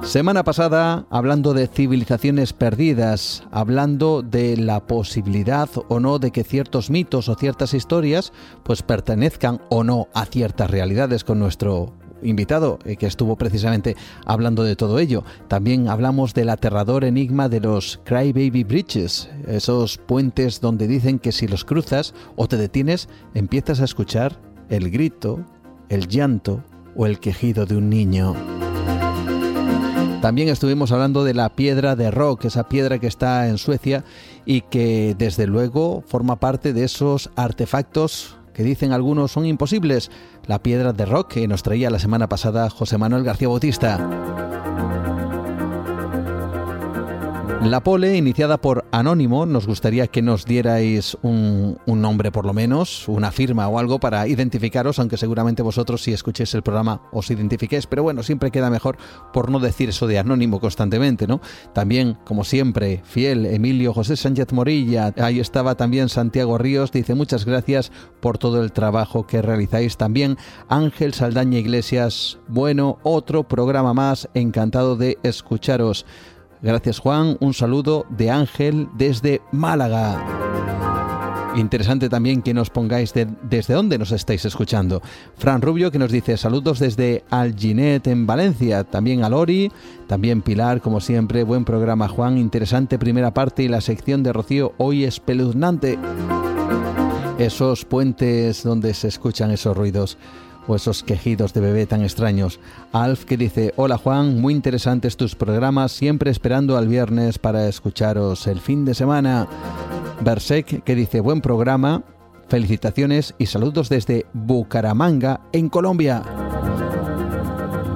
Semana pasada, hablando de civilizaciones perdidas, hablando de la posibilidad o no de que ciertos mitos o ciertas historias pues pertenezcan o no a ciertas realidades con nuestro invitado eh, que estuvo precisamente hablando de todo ello. También hablamos del aterrador enigma de los Crybaby Bridges, esos puentes donde dicen que si los cruzas o te detienes, empiezas a escuchar el grito, el llanto o el quejido de un niño. También estuvimos hablando de la piedra de rock, esa piedra que está en Suecia y que desde luego forma parte de esos artefactos que dicen algunos son imposibles. La piedra de rock que nos traía la semana pasada José Manuel García Bautista. La pole, iniciada por Anónimo, nos gustaría que nos dierais un, nombre por lo menos, una firma o algo para identificaros, aunque seguramente vosotros si escuchéis el programa os identifiquéis, pero bueno, siempre queda mejor por no decir eso de Anónimo constantemente, ¿no? También, como siempre, fiel Emilio José Sánchez Morilla, ahí estaba también Santiago Ríos, dice muchas gracias por todo el trabajo que realizáis. También Ángel Saldaña Iglesias, bueno, otro programa más, encantado de escucharos. Gracias Juan, un saludo de Ángel desde Málaga. Interesante también que nos pongáis desde dónde nos estáis escuchando. Fran Rubio que nos dice saludos desde Alginet en Valencia, también a Lori, también Pilar, como siempre, buen programa Juan, interesante primera parte y la sección de Rocío hoy espeluznante. Esos puentes donde se escuchan esos ruidos o esos quejidos de bebé tan extraños. Alf que dice, hola Juan, muy interesantes tus programas, siempre esperando al viernes para escucharos el fin de semana. Bersek que dice, buen programa, felicitaciones y saludos desde Bucaramanga, en Colombia.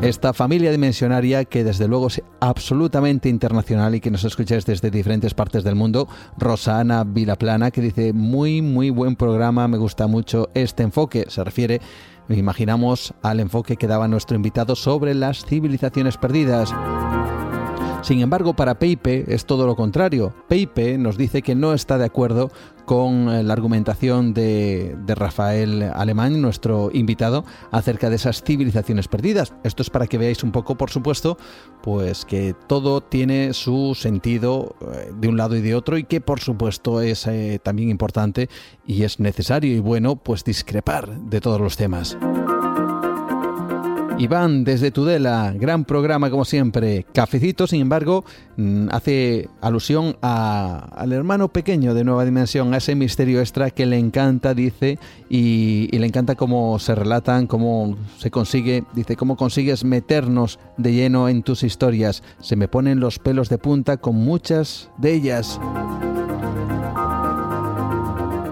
Esta familia dimensionaria que desde luego es absolutamente internacional y que nos escucháis desde diferentes partes del mundo. Rosana Vilaplana que dice muy muy buen programa, me gusta mucho este enfoque. Se refiere imaginamos al enfoque que daba nuestro invitado sobre las civilizaciones perdidas. Sin embargo, para Peipe es todo lo contrario. Peipe nos dice que no está de acuerdo con eh, la argumentación de, Rafael Alemán, nuestro invitado, acerca de esas civilizaciones perdidas. Esto es para que veáis un poco, por supuesto, pues que todo tiene su sentido eh, de un lado y de otro y que, por supuesto, es eh, también importante y es necesario y bueno, pues discrepar de todos los temas. Iván desde Tudela, gran programa como siempre. Cafecito, sin embargo, mm, hace alusión al hermano pequeño de Nueva Dimensión, a ese misterio extra que le encanta, dice, y, y, le encanta cómo se relatan, cómo se consigue, dice, cómo consigues meternos de lleno en tus historias. Se me ponen los pelos de punta con muchas de ellas.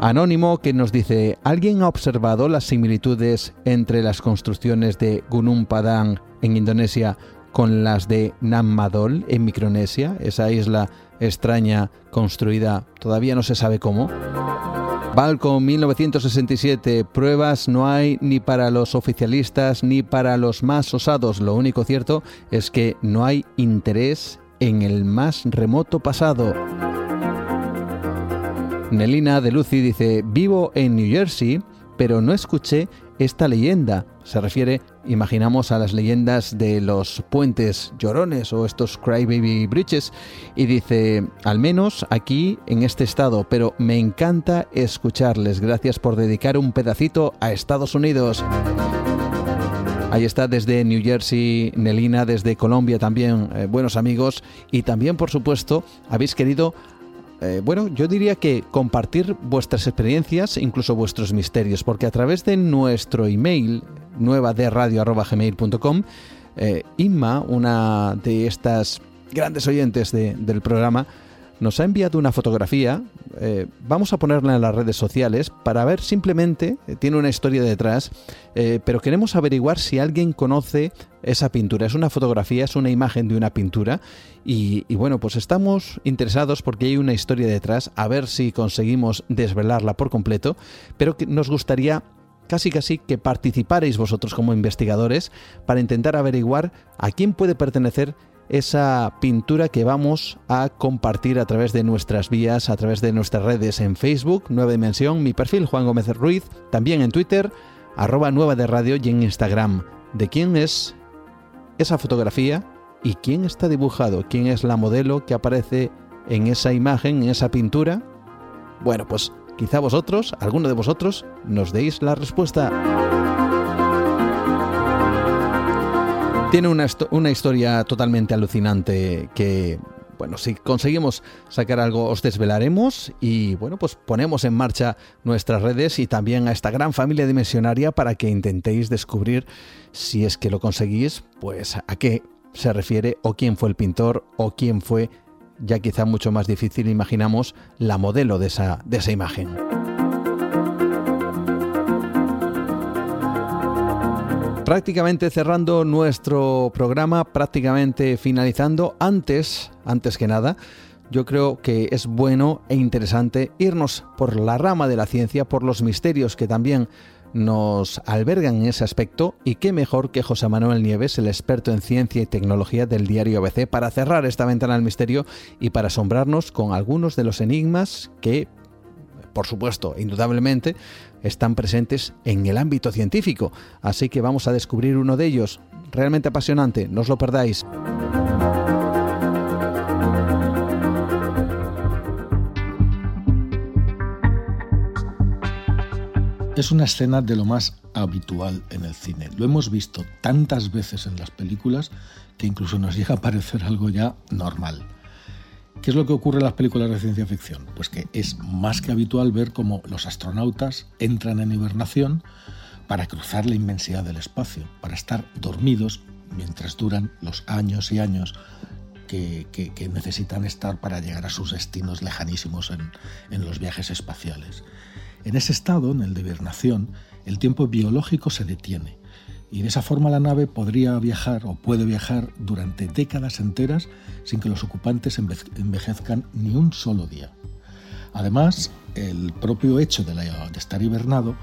Anónimo que nos dice, ¿alguien ha observado las similitudes entre las construcciones de Gunung Padang en Indonesia con las de Nammadol en Micronesia, esa isla extraña construida todavía no se sabe cómo? Balcon 1967. Pruebas no hay ni para los oficialistas ni para los más osados. Lo único cierto es que no hay interés en el más remoto pasado. Nelina de Lucy dice, vivo en New Jersey, pero no escuché esta leyenda. Se refiere, imaginamos, a las leyendas de los puentes llorones o estos crybaby bridges. Y dice, al menos aquí en este estado, pero me encanta escucharles. Gracias por dedicar un pedacito a Estados Unidos. Ahí está desde New Jersey, Nelina, desde Colombia también, eh, buenos amigos. Y también, por supuesto, habéis querido eh, bueno, yo diría que compartir vuestras experiencias, incluso vuestros misterios, porque a través de nuestro email, nueva de radio.gmail.com, eh, Inma, una de estas grandes oyentes del programa, nos ha enviado una fotografía, eh, vamos a ponerla en las redes sociales para ver simplemente, eh, tiene una historia detrás, eh, pero queremos averiguar si alguien conoce esa pintura. Es una fotografía, es una imagen de una pintura y, bueno, pues estamos interesados porque hay una historia detrás, a ver si conseguimos desvelarla por completo, pero que nos gustaría casi casi que participarais vosotros como investigadores para intentar averiguar a quién puede pertenecer esa pintura que vamos a compartir a través de nuestras vías, a través de nuestras redes en Facebook, Nueva Dimensión, mi perfil Juan Gómez Ruiz, también en Twitter, arroba Nueva de Radio y en Instagram. ¿De quién es esa fotografía y quién está dibujado? ¿Quién es la modelo que aparece en esa imagen, en esa pintura? Bueno, pues quizá vosotros, alguno de vosotros, nos deis la respuesta. Tiene una, una historia totalmente alucinante que bueno, si conseguimos sacar algo os desvelaremos y bueno, pues ponemos en marcha nuestras redes y también a esta gran familia dimensionaria para que intentéis descubrir si es que lo conseguís, pues a qué se refiere o quién fue el pintor o quién fue, ya quizá mucho más difícil, imaginamos, la modelo de esa, de esa imagen. Prácticamente cerrando nuestro programa, prácticamente finalizando, antes, antes que nada, yo creo que es bueno e interesante irnos por la rama de la ciencia, por los misterios que también nos albergan en ese aspecto. Y qué mejor que José Manuel Nieves, el experto en ciencia y tecnología del diario ABC, para cerrar esta ventana al misterio y para asombrarnos con algunos de los enigmas que, por supuesto, indudablemente, están presentes en el ámbito científico. Así que vamos a descubrir uno de ellos. Realmente apasionante, no os lo perdáis. Es una escena de lo más habitual en el cine. Lo hemos visto tantas veces en las películas que incluso nos llega a parecer algo ya normal. ¿Qué es lo que ocurre en las películas de ciencia ficción? Pues que es más que habitual ver cómo los astronautas entran en hibernación para cruzar la inmensidad del espacio, para estar dormidos mientras duran los años y años que, necesitan estar para llegar a sus destinos lejanísimos en, los viajes espaciales. En ese estado, en el de hibernación, el tiempo biológico se detiene y de esa forma la nave podría viajar o puede viajar durante décadas enteras sin que los ocupantes envejezcan ni un solo día. Además, el propio hecho de, estar hibernado,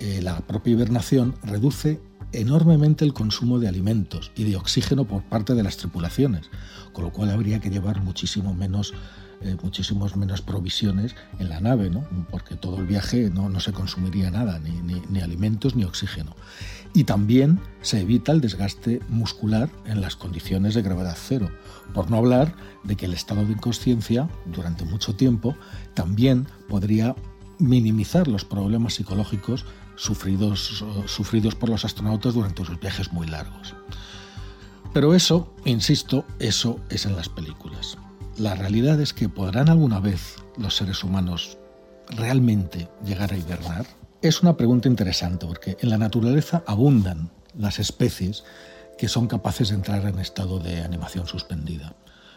eh, la propia hibernación reduce enormemente el consumo de alimentos y de oxígeno por parte de las tripulaciones, con lo cual habría que llevar muchísimo menos eh, muchísimos menos provisiones en la nave, ¿no? porque todo el viaje no, no se consumiría nada, ni, ni, alimentos ni oxígeno. Y también se evita el desgaste muscular en las condiciones de gravedad cero, por no hablar de que el estado de inconsciencia durante mucho tiempo también podría minimizar los problemas psicológicos sufridos, por los astronautas durante sus viajes muy largos. Pero eso, insisto, eso es en las películas la realidad es que podrán alguna vez los seres humanos realmente llegar a hibernar. Es una pregunta interesante porque en la naturaleza abundan las especies que son capaces de entrar en estado de animación suspendida,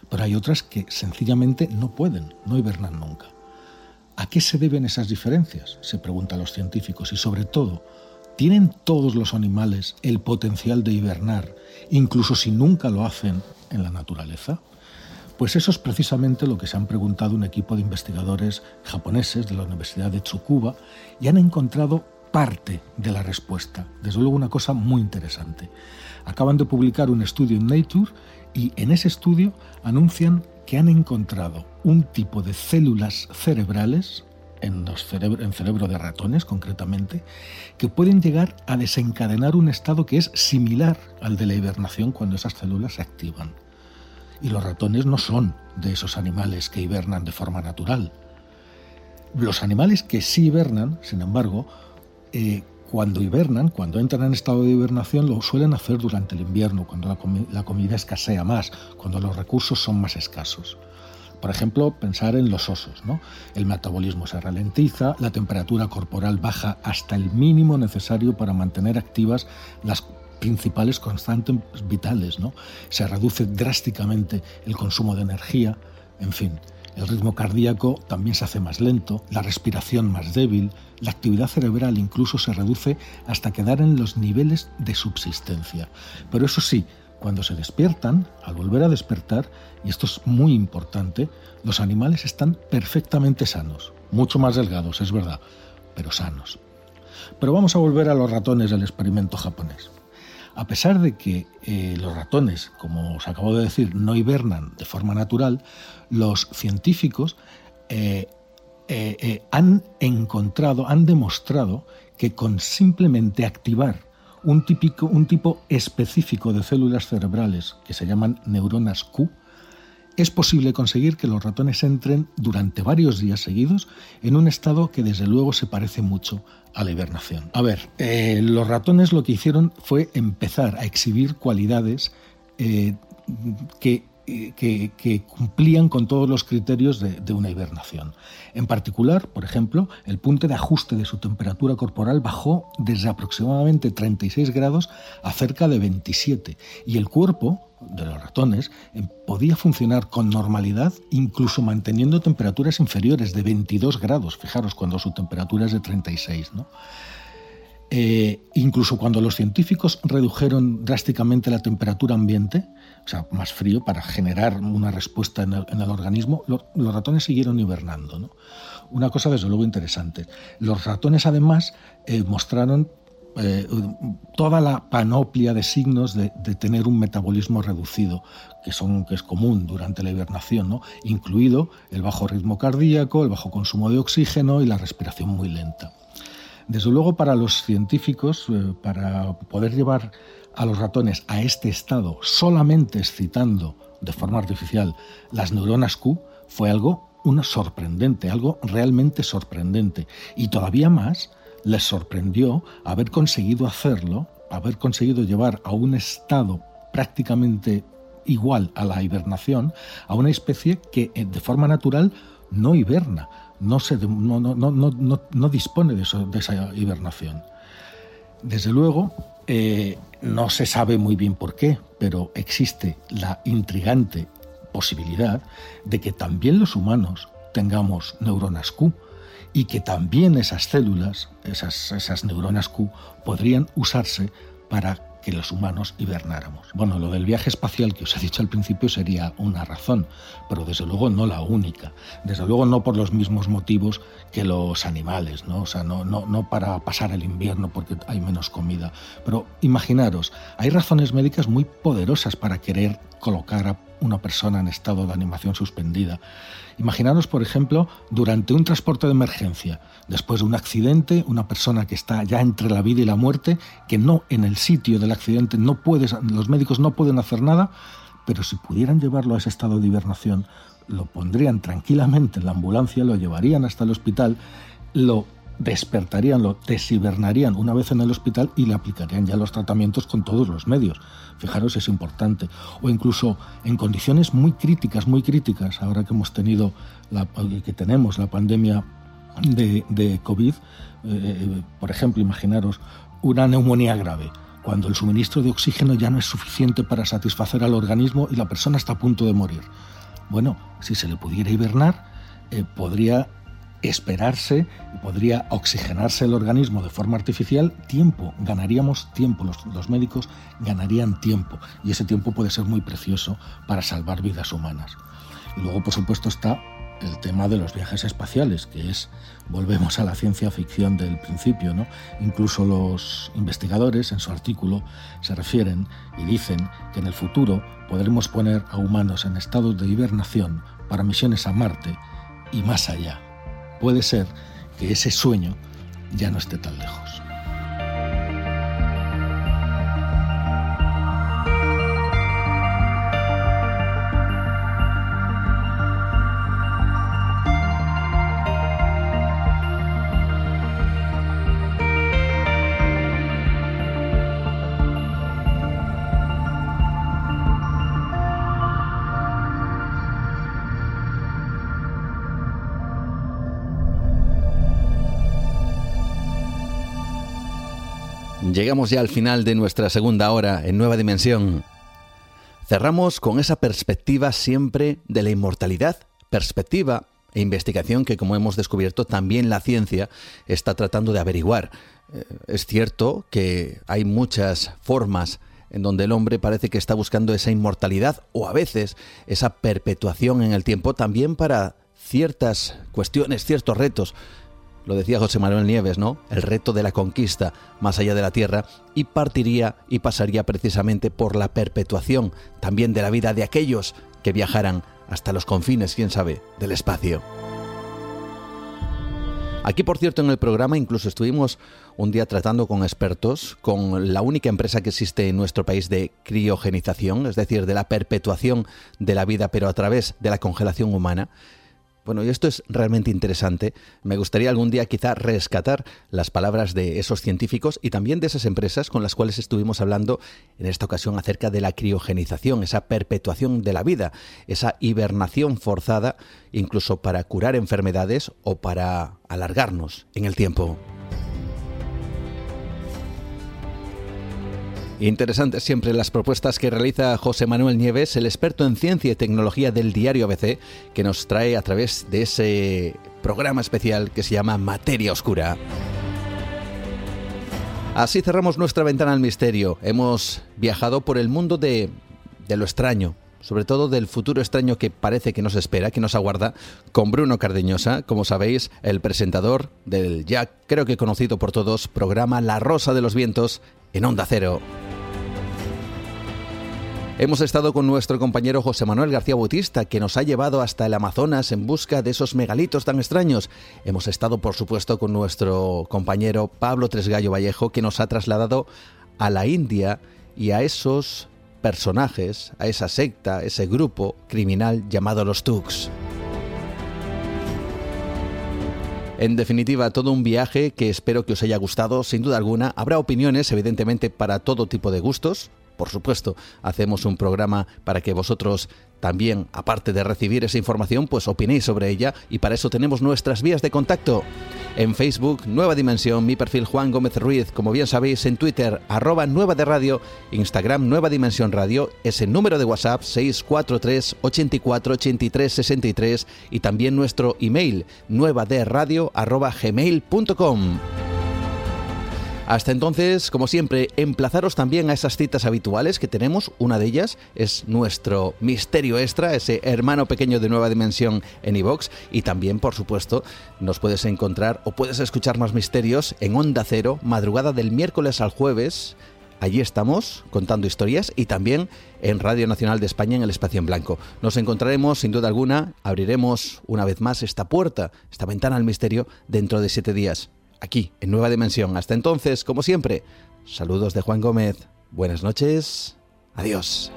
pero hay otras que sencillamente no pueden, no hibernan nunca. ¿A qué se deben esas diferencias? Se preguntan los científicos y sobre todo, ¿tienen todos los animales el potencial de hibernar, incluso si nunca lo hacen en la naturaleza? Pues eso es precisamente lo que se han preguntado un equipo de investigadores japoneses de la Universidad de Tsukuba y han encontrado parte de la respuesta. Desde luego una cosa muy interesante. Acaban de publicar un estudio en Nature y en ese estudio anuncian que han encontrado un tipo de células cerebrales en, los en cerebro de ratones concretamente, que pueden llegar a desencadenar un estado que es similar al de la hibernación cuando esas células se activan. Y los ratones no son de esos animales que hibernan de forma natural. Los animales que sí hibernan, sin embargo, eh, cuando hibernan, cuando entran en estado de hibernación, lo suelen hacer durante el invierno, cuando la, comida escasea más, cuando los recursos son más escasos. Por ejemplo, pensar en los osos. ¿no? El metabolismo se ralentiza, la temperatura corporal baja hasta el mínimo necesario para mantener activas las principales constantes vitales. ¿no? Se reduce drásticamente el consumo de energía, en fin. El ritmo cardíaco también se hace más lento, la respiración más débil, la actividad cerebral incluso se reduce hasta quedar en los niveles de subsistencia. Pero eso sí, cuando se despiertan, al volver a despertar, y esto es muy importante, los animales están perfectamente sanos, mucho más delgados, es verdad, pero sanos. Pero vamos a volver a los ratones del experimento japonés. A pesar de que eh, los ratones, como os acabo de decir, no hibernan de forma natural, los científicos eh, eh, han encontrado, han demostrado que con simplemente activar un, típico, un tipo específico de células cerebrales que se llaman neuronas Q, es posible conseguir que los ratones entren durante varios días seguidos en un estado que desde luego se parece mucho a la hibernación. A ver, eh, los ratones lo que hicieron fue empezar a exhibir cualidades eh, que que, cumplían con todos los criterios de, de, una hibernación. En particular, por ejemplo, el punto de ajuste de su temperatura corporal bajó desde aproximadamente 36 grados a cerca de 27 y el cuerpo de los ratones eh, podía funcionar con normalidad incluso manteniendo temperaturas inferiores de 22 grados, fijaros cuando su temperatura es de 36. ¿no? Eh, incluso cuando los científicos redujeron drásticamente la temperatura ambiente, o sea, más frío, para generar una respuesta en el, organismo, los ratones siguieron hibernando. Una cosa desde luego interesante. Los ratones además eh, mostraron eh, toda la panoplia de signos de, tener un metabolismo reducido, que, son, que es común durante la hibernación, ¿no? incluido el bajo ritmo cardíaco, el bajo consumo de oxígeno y la respiración muy lenta. Desde luego para los científicos, eh, para poder llevar a los ratones a este estado solamente excitando de forma artificial las neuronas Q, fue algo una sorprendente, algo realmente sorprendente. Y todavía más les sorprendió haber conseguido hacerlo, haber conseguido llevar a un estado prácticamente igual a la hibernación, a una especie que eh, de forma natural no hiberna, no, se, no, no, no, dispone de, de, esa hibernación. Desde luego, eh, no se sabe muy bien por qué, pero existe la intrigante posibilidad de que también los humanos tengamos neuronas Q y que también esas células, esas, esas neuronas Q, podrían usarse para que los humanos hibernáramos. Bueno, lo del viaje espacial que os he dicho al principio sería una razón, pero desde luego no la única. Desde luego no por los mismos motivos que los animales, ¿no? O sea, no, no, no para pasar el invierno porque hay menos comida. Pero imaginaros, hay razones médicas muy poderosas para querer colocar a una persona en estado de animación suspendida. Imaginaros, por ejemplo, durante un transporte de emergencia, después de un accidente, una persona que está ya entre la vida y la muerte, que no en el sitio del accidente no puede, los médicos no pueden hacer nada, pero si pudieran llevarlo a ese estado de hibernación, lo pondrían tranquilamente en la ambulancia, lo llevarían hasta el hospital, lo despertarían, lo deshibernarían una vez en el hospital y le aplicarían ya los tratamientos con todos los medios. Fijaros, es importante. O incluso en condiciones muy críticas, muy críticas, ahora que hemos tenido, la, que tenemos la pandemia de, COVID, eh, por ejemplo, imaginaros una neumonía grave, cuando el suministro de oxígeno ya no es suficiente para satisfacer al organismo y la persona está a punto de morir. Bueno, si se le pudiera hibernar, eh, podría esperarse, podría oxigenarse el organismo de forma artificial, tiempo, ganaríamos tiempo, los, médicos ganarían tiempo y ese tiempo puede ser muy precioso para salvar vidas humanas. Y luego, por supuesto, está el tema de los viajes espaciales, que es, volvemos a la ciencia ficción del principio, ¿no? Incluso los investigadores en su artículo se refieren y dicen que en el futuro podremos poner a humanos en estados de hibernación para misiones a Marte y más allá. Puede ser que ese sueño ya no esté tan lejos. Llegamos ya al final de nuestra segunda hora en Nueva Dimensión. Cerramos con esa perspectiva siempre de la inmortalidad, perspectiva e investigación que, como hemos descubierto, también la ciencia está tratando de averiguar. Eh, es cierto que hay muchas formas en donde el hombre parece que está buscando esa inmortalidad o a veces esa perpetuación en el tiempo también para ciertas cuestiones, ciertos retos lo decía José Manuel Nieves, ¿no? El reto de la conquista más allá de la Tierra y partiría y pasaría precisamente por la perpetuación también de la vida de aquellos que viajaran hasta los confines, quién sabe, del espacio. Aquí, por cierto, en el programa incluso estuvimos un día tratando con expertos, con la única empresa que existe en nuestro país de criogenización, es decir, de la perpetuación de la vida, pero a través de la congelación humana. Bueno, y esto es realmente interesante. Me gustaría algún día quizá rescatar las palabras de esos científicos y también de esas empresas con las cuales estuvimos hablando en esta ocasión acerca de la criogenización, esa perpetuación de la vida, esa hibernación forzada incluso para curar enfermedades o para alargarnos en el tiempo. Interesantes siempre las propuestas que realiza José Manuel Nieves, el experto en ciencia y tecnología del diario ABC, que nos trae a través de ese programa especial que se llama Materia Oscura. Así cerramos nuestra ventana al misterio. Hemos viajado por el mundo de, lo extraño, sobre todo del futuro extraño que parece que nos espera, que nos aguarda, con Bruno Cardeñosa, como sabéis, el presentador del ya creo que conocido por todos programa La Rosa de los Vientos en Onda Cero. Hemos estado con nuestro compañero José Manuel García Bautista, que nos ha llevado hasta el Amazonas en busca de esos megalitos tan extraños. Hemos estado, por supuesto, con nuestro compañero Pablo Tresgallo Vallejo, que nos ha trasladado a la India y a esos personajes, a esa secta, ese grupo criminal llamado los Tux. En definitiva, todo un viaje que espero que os haya gustado, sin duda alguna. Habrá opiniones, evidentemente, para todo tipo de gustos, por supuesto, hacemos un programa para que vosotros también, aparte de recibir esa información, pues opinéis sobre ella y para eso tenemos nuestras vías de contacto. En Facebook, Nueva Dimensión, mi perfil Juan Gómez Ruiz, como bien sabéis, en Twitter, arroba Nueva de Radio, Instagram Nueva Dimensión Radio, ese número de WhatsApp 643 84 83 63 y también nuestro email nueva arroba gmail.com. Hasta entonces, como siempre, emplazaros también a esas citas habituales que tenemos. Una de ellas es nuestro misterio extra, ese hermano pequeño de nueva dimensión en iVox. Y también, por supuesto, nos puedes encontrar o puedes escuchar más misterios en Onda Cero, madrugada del miércoles al jueves. Allí estamos contando historias y también en Radio Nacional de España en el Espacio en Blanco. Nos encontraremos, sin duda alguna, abriremos una vez más esta puerta, esta ventana al misterio dentro de siete días aquí, en Nueva Dimensión. Hasta entonces, como siempre, saludos de Juan Gómez. Buenas noches. Adiós.